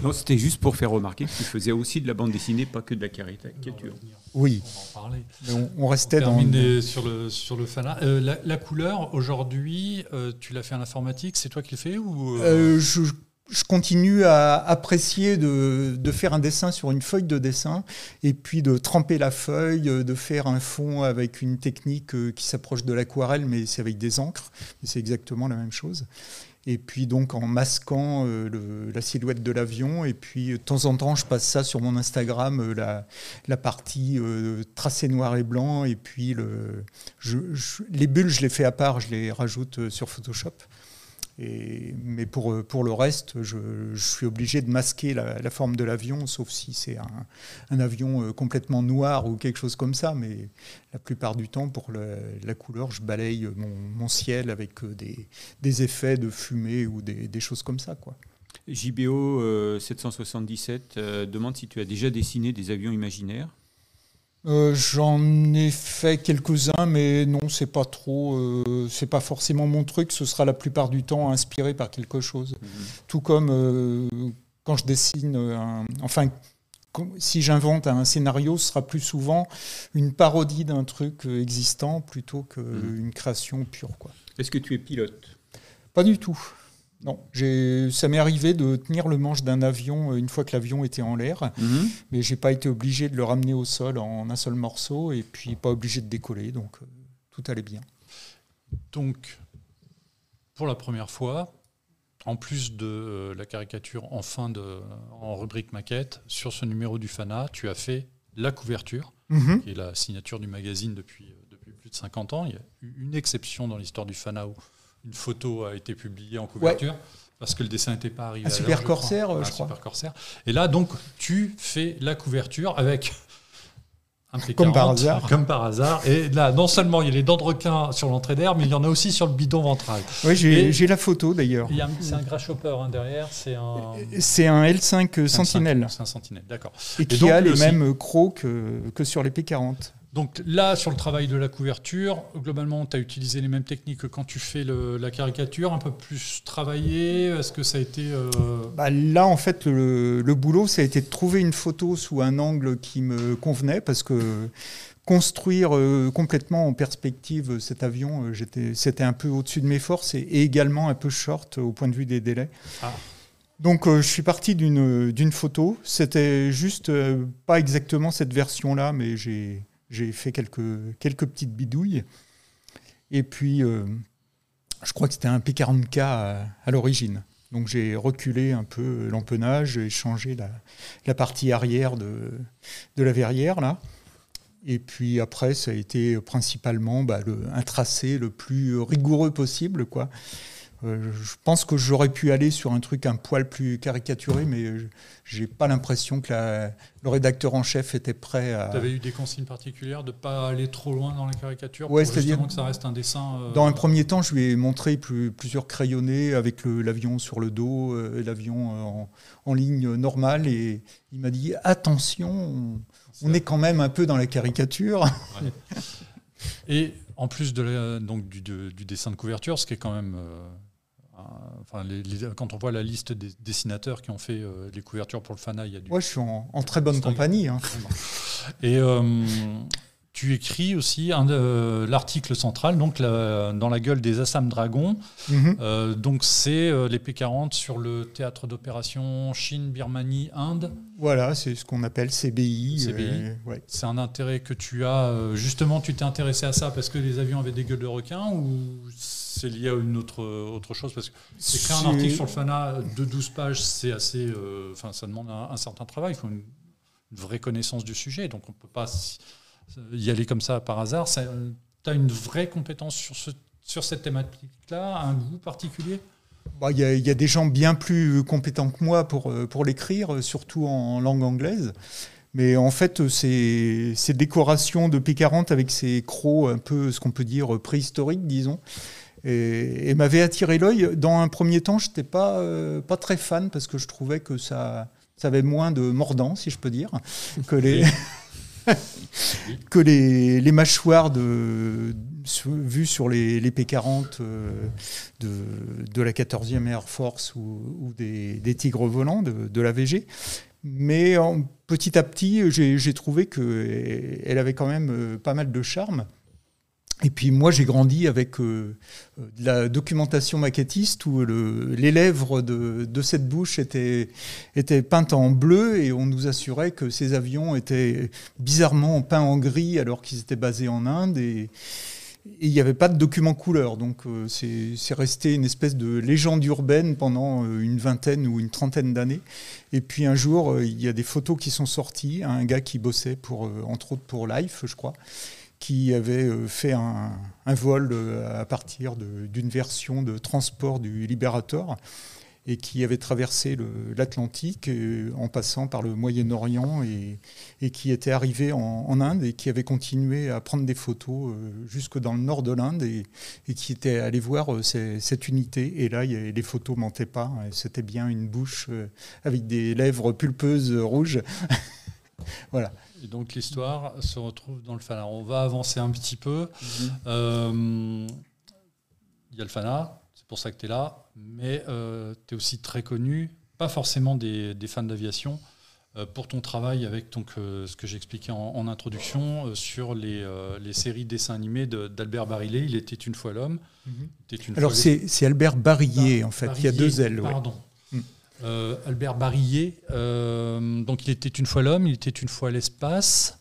Non, c'était juste pour faire remarquer que tu faisais aussi de la bande dessinée, pas que de la caricature. Oui. On va en parler. on, restait dans. sur le sur le fana. Euh, la, couleur aujourd'hui, euh, tu l'as fait en informatique, c'est toi qui le fais ou euh je, je, continue à apprécier de, de, faire un dessin sur une feuille de dessin et puis de tremper la feuille, de faire un fond avec une technique qui s'approche de l'aquarelle, mais c'est avec des encres. C'est exactement la même chose et puis donc en masquant euh, la silhouette de l'avion. Et puis de temps en temps, je passe ça sur mon Instagram, euh, la, partie euh, tracée noir et blanc. Et puis le, les bulles, je les fais à part, je les rajoute sur Photoshop mais pour, pour le reste, je, suis obligé de masquer la, forme de l'avion, sauf si c'est un, avion euh, complètement noir ou quelque chose comme ça. Mais la plupart du temps, pour la couleur, je balaye mon, ciel avec euh, des, effets de fumée ou des, des choses comme ça. Quoi. JBO 777 euh, demande si tu as déjà dessiné des avions imaginaires. Euh, j'en ai fait quelques-uns, mais non, c'est pas trop, euh, c'est pas forcément mon truc. Ce sera la plupart du temps inspiré par quelque chose. Mhm. Tout comme euh, quand je dessine, enfin, si j'invente un scénario, ce sera plus souvent une parodie d'un truc existant plutôt qu'une mhm. création pure. Est-ce que tu es pilote? Pas du tout. Non, ça m'est arrivé de tenir le manche d'un avion euh, une fois que l'avion était en l'air, mhm. mais j'ai pas été obligé de le ramener au sol en un seul morceau et puis pas obligé de décoller, donc euh, tout allait bien. Donc, pour la première fois, en plus de euh, la caricature en fin de en rubrique maquette, sur ce numéro du Fana, tu as fait la couverture, mhm. qui est la signature du magazine depuis, depuis plus de 50 ans. Il y a eu une exception dans l'histoire du Fana où une photo a été publiée en couverture. Parce que le dessin n'était pas arrivé. Un super corsaire, je crois. super corsaire. Et là, donc, tu fais la couverture avec un P40, Comme par hasard. Comme par hasard. Et là, non seulement il y a les dents de requin sur l'entrée d'air, mais il y en a aussi sur le bidon ventral. Oui, j'ai la photo d'ailleurs. C'est un grasshopper hein, derrière. C'est un. C'est un L5 Sentinelle. C'est un Sentinelle, d'accord. Et, qui a les mêmes crocs que, que sur les P40. Donc là, sur le travail de la couverture, globalement, tu as utilisé les mêmes techniques que quand tu fais la caricature, un peu plus travaillé Est-ce que ça a été... Euh, bah, là, en fait, le, boulot, ça a été de trouver une photo sous un angle qui me convenait, parce que construire complètement en perspective cet avion, c'était un peu au-dessus de mes forces et, également un peu short au point de vue des délais. Ah. Donc je suis parti d'une photo. C'était juste pas exactement cette version-là, mais j'ai fait quelques, quelques petites bidouilles. Et puis, je crois que c'était un P40K à l'origine. Donc j'ai reculé un peu l'empennage, j'ai changé la, partie arrière de, de, la verrière là. Et puis après, ça a été principalement bah, un tracé le plus rigoureux possible, quoi. Euh, je pense que j'aurais pu aller sur un truc un poil plus caricaturé, mais j'ai pas l'impression que le rédacteur en chef était prêt à. Tu avais eu des consignes particulières de pas aller trop loin dans la caricature ouais, pour justement que ça reste un dessin. Euh, dans un premier temps, je lui ai montré plusieurs crayonnés avec l'avion sur le dos, euh, l'avion en, ligne normale, et il m'a dit attention, on, est quand même un peu dans la caricature. Et en plus de donc du, dessin de couverture, ce qui est quand même Enfin, quand on voit la liste des dessinateurs qui ont fait euh, les couvertures pour le Fana, il y a du. Ouais, je suis en, très bonne compagnie. Hein. Et euh, tu écris aussi euh, l'article central, donc dans la gueule des Assam Dragons. Mhm. donc c'est les P40 sur le théâtre d'opération Chine, Birmanie, Inde. Voilà, c'est ce qu'on appelle CBI. CBI. C'est un intérêt que tu as. justement, tu t'es intéressé à ça parce que les avions avaient des gueules de requins ou c'est lié à une autre, autre chose? Parce que écrire un article sur le FANA de 12 pages, c'est assez. Euh, enfin, ça demande un, certain travail. Il faut une, vraie connaissance du sujet. Donc, on ne peut pas y aller comme ça par hasard. Tu as une vraie compétence sur, ce, sur cette thématique-là, un goût particulier? Bah, il y, y, a des gens bien plus compétents que moi pour, euh, pour l'écrire, surtout en langue anglaise. Mais en fait, ces, ces décorations de P40 avec ces crocs un peu, ce qu'on peut dire, préhistoriques, disons, et, m'avait attiré l'œil. Dans un premier temps, je n'étais pas, euh, pas très fan parce que je trouvais que ça, ça avait moins de mordant, si je peux dire, que les, que les, mâchoires vues sur les, les P-40 euh, de, la 14e Air Force ou, des, tigres volants de, la VG. Mais petit à petit, j'ai trouvé qu'elle avait quand même euh, pas mal de charme. Et puis moi, j'ai grandi avec euh, de la documentation maquettiste où le, les lèvres de, cette bouche étaient, étaient peintes en bleu et on nous assurait que ces avions étaient bizarrement peints en gris alors qu'ils étaient basés en Inde. Et, il n'y avait pas de document couleur. Donc euh, c'est resté une espèce de légende urbaine pendant euh, une vingtaine ou une trentaine d'années. Et puis un jour, il y a des photos qui sont sorties. Un gars qui bossait, pour, entre autres pour Life, je crois qui avait euh, fait un, vol euh, à partir d'une version de transport du Liberator et qui avait traversé l'Atlantique euh, en passant par le Moyen-Orient et, qui était arrivé en, Inde et qui avait continué à prendre des photos jusque dans le nord de l'Inde et, et, qui était allé voir cette unité. Et là, les photos mentaient pas. C'était bien une bouche avec des lèvres pulpeuses rouges. voilà. Et donc l'histoire se retrouve dans le Fana. On va avancer un petit peu. Mhm. Euh, il y a le Fana, c'est pour ça que tu es là, mais euh, tu es aussi très connu, pas forcément des, fans d'aviation, euh, pour ton travail avec donc, ce que j'expliquais en, en, introduction sur les, séries dessins animés d'Albert Barillet. Il était une fois l'homme. Mhm. Alors c'est Albert Barillet, en fait, il y a deux L. Pardon. Euh, Albert Barillet, euh, donc il était une fois l'homme, il était une fois l'espace,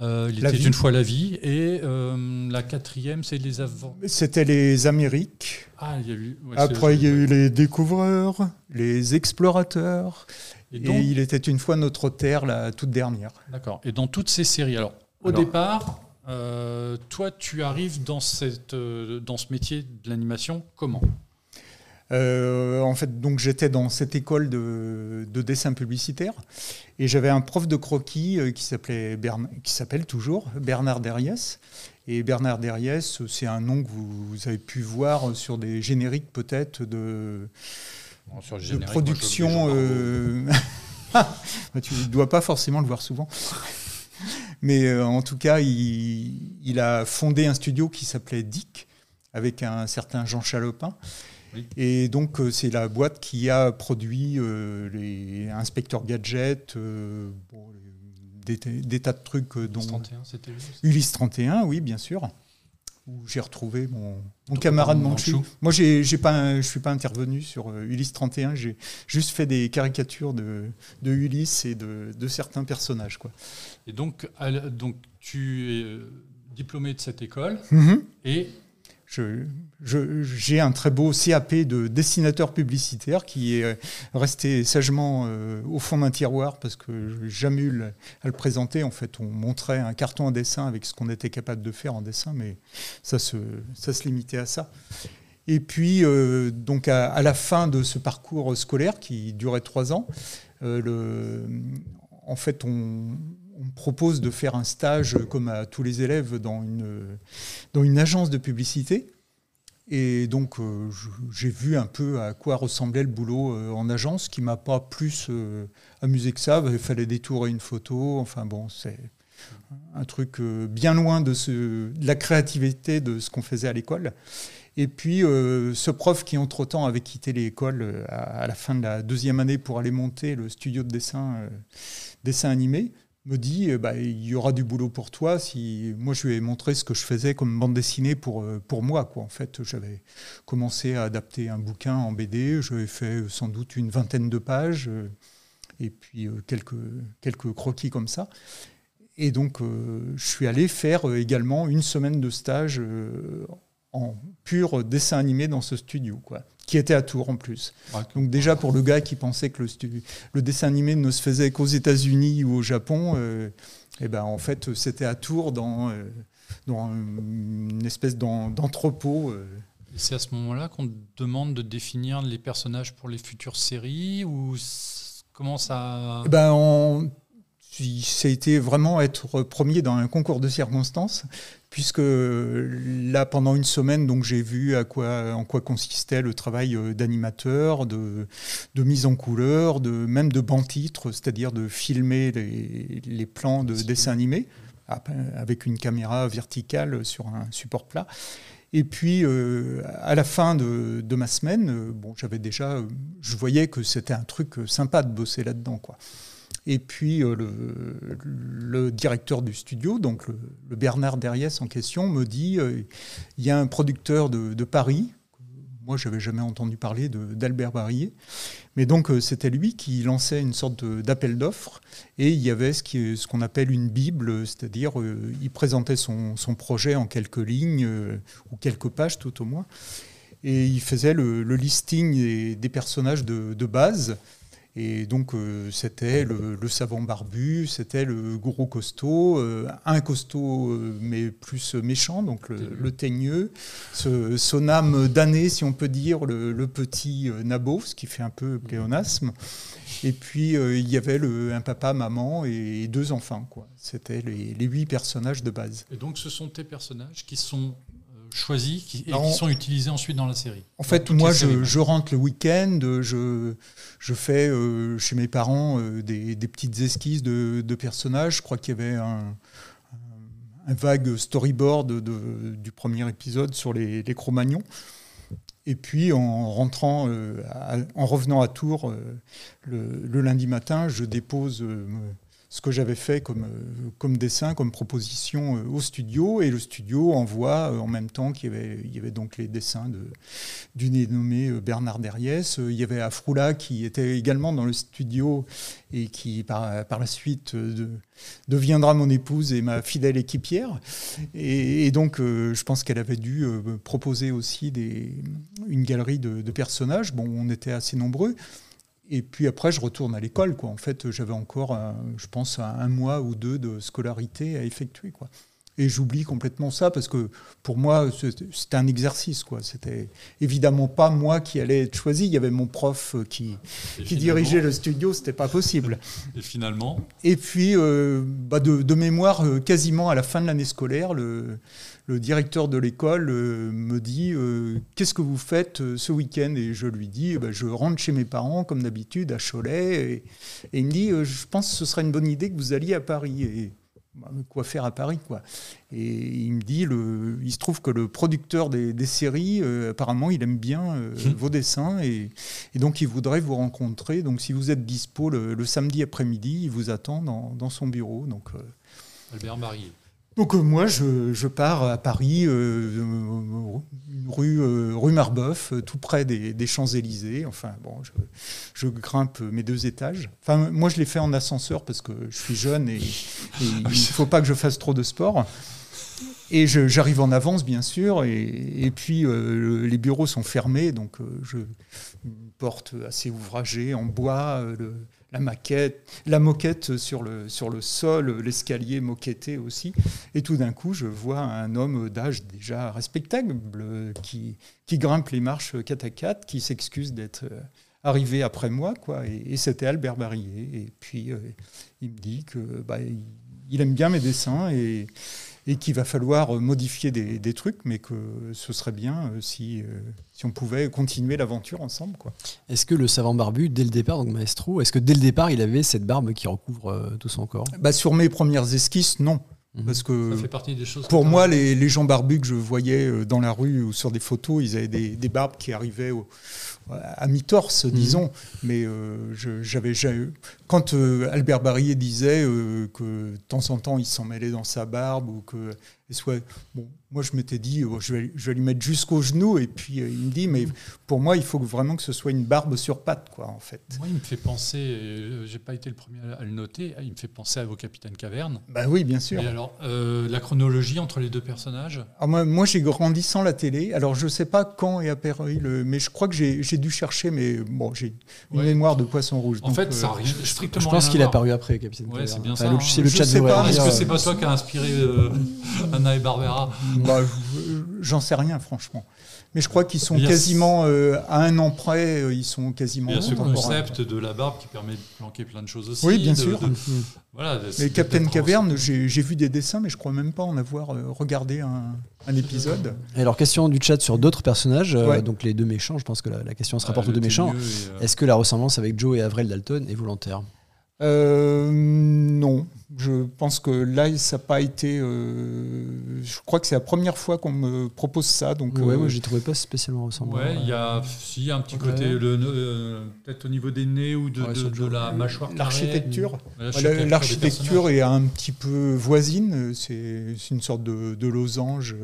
euh, il était une fois la vie, et la quatrième, c'est les avant. C'était les Amériques. Ah, il y a eu, Après, il y a eu les découvreurs, les explorateurs, et, il était une fois notre Terre, la toute dernière. D'accord. Et dans toutes ces séries, alors, au départ, toi, tu arrives dans, cette, dans ce métier de l'animation comment? Euh, en fait, donc j'étais dans cette école de, dessin publicitaire et j'avais un prof de croquis euh, qui s'appelait qui s'appelle toujours Bernard Derriès. Et Bernard Derriès, c'est un nom que vous, avez pu voir sur des génériques peut-être de, production. Euh, tu ne dois pas forcément le voir souvent. Mais en tout cas, il, il a fondé un studio qui s'appelait Dick avec un certain Jean Chalopin. Et donc, euh, c'est la boîte qui a produit euh, les inspecteurs gadgets, euh, des, des tas de trucs dont Ulysse 31, c'était. Ulysse 31, oui, bien sûr, où j'ai retrouvé mon, mon camarade Manchou. Moi, j'ai, j'ai pas, je suis pas intervenu sur euh, Ulysse 31. J'ai juste fait des caricatures de, de Ulysse et de, de certains personnages, quoi. Et donc, tu es diplômé de cette école et Je- je- j'ai un très beau CAP de dessinateur publicitaire qui est resté sagement euh, au fond d'un tiroir parce que j'ai jamais eu à le présenter. En fait, on montrait un carton à dessin avec ce qu'on était capable de faire en dessin, mais ça se, limitait à ça. Et puis, euh, donc à, la fin de ce parcours scolaire qui durait trois ans, euh, en fait, on, on me propose de faire un stage, comme à tous les élèves, dans une, dans une agence de publicité. Et donc, euh, j'ai vu un peu à quoi ressemblait le boulot euh, en agence, qui m'a pas plus euh, amusé que ça. Il fallait détourer une photo. Enfin bon, c'est un truc bien loin de, ce, de la créativité de ce qu'on faisait à l'école. Et puis, ce prof qui, entre-temps, avait quitté l'école à, la fin de la deuxième année pour aller monter le studio de dessin, dessin animé, me dit euh, bah, il y aura du boulot pour toi. Si moi je lui ai montré ce que je faisais comme bande dessinée pour euh, moi quoi. En fait, j'avais commencé à adapter un bouquin en BD. J'avais fait euh, sans doute une vingtaine de pages euh, et puis quelques quelques croquis comme ça. Et donc je suis allé faire également une semaine de stage en pur dessin animé dans ce studio quoi, qui était à Tours en plus. Donc déjà pour le gars qui pensait que le, le dessin animé ne se faisait qu'aux États-Unis ou au Japon, euh, eh ben en fait c'était à Tours dans, euh, dans une espèce d'en- d'entrepôt. euh. Et c'est à ce moment-là qu'on demande de définir les personnages pour les futures séries ou comment ça Eh ben on- ça a été vraiment être premier dans un concours de circonstances, puisque là pendant une semaine donc j'ai vu à quoi en quoi consistait le travail euh, d'animateur, de, de mise en couleur, de même de banc titre, c'est-à-dire de filmer les, les plans de dessin animé après, avec une caméra verticale sur un support plat. Et puis, euh, à la fin de, de ma semaine, euh, bon, j'avais déjà, je voyais que c'était un truc sympa de bosser là-dedans, quoi. Et puis, euh, le, directeur du studio, donc le, Bernard Derriès en question, me dit euh, il y a un producteur de, Paris. Moi, j'avais jamais entendu parler d'Albert Barillet. Mais donc, euh, c'était lui qui lançait une sorte d'appel d'offres. Et il y avait ce qu'on appelle une Bible, c'est-à-dire il présentait son, projet en quelques lignes, ou quelques pages tout au moins. Et il faisait le, listing des, personnages de base. Et donc, euh, c'était le, le savant barbu, c'était le gros costaud, euh, un costaud, euh, mais plus méchant, donc le, le teigneux, ce, son âme damnée, si on peut dire, le, le petit nabot, ce qui fait un peu pléonasme. Et puis, il y avait un papa, maman et deux enfants. C'était les, les huit personnages de base. Et donc ce sont tes personnages qui sont choisis qui- et Non. qui sont utilisés ensuite dans la série. En fait, moi, je, rentre le week-end, je, je fais euh, chez mes parents euh, des, des petites esquisses de, de personnages. Je crois qu'il y avait un, un- un vague storyboard de- de- du premier épisode sur les, les Cro-Magnons. Et puis, en rentrant, euh, à- en revenant à Tours euh, le, le lundi matin, je dépose euh, ce que j'avais fait comme, euh, comme dessin, comme proposition euh, au studio, et le studio envoie euh, en même temps qu'il y avait, il y avait donc les dessins de, du Bernard Derriès. Il y avait Afroula qui était également dans le studio et qui par, par la suite de- deviendra mon épouse et ma fidèle équipière. Et, donc je pense qu'elle avait dû proposer aussi des, une galerie de personnages. Bon, on était assez nombreux. Et puis après, je retourne à l'école. Quoi. En fait, j'avais encore, un- je pense, un, un mois ou deux de scolarité à effectuer. Quoi. Et j'oublie complètement ça parce que pour moi, c'était un exercice. quoi. C'était évidemment pas moi qui allais être choisi. Il y avait mon prof euh, qui, dirigeait le studio. C'était pas possible. Et finalement, Et puis, euh, bah, de, de mémoire, euh, quasiment à la fin de l'année scolaire, le, le directeur de l'école euh, me dit euh, Qu'est-ce que vous faites ce week-end? Et je lui dis Bah, Je rentre chez mes parents, comme d'habitude, à Cholet. Et, et il me dit Je pense que ce serait une bonne idée que vous alliez à Paris. Et quoi faire à Paris quoi. Et il me dit, le, il se trouve que le producteur des, séries, euh, apparemment, il aime bien euh, hum. vos dessins et, donc il voudrait vous rencontrer. Donc si vous êtes dispo le, samedi après-midi, il vous attend dans, son bureau. Donc, euh, Albert Marier. Donc moi, je, pars à Paris, une rue, rue Marbeuf, tout près des, Champs-Élysées. Enfin, bon, je, grimpe mes deux étages. Enfin, moi, je l'ai fait en ascenseur parce que je suis jeune et, il ne faut pas que je fasse trop de sport. Et j'arrive en avance, bien sûr, et, puis euh, les bureaux sont fermés, donc euh, je, une porte assez ouvragée en bois, euh, la moquette sur le, sur le sol, l'escalier moquetté aussi. Et tout d'un coup, je vois un homme d'âge déjà respectable qui, qui grimpe les marches 4 à 4, qui s'excuse d'être arrivé après moi, quoi. Et, c'était Albert Barillet. Et puis, il me dit que bah, il aime bien mes dessins et qu'il va falloir modifier des, trucs, mais que ce serait bien euh, si, euh, si on pouvait continuer l'aventure ensemble. Quoi. Est-ce que le savant barbu, dès le départ, donc Maestro, est-ce que dès le départ, il avait cette barbe qui recouvre euh, tout son corps? Bah, Sur mes premières esquisses, non. Mhm. Parce que ça fait partie des choses pour moi, les, les, gens barbus que je voyais dans la rue ou sur des photos, ils avaient des, des barbes qui arrivaient au, à mi-torse, mhm. disons. Mais euh, j'avais quand euh, Albert Barillet disait euh, que de temps en temps il s'en mêlait dans sa barbe ou que soit bon, moi je m'étais dit je, vais, je, vais, lui mettre jusqu'au genou et puis il me dit mais pour moi il faut vraiment que ce soit une barbe sur patte quoi en fait. Moi il me fait penser, j'ai pas été le premier à le noter, il me fait penser à vos capitaines caverne. Bah oui bien sûr. Et alors la chronologie entre les deux personnages? Ah, moi, moi j'ai grandi sans la télé, alors je sais pas quand est apparu le, mais je crois que j'ai dû chercher, mais bon, j'ai une mémoire de poisson rouge. En fait, ça arrive euh, strictement. Je pense qu'il est apparu après, Capitaine. Ouais, c'est bien ça. Le, hein. le chat Est-ce que c'est pas toi qui a inspiré euh, Anna et Barbera bah, J'en sais rien, franchement. Mais je crois qu'ils sont quasiment euh, à un an près, ils sont quasiment. Il y a ce concept de la barbe qui permet de planquer plein de choses aussi. Oui, bien sûr. Voilà, mais Captain Caverne, j'ai vu des dessins, mais je crois même pas en avoir regardé un, un épisode. Et alors, question du chat sur d'autres personnages, euh, donc les deux méchants, je pense que la, question se rapporte aux deux méchants. Euh, Est-ce que la ressemblance avec Joe et Avril Dalton est volontaire? Euh, Non. Je pense que là, ça n'a pas été. je crois que c'est la première fois qu'on me propose ça. Donc, ouais, moi, je trouvais pas spécialement ressemblant. Ouais, il y a si, un petit côté, peut-être au niveau des nez ou de, de, la mâchoire. L'architecture. L'architecture est un petit peu voisine. C'est une sorte de, de losange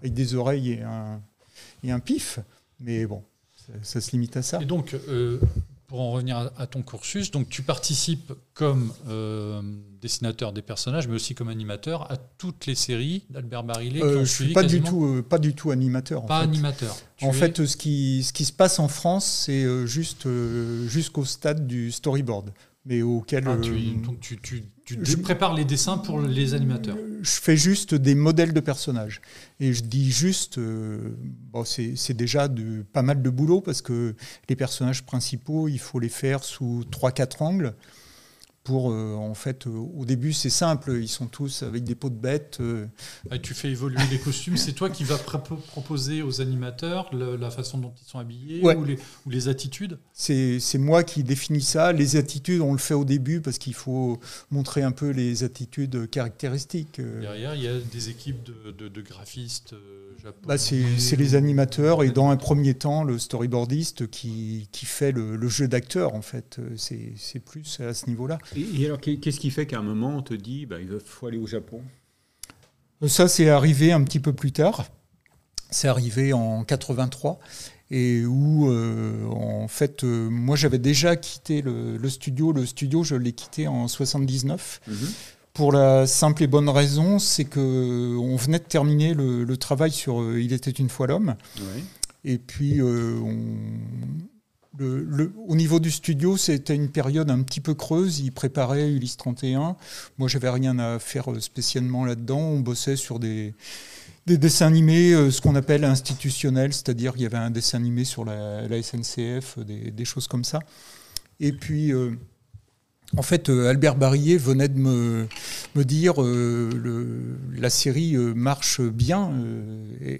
avec des oreilles et un, et un pif. Mais bon, ça, se limite à ça. Et donc, euh, pour en revenir à, ton cursus, donc tu participes comme euh, dessinateur des personnages, mais aussi comme animateur à toutes les séries d'Albert Barillet. Euh, je suis pas du tout, pas du tout animateur. Pas animateur. en fait, ce qui, ce qui se passe en France, c'est juste jusqu'au stade du storyboard mais auquel. Ah, tu, donc tu, tu, prépares les dessins pour les animateurs. Je fais juste des modèles de personnages. Et je dis juste, euh, bon, c'est déjà de, pas mal de boulot parce que les personnages principaux, il faut les faire sous 3-4 angles pour euh, en fait euh, au début c'est simple ils sont tous avec des peaux de bêtes euh. tu fais évoluer les costumes c'est toi qui vas proposer aux animateurs la façon dont ils sont habillés ou, les, ou, les, attitudes? C'est moi qui définis ça. Les attitudes on le fait au début parce qu'il faut montrer un peu les attitudes caractéristiques derrière il y a des équipes de, de, graphistes bah, c'est les animateurs et dans un premier temps le storyboardiste qui, qui fait le, le jeu d'acteur en fait. C'est plus à ce niveau là et, alors, qu'est-ce qui fait qu'à un moment, on te dit, bah, il faut aller au Japon? Ça, c'est arrivé un petit peu plus tard. C'est arrivé en 83 et où euh, en fait euh, moi j'avais déjà quitté le, studio. Le studio je l'ai quitté en 79 mhm. pour la simple et bonne raison, c'est que on venait de terminer le, travail sur euh, Il était une fois l'homme. Et puis on, au niveau du studio, c'était une période un petit peu creuse. Ils préparaient Ulysse 31. Moi, j'avais rien à faire euh, spécialement là-dedans. On bossait sur des, des dessins animés, euh, ce qu'on appelle institutionnels, c'est-à-dire qu'il y avait un dessin animé sur la, SNCF, des, des, choses comme ça. Et puis, euh, en fait, euh, Albert Barillet venait de me, dire euh, le, la série euh, marche bien,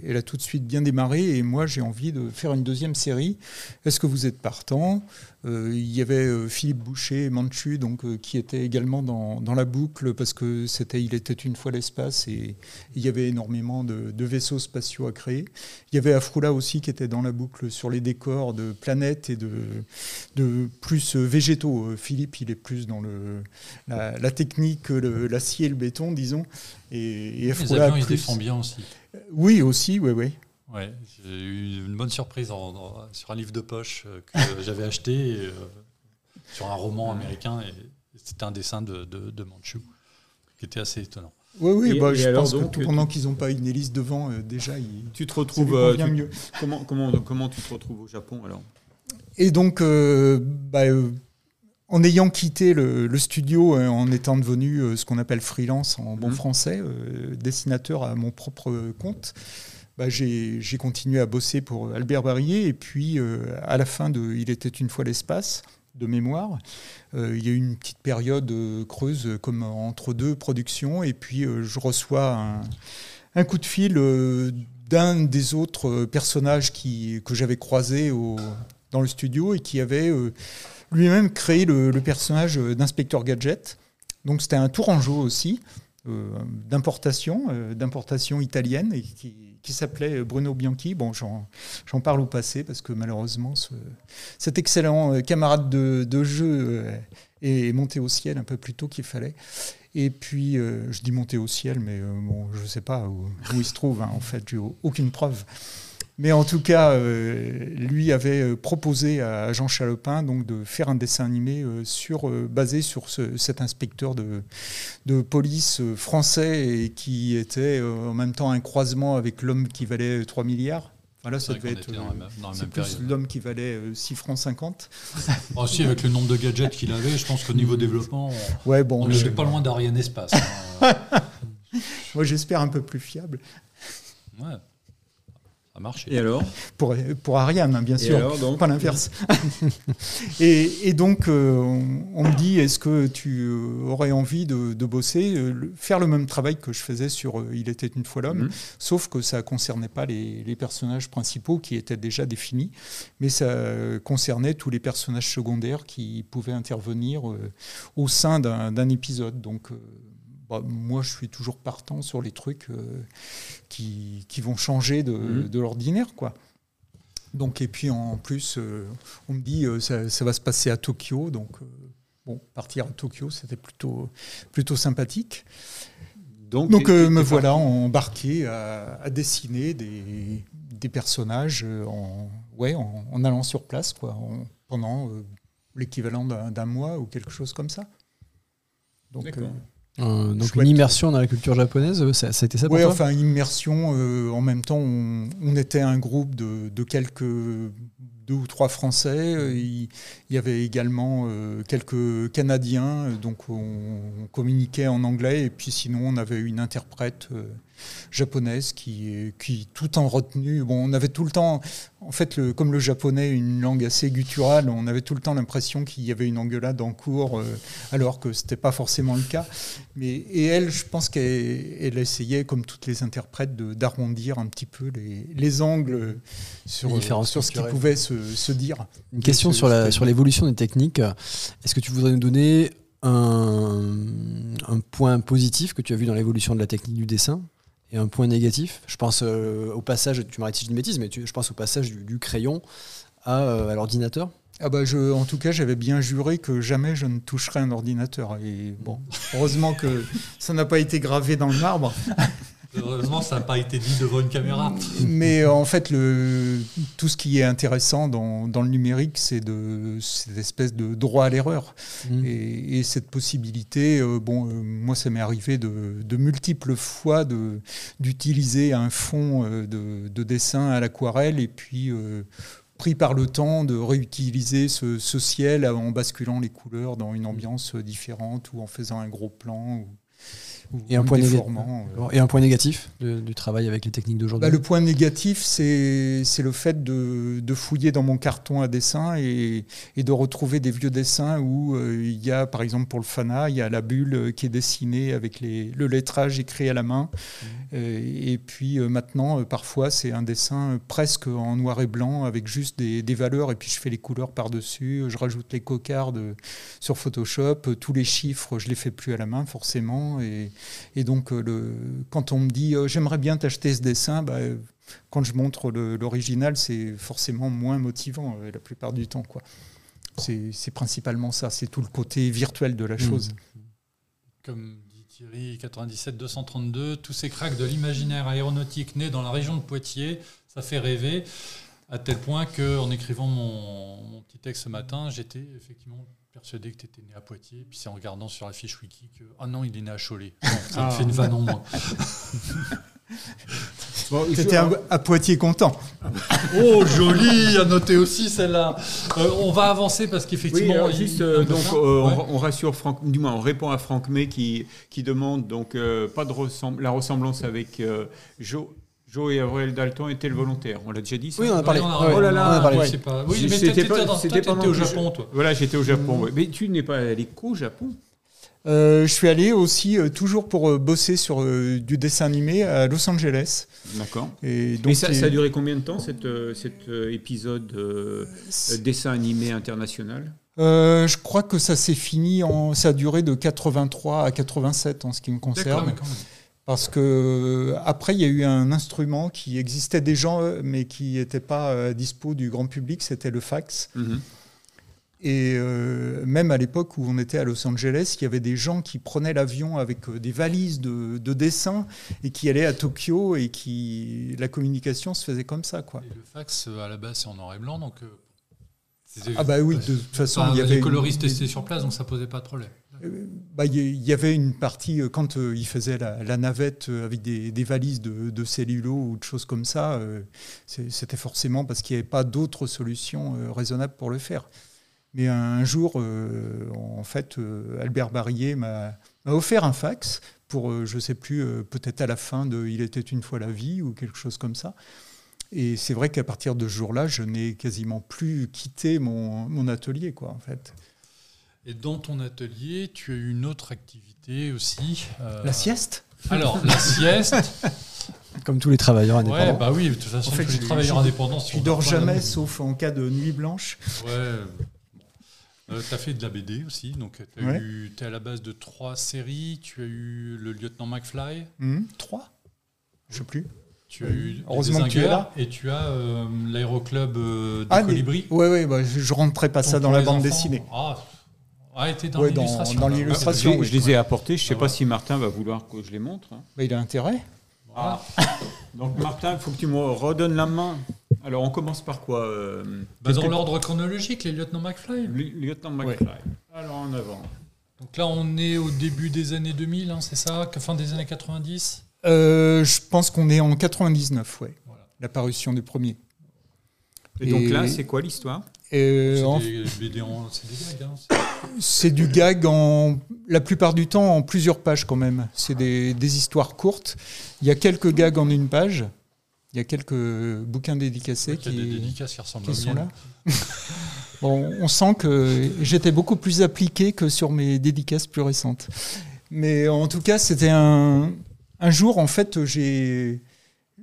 elle a tout de suite bien démarré et moi j'ai envie de faire une deuxième série. Est-ce que vous êtes partant? Euh, il y avait euh, Philippe Boucher, Manchu, donc, euh, qui était également dans, dans, la boucle parce que c'était Il était une fois l'espace et il y avait énormément de, de, vaisseaux spatiaux à créer. Il y avait Afroula aussi qui était dans la boucle sur les décors de planètes et de, de plus végétaux. Philippe, il est plus dans le, la, la technique, l'acier et le béton, disons. Et, et Afroula, les avions, plus... ils bien aussi. Oui, aussi, oui, oui. Ouais, j'ai eu une bonne surprise sur un livre de poche euh, que j'avais acheté euh, sur un roman américain et c'était un dessin de, de, Manchu qui était assez étonnant. Oui, oui, bah, je pense que pendant qu'ils n'ont pas une hélice devant, euh, déjà, tu te retrouves bien mieux. Comment, comment, comment tu te retrouves au Japon alors? Et donc, bah, en ayant quitté le, studio, en étant devenu ce qu'on appelle freelance en bon mmh. français, dessinateur à mon propre compte, bah, j'ai continué à bosser pour Albert Barrier. Et puis, euh, à la fin de Il était une fois l'espace, de mémoire, euh, il y a eu une petite période euh, creuse, comme entre deux productions. Et puis, je reçois un, coup de fil d'un des autres personnages qui, que j'avais croisé dans le studio et qui avait lui-même créé le, le personnage d'inspecteur Gadget. Donc, c'était un tourangeau aussi. D'importation, d'importation italienne et qui, s'appelait Bruno Bianchi. Bon, j'en parle au passé parce que malheureusement, cet excellent euh, camarade de, jeu euh, est monté au ciel un peu plus tôt qu'il fallait. Et puis, euh, je dis monté au ciel, mais bon, je ne sais pas où, il se trouve. Hein, en fait, aucune preuve. Mais en tout cas, euh, lui avait euh, proposé à Jean Chalopin donc, de faire un dessin animé euh, sur, basé sur cet inspecteur de, de police français et qui était en même temps un croisement avec l'homme qui valait 3 milliards. Voilà, ça devait être plus l'homme qui valait 6 francs 50. Aussi, avec le nombre de gadgets qu'il avait, je pense qu'au niveau développement, ouais, bon, on n'est pas loin d'Ariane Espace. Hein. Moi, j'espère un peu plus fiable. Ouais marche. Et alors pour, pour Ariane, hein, bien sûr, pas l'inverse. et, donc, euh, on, me dit, est-ce que tu euh, aurais envie de, bosser, euh, faire le même travail que je faisais sur Il était une fois l'homme, mhm. sauf que ça ne concernait pas les, les, personnages principaux qui étaient déjà définis, mais ça concernait tous les personnages secondaires qui pouvaient intervenir au sein d'un épisode. Donc, bah, moi, je suis toujours partant sur les trucs euh, qui, qui, vont changer de, mhm. de l'ordinaire, quoi. Donc, et puis en plus, euh, on me dit euh, ça, ça, va se passer à Tokyo, donc bon, partir à Tokyo, c'était plutôt, plutôt sympathique. Donc, donc me voilà embarqué à, à, dessiner des, des personnages en, ouais, en, allant sur place, quoi, pendant l'équivalent d'un mois ou quelque chose comme ça. Donc, euh, donc une immersion dans la culture japonaise, euh, ça, ça a été ça pour Oui, toi? enfin immersion. Euh, en même temps, on, on, était un groupe de, de quelques deux ou trois Français. Il, y avait également quelques Canadiens, donc on, communiquait en anglais. Et puis sinon, on avait une interprète japonaise qui, qui tout en retenue. Bon, on avait tout le temps, en fait, le, comme le japonais une langue assez gutturale, on avait tout le temps l'impression qu'il y avait une engueulade en cours, alors que c'était pas forcément le cas. Mais, et elle, je pense qu'elle essayait, comme toutes les interprètes, d'arrondir un petit peu les, les angles sur, sur ce qui pouvait se, se, dire. Une question sur l'évolution des techniques. Est-ce que tu voudrais nous donner un, un, point positif que tu as vu dans l'évolution de la technique du dessin? Et un point négatif Je pense euh, au passage, tu m'arrêtes si je dis une bêtise, mais je pense au passage du, crayon à, euh, à l'ordinateur. Ah bah en tout cas, j'avais bien juré que jamais je ne toucherais un ordinateur. Et bon, heureusement que ça n'a pas été gravé dans le marbre. Heureusement, ça n'a pas été dit devant une caméra. Mais en fait, le, tout ce qui est intéressant dans, dans le numérique, c'est de cette espèce de droit à l'erreur. Mmh. Et, et, cette possibilité, euh, bon, euh, moi, ça m'est arrivé de, de, multiples fois d'utiliser un fond euh, de, de, dessin à l'aquarelle et puis pris par le temps de réutiliser ce, ciel en basculant les couleurs dans une ambiance différente ou en faisant un gros plan. Et un, point et un point négatif du travail avec les techniques d'aujourd'hui bah, Le point négatif, c'est le fait de, de, fouiller dans mon carton à dessin et, et de retrouver des vieux dessins où il y a, par exemple, pour le FANA, il y a la bulle qui est dessinée avec les, le lettrage écrit à la main. Mmh. et puis maintenant, parfois, c'est un dessin presque en noir et blanc avec juste des, des valeurs et puis je fais les couleurs par-dessus, je rajoute les cocardes sur Photoshop, tous les chiffres, je les fais plus à la main forcément. Et, et donc, le, quand on me dit j'aimerais bien t'acheter ce dessin, bah, quand je montre l'original, c'est forcément moins motivant la plupart du temps. Quoi. C'est principalement ça, c'est tout le côté virtuel de la mmh. chose. Comme dit Thierry 97-232, tous ces cracks de l'imaginaire aéronautique nés dans la région de Poitiers, ça fait rêver, à tel point qu'en écrivant mon, mon, petit texte ce matin, j'étais effectivement persuadé que tu étais né à Poitiers, puis c'est en regardant sur la fiche wiki que ah non, il est né à Cholet. ça me ah. fait une vanne en moins. Bon, J'étais à, Poitiers content. Oh, joli, à noter aussi celle-là. Euh, on va avancer parce qu'effectivement. juste, euh, donc, euh, on, rassure Franck, du moins, on répond à Franck May qui, qui demande donc pas de la ressemblance avec Joe. Joe et Avril Dalton étaient le volontaire. On l'a déjà dit ça Oui, on a parlé. oh là là, on a parlé. Pas... Oui, mais c'était au Japon, toi. Voilà, j'étais au Japon. Mais tu n'es pas allé qu'au Japon? Euh, je suis allé aussi euh, toujours pour euh, bosser sur du dessin animé à Los Angeles. D'accord. Et donc ça, ça, a duré combien de temps cet, cet épisode dessin animé international? Je crois que ça s'est fini en ça a duré de 83 à 87 en ce qui me concerne. Parce que après il y a eu un instrument qui existait déjà mais qui n'était pas dispo du grand public, c'était le fax. Mhm. Et euh, même à l'époque où on était à Los Angeles, il y avait des gens qui prenaient l'avion avec euh, des valises de, dessins et qui allaient à Tokyo et qui la communication se faisait comme ça. Quoi. le fax, euh, à la base, c'est en noir et blanc, donc. ah bah oui, de toute façon, il y avait des coloristes testés sur place, donc ça posait pas de problème. Bah, il y avait une partie, quand ils faisaient la, navette avec des, valises de, de, ou de choses comme ça, c'était forcément parce qu'il n'y avait pas d'autres solutions raisonnables pour le faire. Mais un jour, euh, en fait, euh, Albert Barrier m'a offert un fax pour, euh, je ne sais plus, peut-être à la fin de Il était une fois la vie ou quelque chose comme ça. Et c'est vrai qu'à partir de ce jour-là, je n'ai quasiment plus quitté mon, mon, atelier, quoi, en fait. Et dans ton atelier, tu as eu une autre activité aussi. La sieste? Alors, la sieste. Comme tous les travailleurs indépendants. Ouais, bah oui, de toute façon, en fait, tous les travailleurs indépendants. Tu dors jamais, sauf en cas de nuit blanche. Ouais, euh, tu as fait de la BD aussi, donc tu es à la base de trois séries. Tu as eu le lieutenant McFly. Mmh, trois? Je sais plus. Tu as eu Heureusement que tu es là. Et tu as euh, l'aéroclub euh, de ah, Colibri. Oui, ouais, bah, je ne rentrerai pas ça dans la bande dessinée. Ah, ah dans l'illustration. Dans, l'illustration. je, les ai apportés. Je ne sais pas si Martin va vouloir que je les montre. Hein. Bah, il a intérêt. Ah. Donc Martin, il faut que tu me redonnes la main. Alors on commence par quoi euh, bah, Dans l'ordre chronologique, les lieutenants McFly. Les lieutenant McFly. Alors en avant. Donc là on est au début des années 2000, hein, c'est ça Fin des années 90 euh, Je pense qu'on est en 99, ouais. Voilà. La parution du premier. Et, donc là, c'est quoi l'histoire? C'est des. Hein, c'est du gag en, la plupart du temps en plusieurs pages quand même. C'est des, histoires courtes. Il y a quelques gags en une page. Il y a quelques bouquins dédicacés qui, qui, sont là. bon, on sent que j'étais beaucoup plus appliqué que sur mes dédicaces plus récentes. Mais en tout cas, c'était un, un jour, en fait, j'ai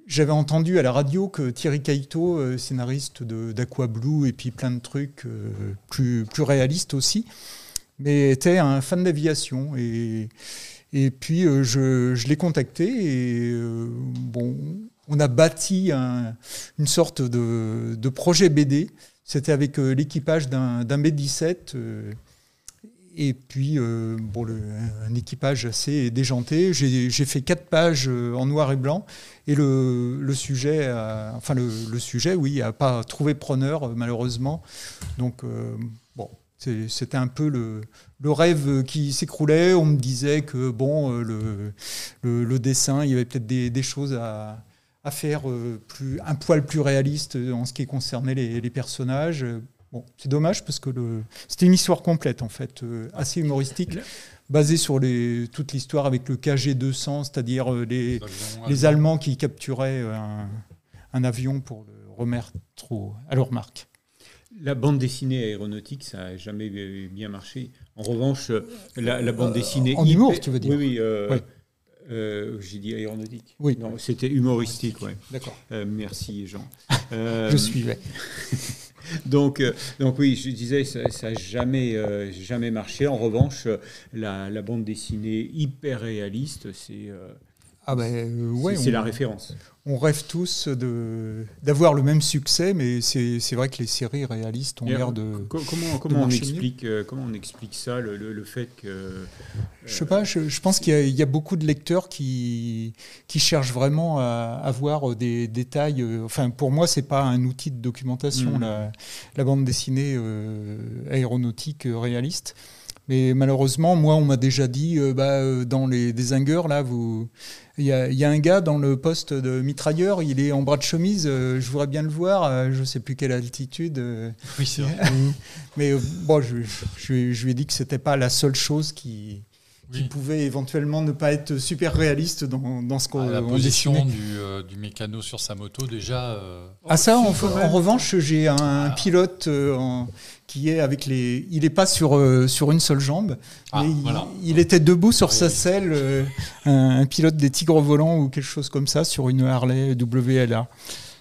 j'avais entendu à la radio que Thierry Kaito, euh, scénariste d'Aqua Blue et puis plein de trucs euh, plus, plus réalistes aussi, mais était un fan d'aviation. Et, et puis euh, je, je l'ai contacté et bon, on a bâti une sorte de, de projet BD. C'était avec l'équipage d'un B-17 et puis, euh, bon, un équipage assez déjanté. J'ai fait quatre pages euh, en noir et blanc. Et le, sujet, enfin, le, sujet, oui, n'a pas trouvé preneur, euh, malheureusement. Donc, bon, c'était un peu le, rêve qui s'écroulait. On me disait que, bon, le, dessin, il y avait peut-être des, choses à, faire plus, un poil plus réaliste en ce qui concernait les personnages c'est dommage parce que c'était une histoire complète en fait, euh, assez humoristique. basé sur les, toute l'histoire avec le KG-200, c'est-à-dire les, les Allemands qui capturaient un, un avion pour le remettre à leur marque. La bande dessinée aéronautique, ça n'a jamais bien marché. En revanche, la, bande euh, dessinée. en humour, tu veux dire Oui, oui. Euh, euh, j'ai dit aéronautique. Oui. Non, c'était humoristique, oui. D'accord. merci, Jean. je suivais. donc, donc oui, je disais, ça n'a jamais, jamais marché. En revanche, la, la bande dessinée hyper réaliste, c'est ah ben, ouais, c'est la référence. On rêve tous d'avoir le même succès, mais c'est vrai que les séries réalistes ont l'air de. Comment, comment, on explique, euh, comment on explique ça, le, le, fait que. Euh, je sais pas, je, je pense qu'il y, y, a beaucoup de lecteurs qui, qui cherchent vraiment à avoir des détails. Euh, enfin, pour moi, c'est pas un outil de documentation, mm. la, la, bande dessinée aéronautique réaliste. Mais malheureusement, moi, on m'a déjà dit, euh, bah, euh, dans les désingueurs, là, vous, il y, y, a un gars dans le poste de mitrailleur, il est en bras de chemise, euh, je voudrais bien le voir, je ne sais plus quelle altitude. oui, c'est vrai. Mais bon, je, je, je, lui ai dit que c'était pas la seule chose qui, qui pouvait éventuellement ne pas être super réaliste dans, dans ce qu'on ah, La position du, euh, du, mécano sur sa moto, déjà. Euh, ah, ça, en, en revanche, j'ai un ah. pilote euh, qui est avec les. Il n'est pas sur, sur une seule jambe, ah, mais il, était debout sur sa selle, un, pilote des Tigres volants ou quelque chose comme ça, sur une Harley WLA.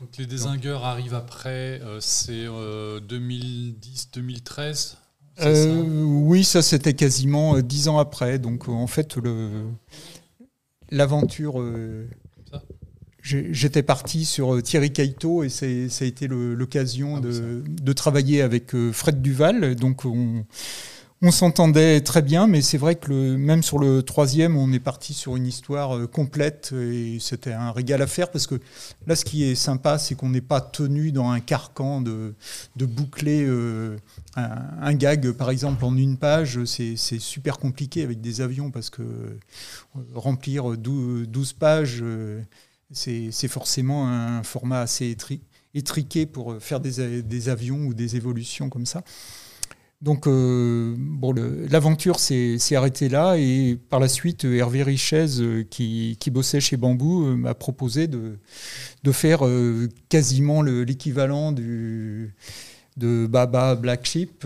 Donc les désingueurs arrivent après, c'est 2010-2013 euh, oui, ça c'était quasiment euh, dix ans après. Donc en fait, l'aventure. Euh, j'étais parti sur Thierry Kaito et ça a été l'occasion ah de, de, travailler avec Fred Duval. Donc on, on s'entendait très bien, mais c'est vrai que le, même sur le troisième, on est parti sur une histoire euh, complète et c'était un régal à faire parce que là, ce qui est sympa, c'est qu'on n'est pas tenu dans un carcan de, de boucler euh, un, gag, par exemple, en une page. C'est super compliqué avec des avions parce que euh, remplir 12, pages, c'est forcément un format assez étriqué pour faire des, avions ou des évolutions comme ça. Donc, euh, bon, l'aventure s'est arrêtée là et par la suite, Hervé Richez, euh, qui, bossait chez Bambou, euh, m'a proposé de, de faire quasiment l'équivalent de Baba Black Sheep.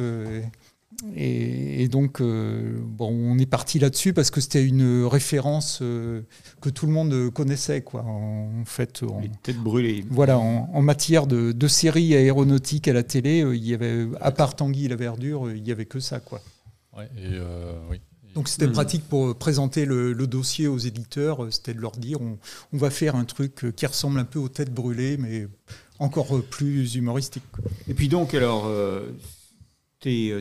Et, donc, euh, bon, on est parti là-dessus parce que c'était une référence euh, que tout le monde connaissait, quoi. En, fait, les têtes brûlées. Voilà, en, matière de, de, séries aéronautiques à la télé, euh, il y avait, à part Tanguy la Verdure, il y avait que ça, quoi. Ouais, et oui. Donc c'était pratique pour présenter le, dossier aux éditeurs, c'était de leur dire on, on, va faire un truc qui ressemble un peu aux têtes brûlées, mais encore plus humoristique. Et puis donc alors euh,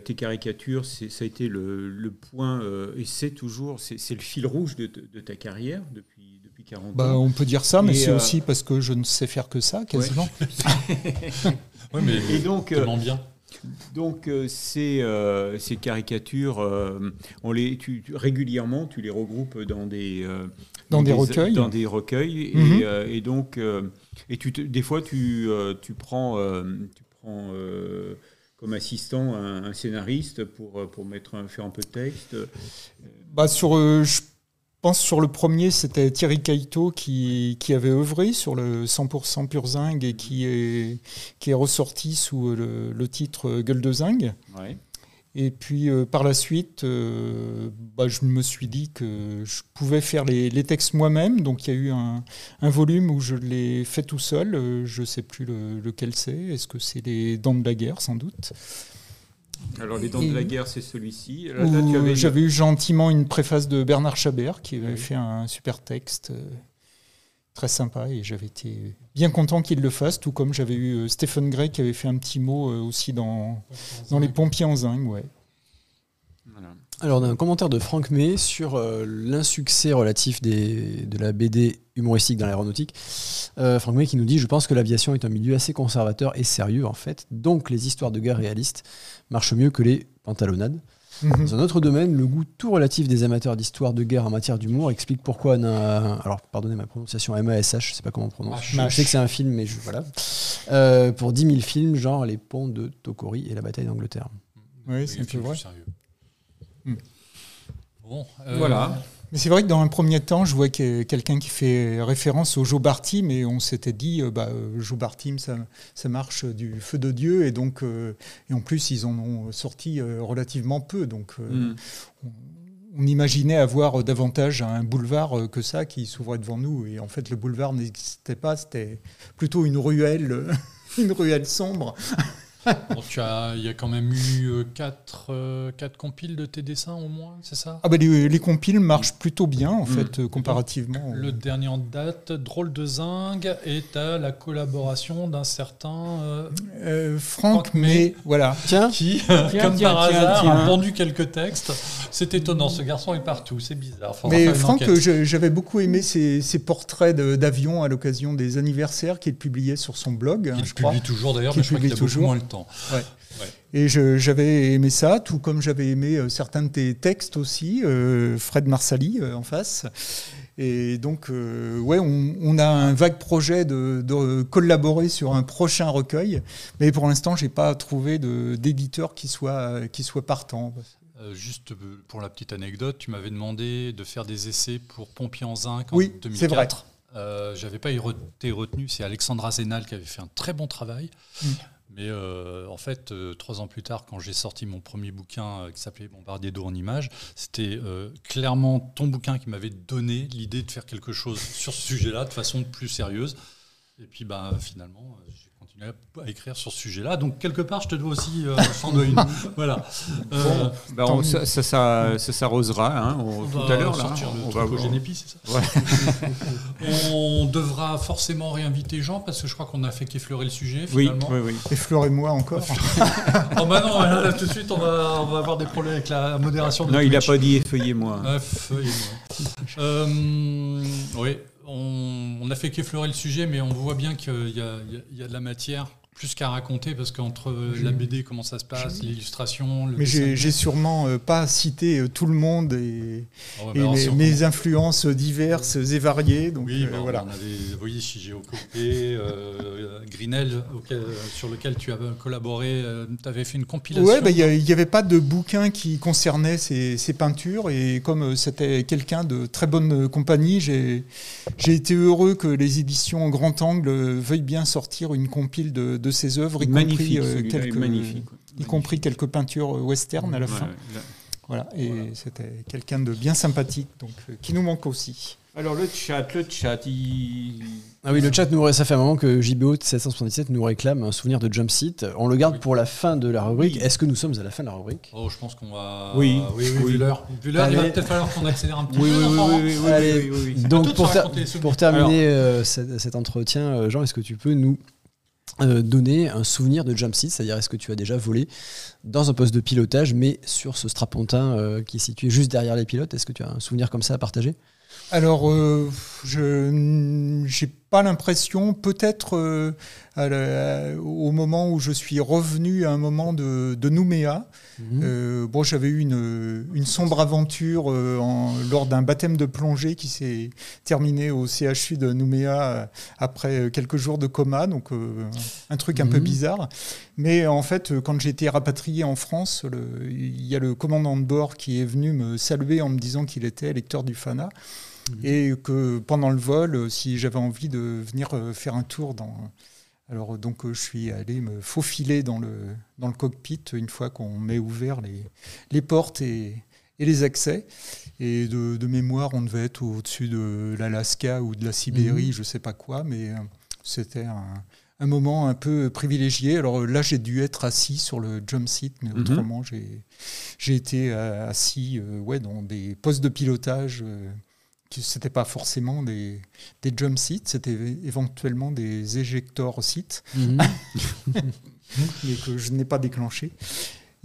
tes, caricatures, ça a été le, point, euh, et c'est toujours, c'est le fil rouge de, ta carrière depuis, depuis 40 bah, ans. On peut dire ça, mais c'est euh, aussi parce que je ne sais faire que ça, quasiment. Ouais. mais et donc, bien. Donc ces, ces, caricatures, on les, tu, régulièrement, tu les regroupes dans des, dans, des, recueils, dans des recueils, et, mhm. et, donc et tu des fois tu, tu prends, tu prends comme assistant un, un scénariste pour, pour mettre un, faire un peu de texte bah sur, euh, Je pense sur le premier, c'était Thierry Kaito qui, qui, avait œuvré sur le 100% pur zinc et qui est, qui est ressorti sous le, le titre Gueule de zinc. Ouais. Et puis euh, par la suite, euh, bah, je me suis dit que je pouvais faire les, textes moi-même. Donc il y a eu un, volume où je l'ai fait tout seul. Euh, je ne sais plus lequel c'est. Est-ce que c'est les Dents de la guerre, sans doute alors, Les Dents de la guerre, c'est celui-ci. J'avais eu gentiment une préface de Bernard Chabert qui avait fait un super texte très sympa et j'avais été bien content qu'il le fasse, tout comme j'avais eu euh, Stephen Gray qui avait fait un petit mot euh, aussi dans, dans Les Pompiers en zinc. Ouais. Alors, on a un commentaire de Franck May sur euh, l'insuccès relatif des, de la BD humoristique dans l'aéronautique. Franck May qui nous dit Je pense que l'aviation est un milieu assez conservateur et sérieux, en fait. Donc, les histoires de guerre réalistes marchent mieux que les pantalonnades. Mhm. Dans un autre domaine, le goût tout relatif des amateurs d'histoire de guerre en matière d'humour explique pourquoi on a. Alors, pardonnez ma prononciation, MASH, je sais pas comment on prononce. Je sais que c'est un film, mais je, voilà. Euh, pour 10 000 films, genre Les ponts de Tokori et la bataille d'Angleterre. Oui, c'est un peu vrai. Hmm. Bon, voilà. Mais c'est vrai que dans un premier temps, je vois que quelqu'un qui fait référence au Joe Barty, mais on s'était dit, bah, Joe Barty, ça, ça marche du feu de Dieu, et donc, et en plus, ils en ont sorti relativement peu, donc mm on imaginait avoir davantage un boulevard que ça qui s'ouvrait devant nous. Et en fait, le boulevard n'existait pas, c'était plutôt une ruelle, une ruelle sombre il y a quand même eu 4 euh, quatre, euh, compiles de tes dessins au moins, c'est ça? Ah bah les, compiles marchent plutôt bien en mm. fait, euh, comparativement. Le dernier en date, Drôle de Zingue, est à la collaboration d'un certain Franck, mais voilà. Tiens, qui, comme par hasard, a pondu quelques textes. C'est étonnant, ce garçon est partout, c'est bizarre. mais Franck, j'avais beaucoup aimé ses, portraits d'avions à l'occasion des anniversaires qu'il publiait sur son blog. Il publie toujours d'ailleurs, mais je crois qu'il a toujours. moins le temps. Et j'avais aimé ça, tout comme j'avais aimé euh, certains de tes textes aussi, euh, Fred Marsali euh, en face. Et donc, ouais, on, a un vague projet de, collaborer sur un prochain recueil, mais pour l'instant, j'ai pas trouvé d'éditeur qui soit, qui soit partant. juste pour la petite anecdote, tu m'avais demandé de faire des essais pour Pompier en zinc en oui, 2004. C'est vrai. J'avais pas été retenu, c'est Alexandra Zénal qui avait fait un très bon travail. Mm. Mais euh, en fait, euh, trois ans plus tard, quand j'ai sorti mon premier bouquin euh, qui s'appelait Bombardier d'eau en images, c'était clairement ton bouquin qui m'avait donné l'idée de faire quelque chose sur ce sujet-là de façon plus sérieuse. Et puis, bah, finalement, à écrire sur ce sujet-là. Donc, quelque part, je te dois aussi euh, voilà. Euh, bah, ça, ça, ça s'arrosera hein, tout à l'heure. On va au Génépi, c'est ça On devra forcément réinviter Jean parce que je crois qu'on a fait qu'effleurer le sujet. Finalement. Oui, oui, oui. Effleurez-moi encore. oh, bah non, là, tout de suite, on va, on va avoir des problèmes avec la modération. De non, il n'a pas dit effeuillez-moi. Effeuillez-moi. Euh, oui on, a fait qu'effleurer le sujet, mais on voit bien qu'il y, a de la matière plus qu'à raconter parce qu'entre la BD, comment ça se passe, l'illustration. Mais j'ai sûrement euh, pas cité euh, tout le monde et, oh, mes influences diverses et variées. Donc, oui, euh, voilà. on avait, vous voyez, Shigeo Copé, Grinel, sur lequel tu as collaboré, tu avais fait une compilation. Oui, bah, il n'y avait pas de bouquin qui concernait ces, ces peintures et comme c'était quelqu'un de très bonne compagnie, j'ai été heureux que les éditions Grand Angle veuillent bien sortir une compile de de ses œuvres, y compris, euh, quelques, y compris quelques peintures western à la fin. Voilà, et c'était quelqu'un de bien sympathique, donc euh, qui nous manque aussi. Alors le chat, le chat, il... Ah oui, le chat, nous, ça fait un moment que JBO 777 nous réclame un souvenir de Jump Seat. On le garde pour la fin de la rubrique. Est-ce que nous sommes à la fin de la rubrique? Oh, je pense qu'on va... Oui, oui, oui, vu l'heure. il va peut-être falloir qu'on accélère un petit oui, peu. Oui, oui, oui, Allez, Donc pour, pour terminer euh, cet, entretien, Jean, est-ce que tu peux nous euh, donner un souvenir de jump seat, c'est-à-dire est-ce que tu as déjà volé dans un poste de pilotage, mais sur ce strapontin euh, qui est situé juste derrière les pilotes Est-ce que tu as un souvenir comme ça à partager? Alors, euh, je pas l'impression, peut-être euh, au moment où je suis revenu à un moment de, Nouméa, mhm. euh, bon, j'avais eu une, une, sombre aventure lors d'un baptême de plongée qui s'est terminé au CHU de Nouméa après quelques jours de coma, donc un truc un peu mhm. bizarre. Mais en fait, quand j'ai été rapatrié en France, il y a le commandant de bord qui est venu me saluer en me disant qu'il était lecteur du FANA. Mhm. Et que pendant le vol, euh, si j'avais envie de venir euh, faire un tour dans. Alors, donc, euh, je suis allé me faufiler dans le, dans le cockpit une fois qu'on m'ait ouvert les, les portes et, et les accès. Et de, de, mémoire, on devait être au-dessus de l'Alaska ou de la Sibérie, mhm. je ne sais pas quoi, mais c'était un, un, moment un peu privilégié. Alors là, j'ai dû être assis sur le jump seat, mais mhm. autrement, j'ai été assis ouais, dans des postes de pilotage c'était pas forcément des, des jump seats, c'était éventuellement des éjecteurs seats, mhm. mais que je n'ai pas déclenché.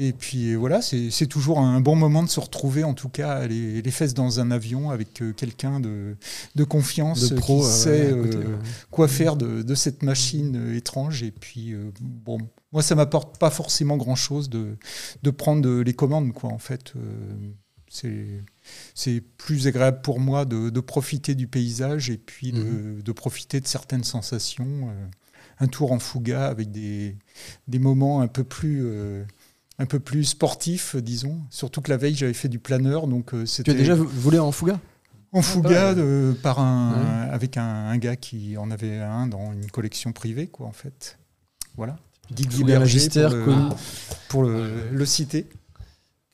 Et puis voilà, c'est toujours un bon moment de se retrouver, en tout cas, les, les fesses dans un avion avec euh, quelqu'un de, de, confiance de pro, qui sait euh, quoi faire de, de, cette machine euh, étrange. Et puis, bon, moi, ça m'apporte pas forcément grand-chose de, de prendre les commandes, quoi, en fait. c'est c'est plus agréable pour moi de, profiter du paysage et puis de, mhm. profiter de certaines sensations. Euh, un tour en fouga avec des, des moments un peu plus, euh, un peu plus sportif, disons. Surtout que la veille, j'avais fait du planeur, donc c'était. Tu as déjà volé en Fouga? En Fouga, par un, avec un, gars qui en avait un dans une collection privée, quoi, en fait. Voilà. Didier Berger pour, le, pour le, citer.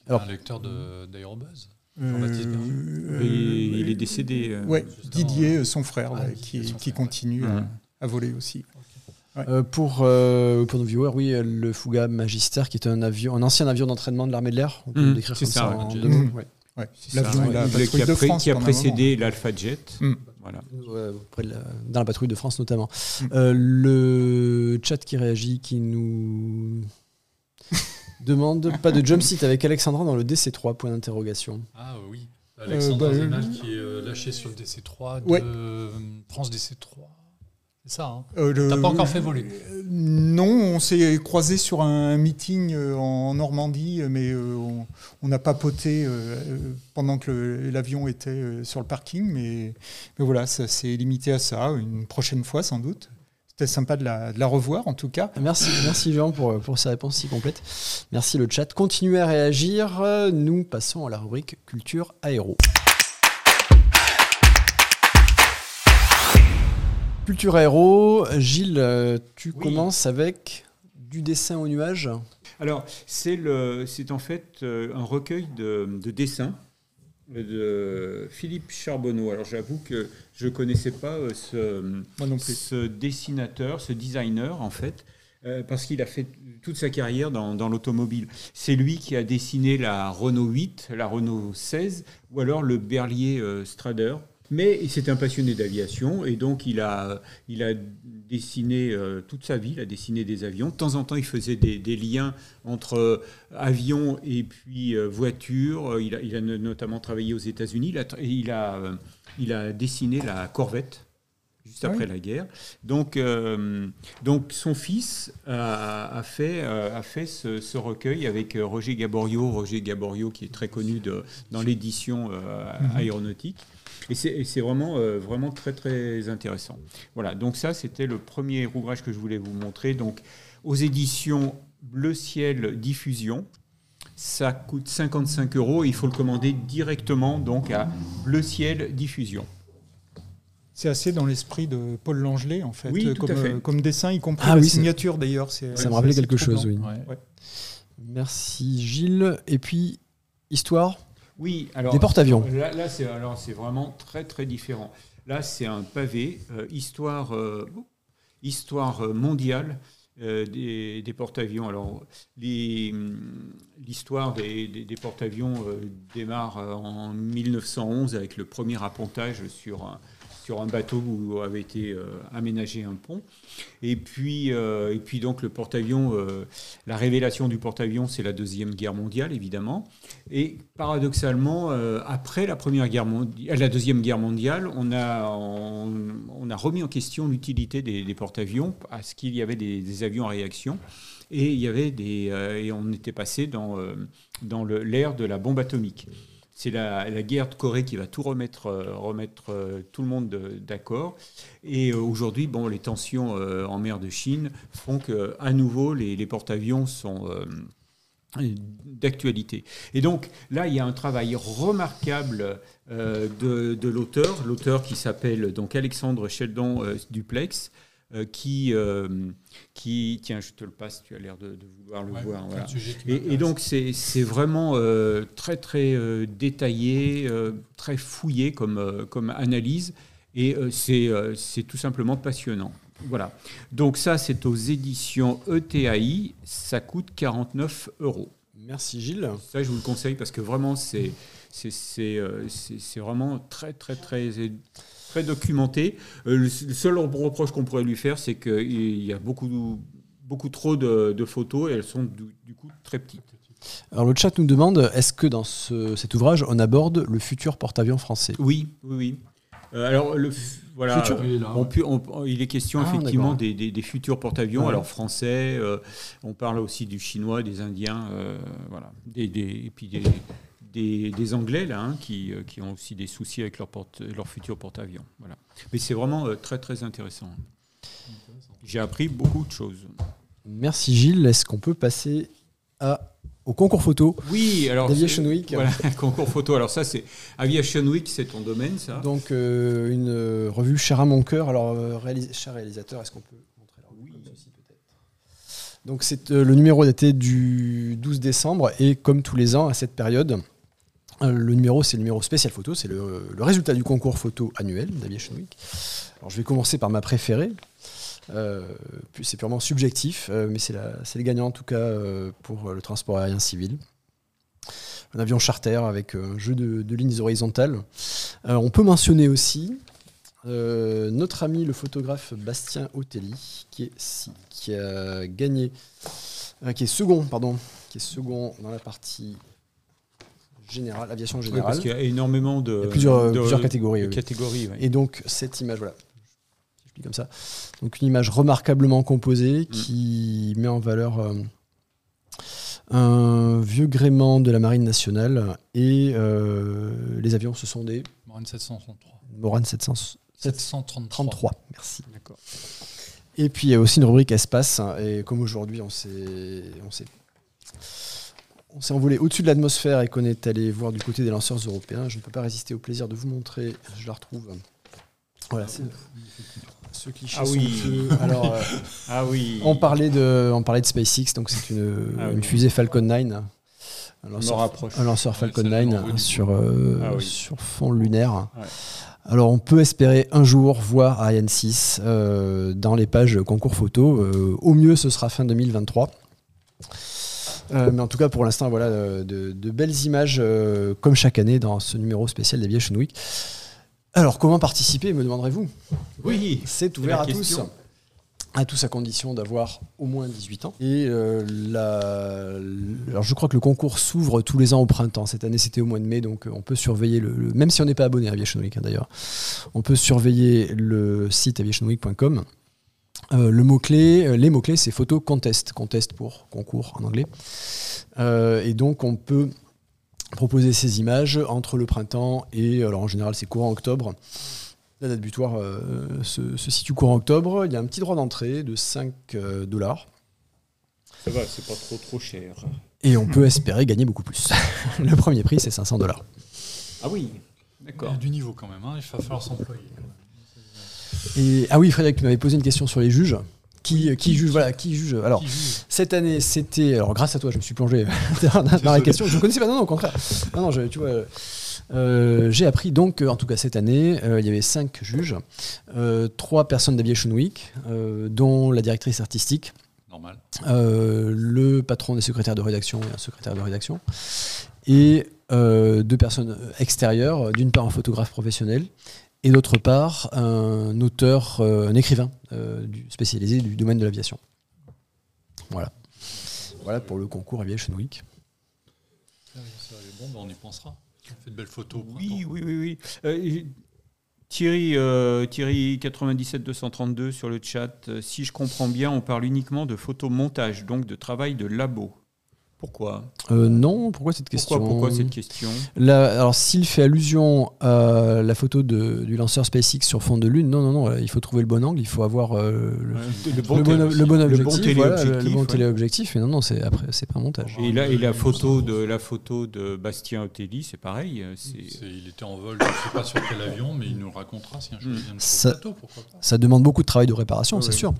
Alors, un lecteur d'Aérobuzz. Euh, il est décédé. Euh, ouais, Didier, son frère, ah, qui, qui continue à, voler aussi. Euh, pour, pour nos viewers, oui, le Fouga Magister, qui est un, avion, un ancien avion d'entraînement de l'armée de l'air. On peut mmh, décrire comme ça, en deux mots. L'avion qui, a, qui a précédé l'Alpha Jet. Mmh. Voilà. dans la patrouille de France notamment. Mmh. le chat qui réagit, qui nous demande pas de jump seat avec Alexandra dans le DC3 point d'interrogation. Ah oui, Alexandra euh, bah, qui est euh, lâché sur le DC3 de France DC3. C'est ça, hein euh, T'as pas encore fait voler Non, on s'est croisé sur un meeting en Normandie, mais on n'a pas poté pendant que l'avion était sur le parking. Mais, mais voilà, ça s'est limité à ça. Une prochaine fois, sans doute. C'était sympa de la, revoir en tout cas. Merci, merci Jean pour, pour ces réponses si complètes. Merci le chat. Continuez à réagir. Nous passons à la rubrique culture aéro. Culture aéro, Gilles, tu commences avec du dessin au nuage? Alors, c'est en fait euh, un recueil de, de dessins de Philippe Charbonneau. Alors j'avoue que je ne connaissais pas euh, ce, ce, dessinateur, ce designer en fait, euh, parce qu'il a fait toute sa carrière dans, dans l'automobile. C'est lui qui a dessiné la Renault 8, la Renault 16 ou alors le Berlier euh, Strader. Mais s'était un passionné d'aviation et donc il a, il a dessiné euh, toute sa vie, il a dessiné des avions. De temps en temps, il faisait des, liens entre euh, avions et puis euh, voitures. Il a, il a, notamment travaillé aux États-Unis. Il a, il, a, il a dessiné la Corvette juste après la guerre. Donc, donc son fils a, fait, a fait ce, recueil avec Roger Gaborio, Roger Gaborio qui est très connu de, dans l'édition mhm. aéronautique. Et c'est vraiment, euh, vraiment très, très intéressant. Voilà, donc ça, c'était le premier ouvrage que je voulais vous montrer. Donc, aux éditions Bleu Ciel Diffusion, ça coûte 55 euros. Il faut le commander directement donc à Bleu Ciel Diffusion. C'est assez dans l'esprit de Paul Langelet, en fait, oui, comme, fait. comme dessin, y compris ah, la signature d'ailleurs. Ça me rappelait quelque chose, oui. Merci Gilles. Et puis, histoire? Oui, alors. Des porte-avions. Là, c'est, alors, c'est vraiment très, très différent. Là, c'est un pavé, euh, histoire, euh, histoire mondiale euh, des, des porte-avions. Alors, l'histoire des, des, des porte-avions démarre en 1911 avec le premier appontage sur un sur un bateau où avait été euh, aménagé un pont. Et puis, euh, donc le porte-avions, euh, la révélation du porte-avions, c'est la Deuxième Guerre mondiale, évidemment. Et paradoxalement, après la, première guerre la Deuxième Guerre mondiale, on a, remis en question l'utilité des, porte-avions parce qu'il y avait des, avions en réaction. Et, il y avait et on était passé dans, dans l'ère de la bombe atomique c'est la, guerre de Corée qui va tout remettre, euh, remettre euh, tout le monde d'accord. Et euh, aujourd'hui, bon, les tensions en mer de Chine font que, à nouveau, les, porte-avions sont d'actualité. Et donc là, il y a un travail remarquable de, l'auteur, l'auteur qui s'appelle donc Alexandre Sheldon Duplex, qui, euh, qui, tiens, je te le passe, tu as l'air de, vouloir le voir. Et, donc, c'est vraiment euh, très, très détaillé, très fouillé comme, comme analyse, et c'est tout simplement passionnant. Voilà. Donc, ça, c'est aux éditions ETAI, ça coûte 49 euros. Merci Gilles. Ça, je vous le conseille parce que vraiment, c'est c'est vraiment très, très, très documenté. Euh, le, seul reproche qu'on pourrait lui faire, c'est qu'il y a beaucoup, beaucoup trop de, photos et elles sont du, coup très petites. Alors le chat nous demande, est-ce que dans cet ouvrage, on aborde le futur porte-avions français? Oui, oui, oui. Euh, alors, le, voilà, il est question ah, effectivement des, futurs porte-avions, alors français, euh, on parle aussi du chinois, des indiens, voilà, des, et puis des, des, Anglais là, hein, qui, euh, qui, ont aussi des soucis avec leur, porte, leur futur porte-avions. Voilà. Mais c'est vraiment euh, très très intéressant. J'ai appris beaucoup de choses. Merci Gilles. Est-ce qu'on peut passer à au concours photo. Oui, alors. Aviation Week. Voilà, concours photo. Alors, ça, c'est. Aviation Week, c'est ton domaine, ça Donc, euh, une revue chère à mon cœur. Alors, euh, réalis cher réalisateur, est-ce qu'on peut montrer la revue comme ceci, peut-être? Donc, c'est le numéro daté du 12 décembre. Et comme tous les ans, à cette période, le numéro, c'est le numéro spécial photo. C'est le, résultat du concours photo annuel d'Aviation Week. Alors, je vais commencer par ma préférée. Euh, c'est purement subjectif, euh, mais c'est le gagnant en tout cas euh, pour le transport aérien civil. Un avion charter avec euh, un jeu de, lignes horizontales. Euh, on peut mentionner aussi euh, notre ami le photographe Bastien Otelli, qui a gagné, euh, qui est second, pardon, qui est second dans la partie générale, aviation Oui, générale. parce qu'il y a énormément de. Il y a plusieurs, de- plusieurs catégories. de oui. catégories. Et donc cette image, voilà, je explique comme ça. Donc une image remarquablement composée qui met en valeur euh, un vieux gréement de la marine nationale et euh, les avions, ce sont des Marine 733. Morane 733. 733. Merci. D'accord. Et puis il y a aussi une rubrique espace. hein, et comme aujourd'hui, on s'est, on s'est, envolé au-dessus de l'atmosphère et qu'on est allé voir du côté des lanceurs européens, je ne peux pas résister au plaisir de vous montrer. Je la retrouve. Voilà. c'est- ce cliché. Ah oui. Alors, euh, Ah oui. on parlait de, on parlait de SpaceX, donc c'est une, Ah une fusée Falcon 9. Un lanceur, rapproche. un lanceur Falcon celle-là, 9 on voit du sur, euh, Ah oui. sur fond lunaire. Ouais. Alors on peut espérer un jour voir Ariane 6 euh, dans les pages concours photo. Au mieux, ce sera fin 2023. Euh, mais en tout cas, pour l'instant, voilà, euh, de, de belles images euh, comme chaque année dans ce numéro spécial d'Aviation Week. Alors, comment participer, me demanderez-vous? Oui. C'est ouvert à tous. À tous à condition d'avoir au moins 18 ans. Et euh, la- alors je crois que le concours s'ouvre tous les ans au printemps. Cette année c'était au mois de mai, donc on peut surveiller le, le- même si on n'est pas abonné à Aviation Week hein, d'ailleurs, on peut surveiller le site aviationweek.com. Euh, le mot clé, les mots clés, c'est photo contest, contest pour concours en anglais. Euh, et donc on peut proposer ces images entre le printemps et alors en général c'est courant octobre. La date butoir euh, se, se situe courant octobre. Il y a un petit droit d'entrée de 5 euh, dollars. Ça va, c'est pas trop trop cher. Et on peut espérer gagner beaucoup plus. le premier prix, c'est 500 dollars. Ah oui. Il D'accord. y a du niveau quand même, hein, il va falloir s'employer. Et ah oui, Frédéric, tu m'avais posé une question sur les juges. Qui, qui juge Voilà, qui juge Alors, juge cette année, c'était. Alors, grâce à toi, je me suis plongé dans, dans la question. Je ne connaissais pas, non, non, au contraire. Non, non, je- tu vois. euh, j'ai appris donc, que, en tout cas cette année, euh, il y avait cinq juges, euh, trois personnes d'Aviation Week, euh, dont la directrice artistique, Normal. euh, le patron des secrétaires de rédaction et un secrétaire de rédaction, et euh, deux personnes extérieures, d'une part un photographe professionnel, et d'autre part un auteur, euh, un écrivain euh, spécialisé du domaine de l'aviation. Voilà. Voilà pour le concours Aviation Week. Ça, ça, bon, ben, on y pensera. On fait de belles photos. Oui, oui, oui, oui. Euh, Thierry, euh, Thierry 97 232 sur le chat. euh, Si je comprends bien, on parle uniquement de photomontage, donc de travail de labo. Pourquoi Euh, non, pourquoi cette question pourquoi, pourquoi cette question alors, s'il fait allusion à la photo de- du lanceur SpaceX sur fond de Lune, non, non, non, il faut trouver le bon angle, il faut avoir euh, le, bon, le bon le bon objectif, voilà, le- le téléobjectif, bon ouais. téléobjectif, mais non, non, c'est après, c'est pas un montage. Et là, et la photo de la photo de Bastien Otelli, c'est pareil. euh, c'est- C'est- Il était en vol, je ne sais pas sur quel avion, mais il nous le racontera si un jour il vient de Ça- plateau, pourquoi pas. Ça demande beaucoup de travail de réparation, Ouais, c'est sûr.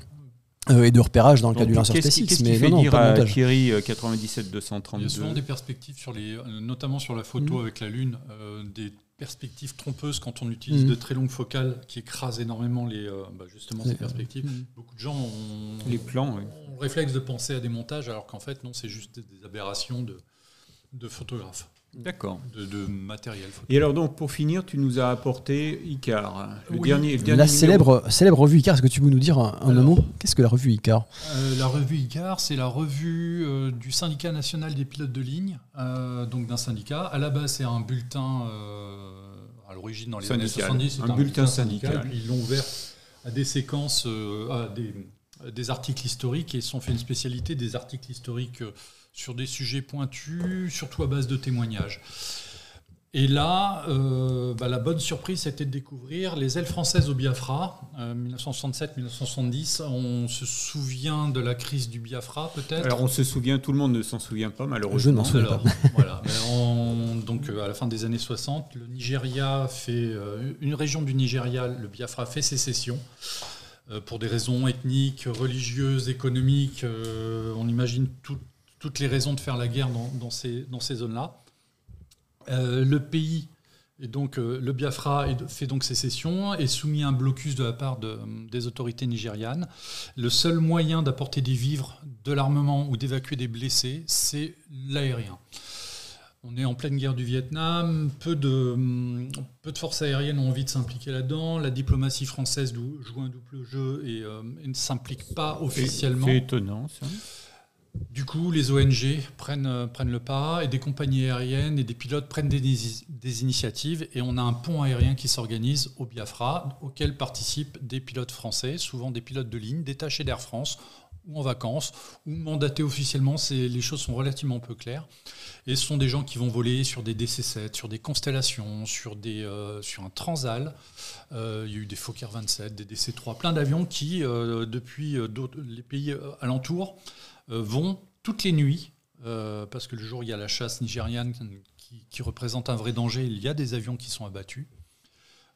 Euh, et de repérage dans le cas du lanceur SpaceX, qu'est-ce qui mais fait non, non, dire pas de à. Thierry euh, 97 Il y a 232 souvent des perspectives, sur les, euh, notamment sur la photo Mhm. avec la Lune, euh, des perspectives trompeuses quand on utilise Mhm. de très longues focales qui écrasent énormément les, euh, bah, justement ces perspectives. Mhm. Beaucoup de gens ont, les plans oui. ont le réflexe de penser à des montages, alors qu'en fait, non, c'est juste des, des aberrations de, de photographes, D'accord. de, de matériel photo. Et alors donc pour finir, tu nous as apporté Icar, le Oui. dernier, le dernier La numéro. célèbre, célèbre revue Icar, est-ce que tu peux nous dire un, un Alors. mot Qu'est-ce que la revue Icar? Euh, la revue ICAR, c'est la revue euh, du syndicat national des pilotes de ligne, euh, donc d'un syndicat. À la base, c'est un bulletin, euh, à l'origine dans les années Syndical. 70, c'est Un bulletin syndical. Ils l'ont ouvert à des séquences, euh, à des, des articles historiques et ils se sont fait une spécialité des articles historiques euh, sur des sujets pointus, surtout à base de témoignages. Et là, euh, bah, la bonne surprise, c'était de découvrir les ailes françaises au Biafra, 1967-1970. Euh, on se souvient de la crise du Biafra, peut-être Alors, on se souvient, tout le monde ne s'en souvient pas, malheureusement. Je n'en souviens pas. voilà. donc, à la fin des années 60, le Nigeria fait, une région du Nigeria, le Biafra, fait sécession. pour des raisons ethniques, religieuses, économiques, on imagine toutes les raisons de faire la guerre dans ces, dans ces zones-là. Euh, le pays, et donc euh, le Biafra fait donc sécession, est soumis à un blocus de la part des autorités nigérianes. Le seul moyen d'apporter des vivres, de l'armement ou d'évacuer des blessés, c'est l'aérien. On est en pleine guerre du Vietnam, peu de, peu de forces aériennes ont envie de s'impliquer là-dedans. La diplomatie française joue un double jeu et, euh, et ne s'implique pas officiellement. C'est étonnant ça. Du coup, les ONG prennent, euh, prennent le pas et des compagnies aériennes et des pilotes prennent des, initiatives et on a un pont aérien qui s'organise au Biafra auquel participent des pilotes français, souvent des pilotes de ligne détachés d'Air France ou en vacances ou mandatés officiellement. Les choses sont relativement peu claires. Et ce sont des gens qui vont voler sur des DC-7, sur des constellations, sur, euh, un Transal. Euh, il y a eu des Fokker 27, des DC-3, plein d'avions qui, depuis les pays alentours, vont toutes les nuits, euh, parce que le jour il y a la chasse nigériane qui, représente un vrai danger, il y a des avions qui sont abattus,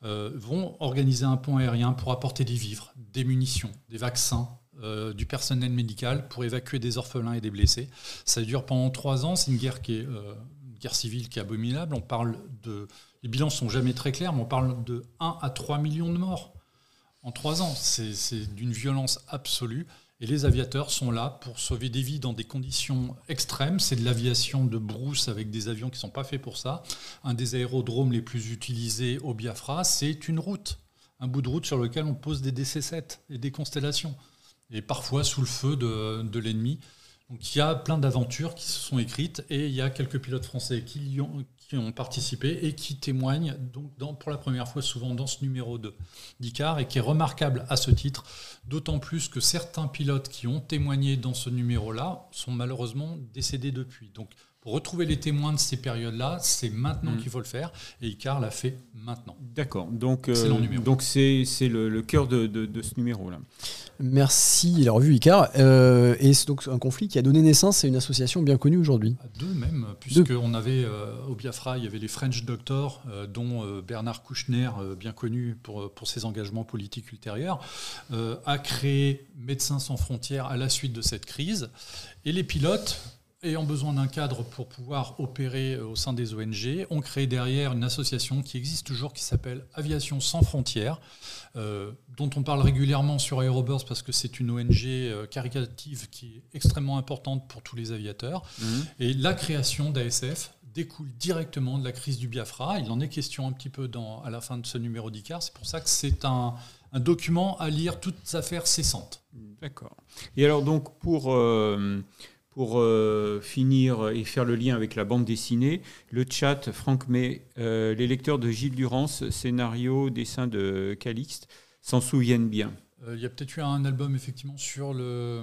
euh, vont organiser un pont aérien pour apporter des vivres, des munitions, des vaccins, du personnel médical pour évacuer des orphelins et des blessés. Ça dure pendant trois ans. C'est une guerre qui est guerre civile qui est abominable. On parle de les bilans sont jamais très clairs, mais on parle de 1 à 3 millions de morts en trois ans. C'est d'une violence absolue. Et les aviateurs sont là pour sauver des vies dans des conditions extrêmes. C'est de l'aviation de brousse avec des avions qui ne sont pas faits pour ça. Un des aérodromes les plus utilisés au Biafra, c'est une route, un bout de route sur lequel on pose des DC-7 et des constellations. Et parfois sous le feu de, l'ennemi. Donc il y a plein d'aventures qui se sont écrites et il y a quelques pilotes français qui, y ont, qui ont participé et qui témoignent donc pour la première fois souvent dans ce numéro d'ICAR et qui est remarquable à ce titre, d'autant plus que certains pilotes qui ont témoigné dans ce numéro-là sont malheureusement décédés depuis. Donc pour retrouver les témoins de ces périodes-là, c'est maintenant mm. qu'il faut le faire, et Icar l'a fait maintenant. D'accord, donc euh, donc c'est le, le, cœur de, de, ce numéro-là. Merci, il a revu Icar, euh, et c'est donc un conflit qui a donné naissance à une association bien connue aujourd'hui. Deux même, puisqu'on avait euh, au Biafra, il y avait les French Doctors, dont Bernard Kouchner, bien connu pour, pour ses engagements politiques ultérieurs, a créé Médecins sans frontières à la suite de cette crise, et les pilotes ayant besoin d'un cadre pour pouvoir opérer euh, au sein des ONG, on crée derrière une association qui existe toujours qui s'appelle Aviation sans frontières, euh, dont on parle régulièrement sur Aeroburst parce que c'est une ONG euh, caricative qui est extrêmement importante pour tous les aviateurs. Mhm. Et la création d'ASF découle directement de la crise du Biafra. Il en est question un petit peu dans, à la fin de ce numéro d'ICAR. C'est pour ça que c'est un, document à lire toutes affaires cessantes. D'accord. Et alors donc pour pour euh, finir et faire le lien avec la bande dessinée, le chat, Franck met euh, les lecteurs de Gilles Durance, scénario, dessin de Calixte, s'en souviennent bien. Euh, il y a peut-être eu un album effectivement sur le,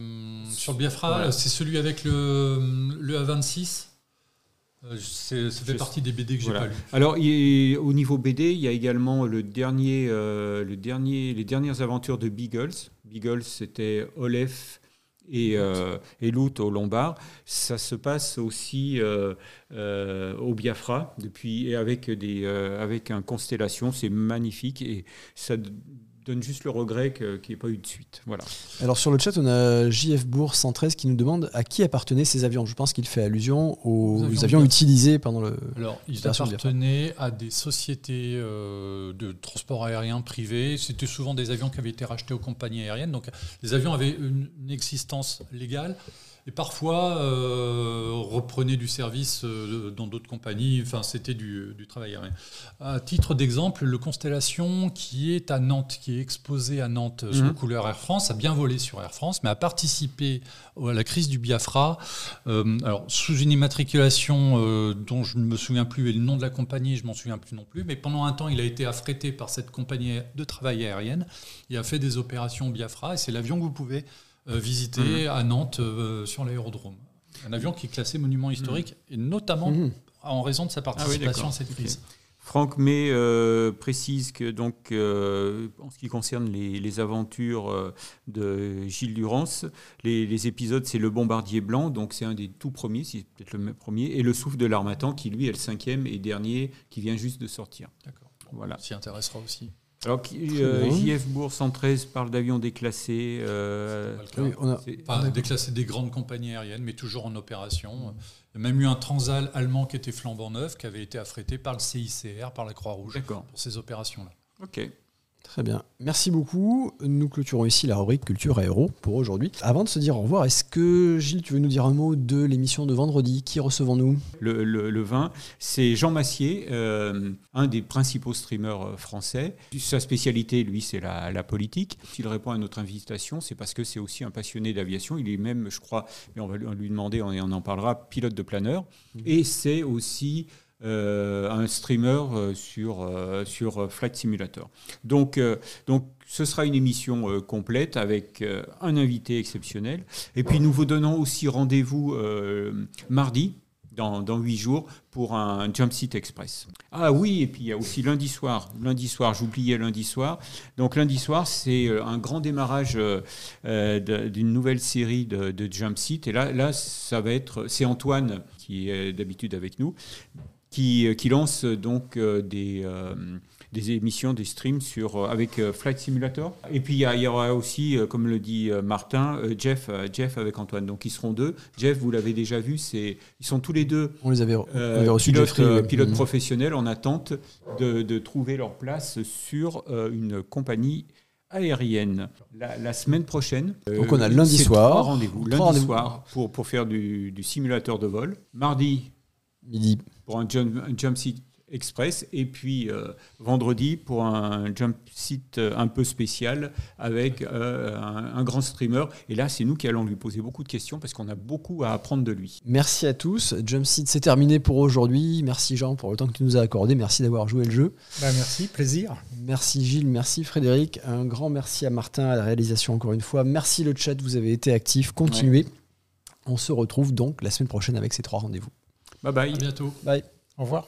sur le Biafra, c'est celui avec le, le A26 ça fait partie des BD que j'ai pas lu. Alors, au niveau BD, il y a également le dernier, le dernier, les dernières aventures de Beagles. Beagles, c'était Olef et, euh, et au Lombard. Ça se passe aussi euh, euh, au Biafra depuis et avec des avec un constellation, c'est magnifique et ça donne juste le regret qu'il n'y ait pas eu de suite. Voilà. Alors sur le chat, on a JF Bourg 113 qui nous demande à qui appartenaient ces avions. Je pense qu'il fait allusion aux, avions, utilisés pendant le. Alors ils appartenaient à des sociétés euh, de transport aérien privées. C'était souvent des avions qui avaient été rachetés aux compagnies aériennes. Donc les avions avaient une existence légale et parfois euh, reprenez du service euh, dans d'autres compagnies. Enfin, c'était du, travail aérien. À titre d'exemple, le Constellation, qui est à Nantes, qui est exposé à Nantes sous mhm. couleur Air France, a bien volé sur Air France, mais a participé à la crise du Biafra. Euh, alors, sous une immatriculation dont je ne me souviens plus, et le nom de la compagnie, je m'en souviens plus non plus, mais pendant un temps, il a été affrété par cette compagnie de travail aérienne. Il a fait des opérations Biafra, et c'est l'avion que vous pouvez euh, visiter mhm. à Nantes euh, sur l'aérodrome. Un avion qui est classé monument historique, mhm. et notamment mhm. en raison de sa participation à cette crise. Franck May euh, précise que donc euh, en ce qui concerne les, aventures euh, de Gilles Durance, les, épisodes c'est le bombardier blanc, donc c'est un des tout premiers, c'est peut-être le premier, et le souffle de l'armatan qui lui est le cinquième et dernier qui vient juste de sortir. D'accord. Voilà. S'y intéressera aussi. Alors, JF Bourg 113 parle d'avions déclassés. on a... Pas déclassés des grandes compagnies aériennes, mais toujours en opération. Il y a même eu un transal allemand qui était flambant neuf, qui avait été affrété par le CICR, par la Croix-Rouge, pour ces opérations-là. Ok. Très bien. Merci beaucoup. Nous clôturons ici la rubrique Culture Héros pour aujourd'hui. Avant de se dire au revoir, est-ce que Gilles, tu veux nous dire un mot de l'émission de vendredi? Qui recevons-nous? Le, le, 20, c'est Jean Massier, euh, un des principaux streamers euh, français. Sa spécialité, lui, c'est la, politique. S'il répond à notre invitation, c'est parce que c'est aussi un passionné d'aviation. Il est même, je crois, mais on va lui demander, on en parlera, pilote de planeur. Mmh. Et c'est aussi euh, un streamer euh, sur, euh, sur Flight Simulator. Donc, donc ce sera une émission complète avec un invité exceptionnel. Et puis nous vous donnons aussi rendez-vous mardi dans, dans 8 jours pour un Jump Seat Express. Ah oui, et puis il y a aussi lundi soir. Lundi soir, j'oubliais lundi soir. Donc lundi soir, c'est un grand démarrage d'une nouvelle série de, de Jump Seat. Et là, là ça va être, c'est Antoine qui est d'habitude avec nous, qui, euh, qui lance euh, donc euh, des, des émissions, des streams sur, avec Flight Simulator. Et puis il y, aura aussi, comme le dit Martin, Jeff, Jeff avec Antoine. Donc ils seront deux. Jeff, vous l'avez déjà vu, c'est, ils sont tous les deux on les avait, reçus pilotes, pilotes mm. professionnels en attente de, de, trouver leur place sur une compagnie aérienne. La, semaine prochaine. Donc on a lundi soir. rendez-vous. Lundi soir pour, pour faire du, du simulateur de vol. Mardi, midi pour un jump, seat express et puis euh, vendredi pour un jump seat euh, un peu spécial avec euh, un, grand streamer et là c'est nous qui allons lui poser beaucoup de questions parce qu'on a beaucoup à apprendre de lui. Merci à tous, jump seat c'est terminé pour aujourd'hui. Merci Jean pour le temps que tu nous as accordé, merci d'avoir joué le jeu. Bah, merci, plaisir. Merci Gilles, merci Frédéric, un grand merci à Martin à la réalisation encore une fois. Merci le chat, vous avez été actifs, continuez. On se retrouve donc la semaine prochaine avec ces trois rendez-vous. Bye bye. À bientôt. Bye. Au revoir.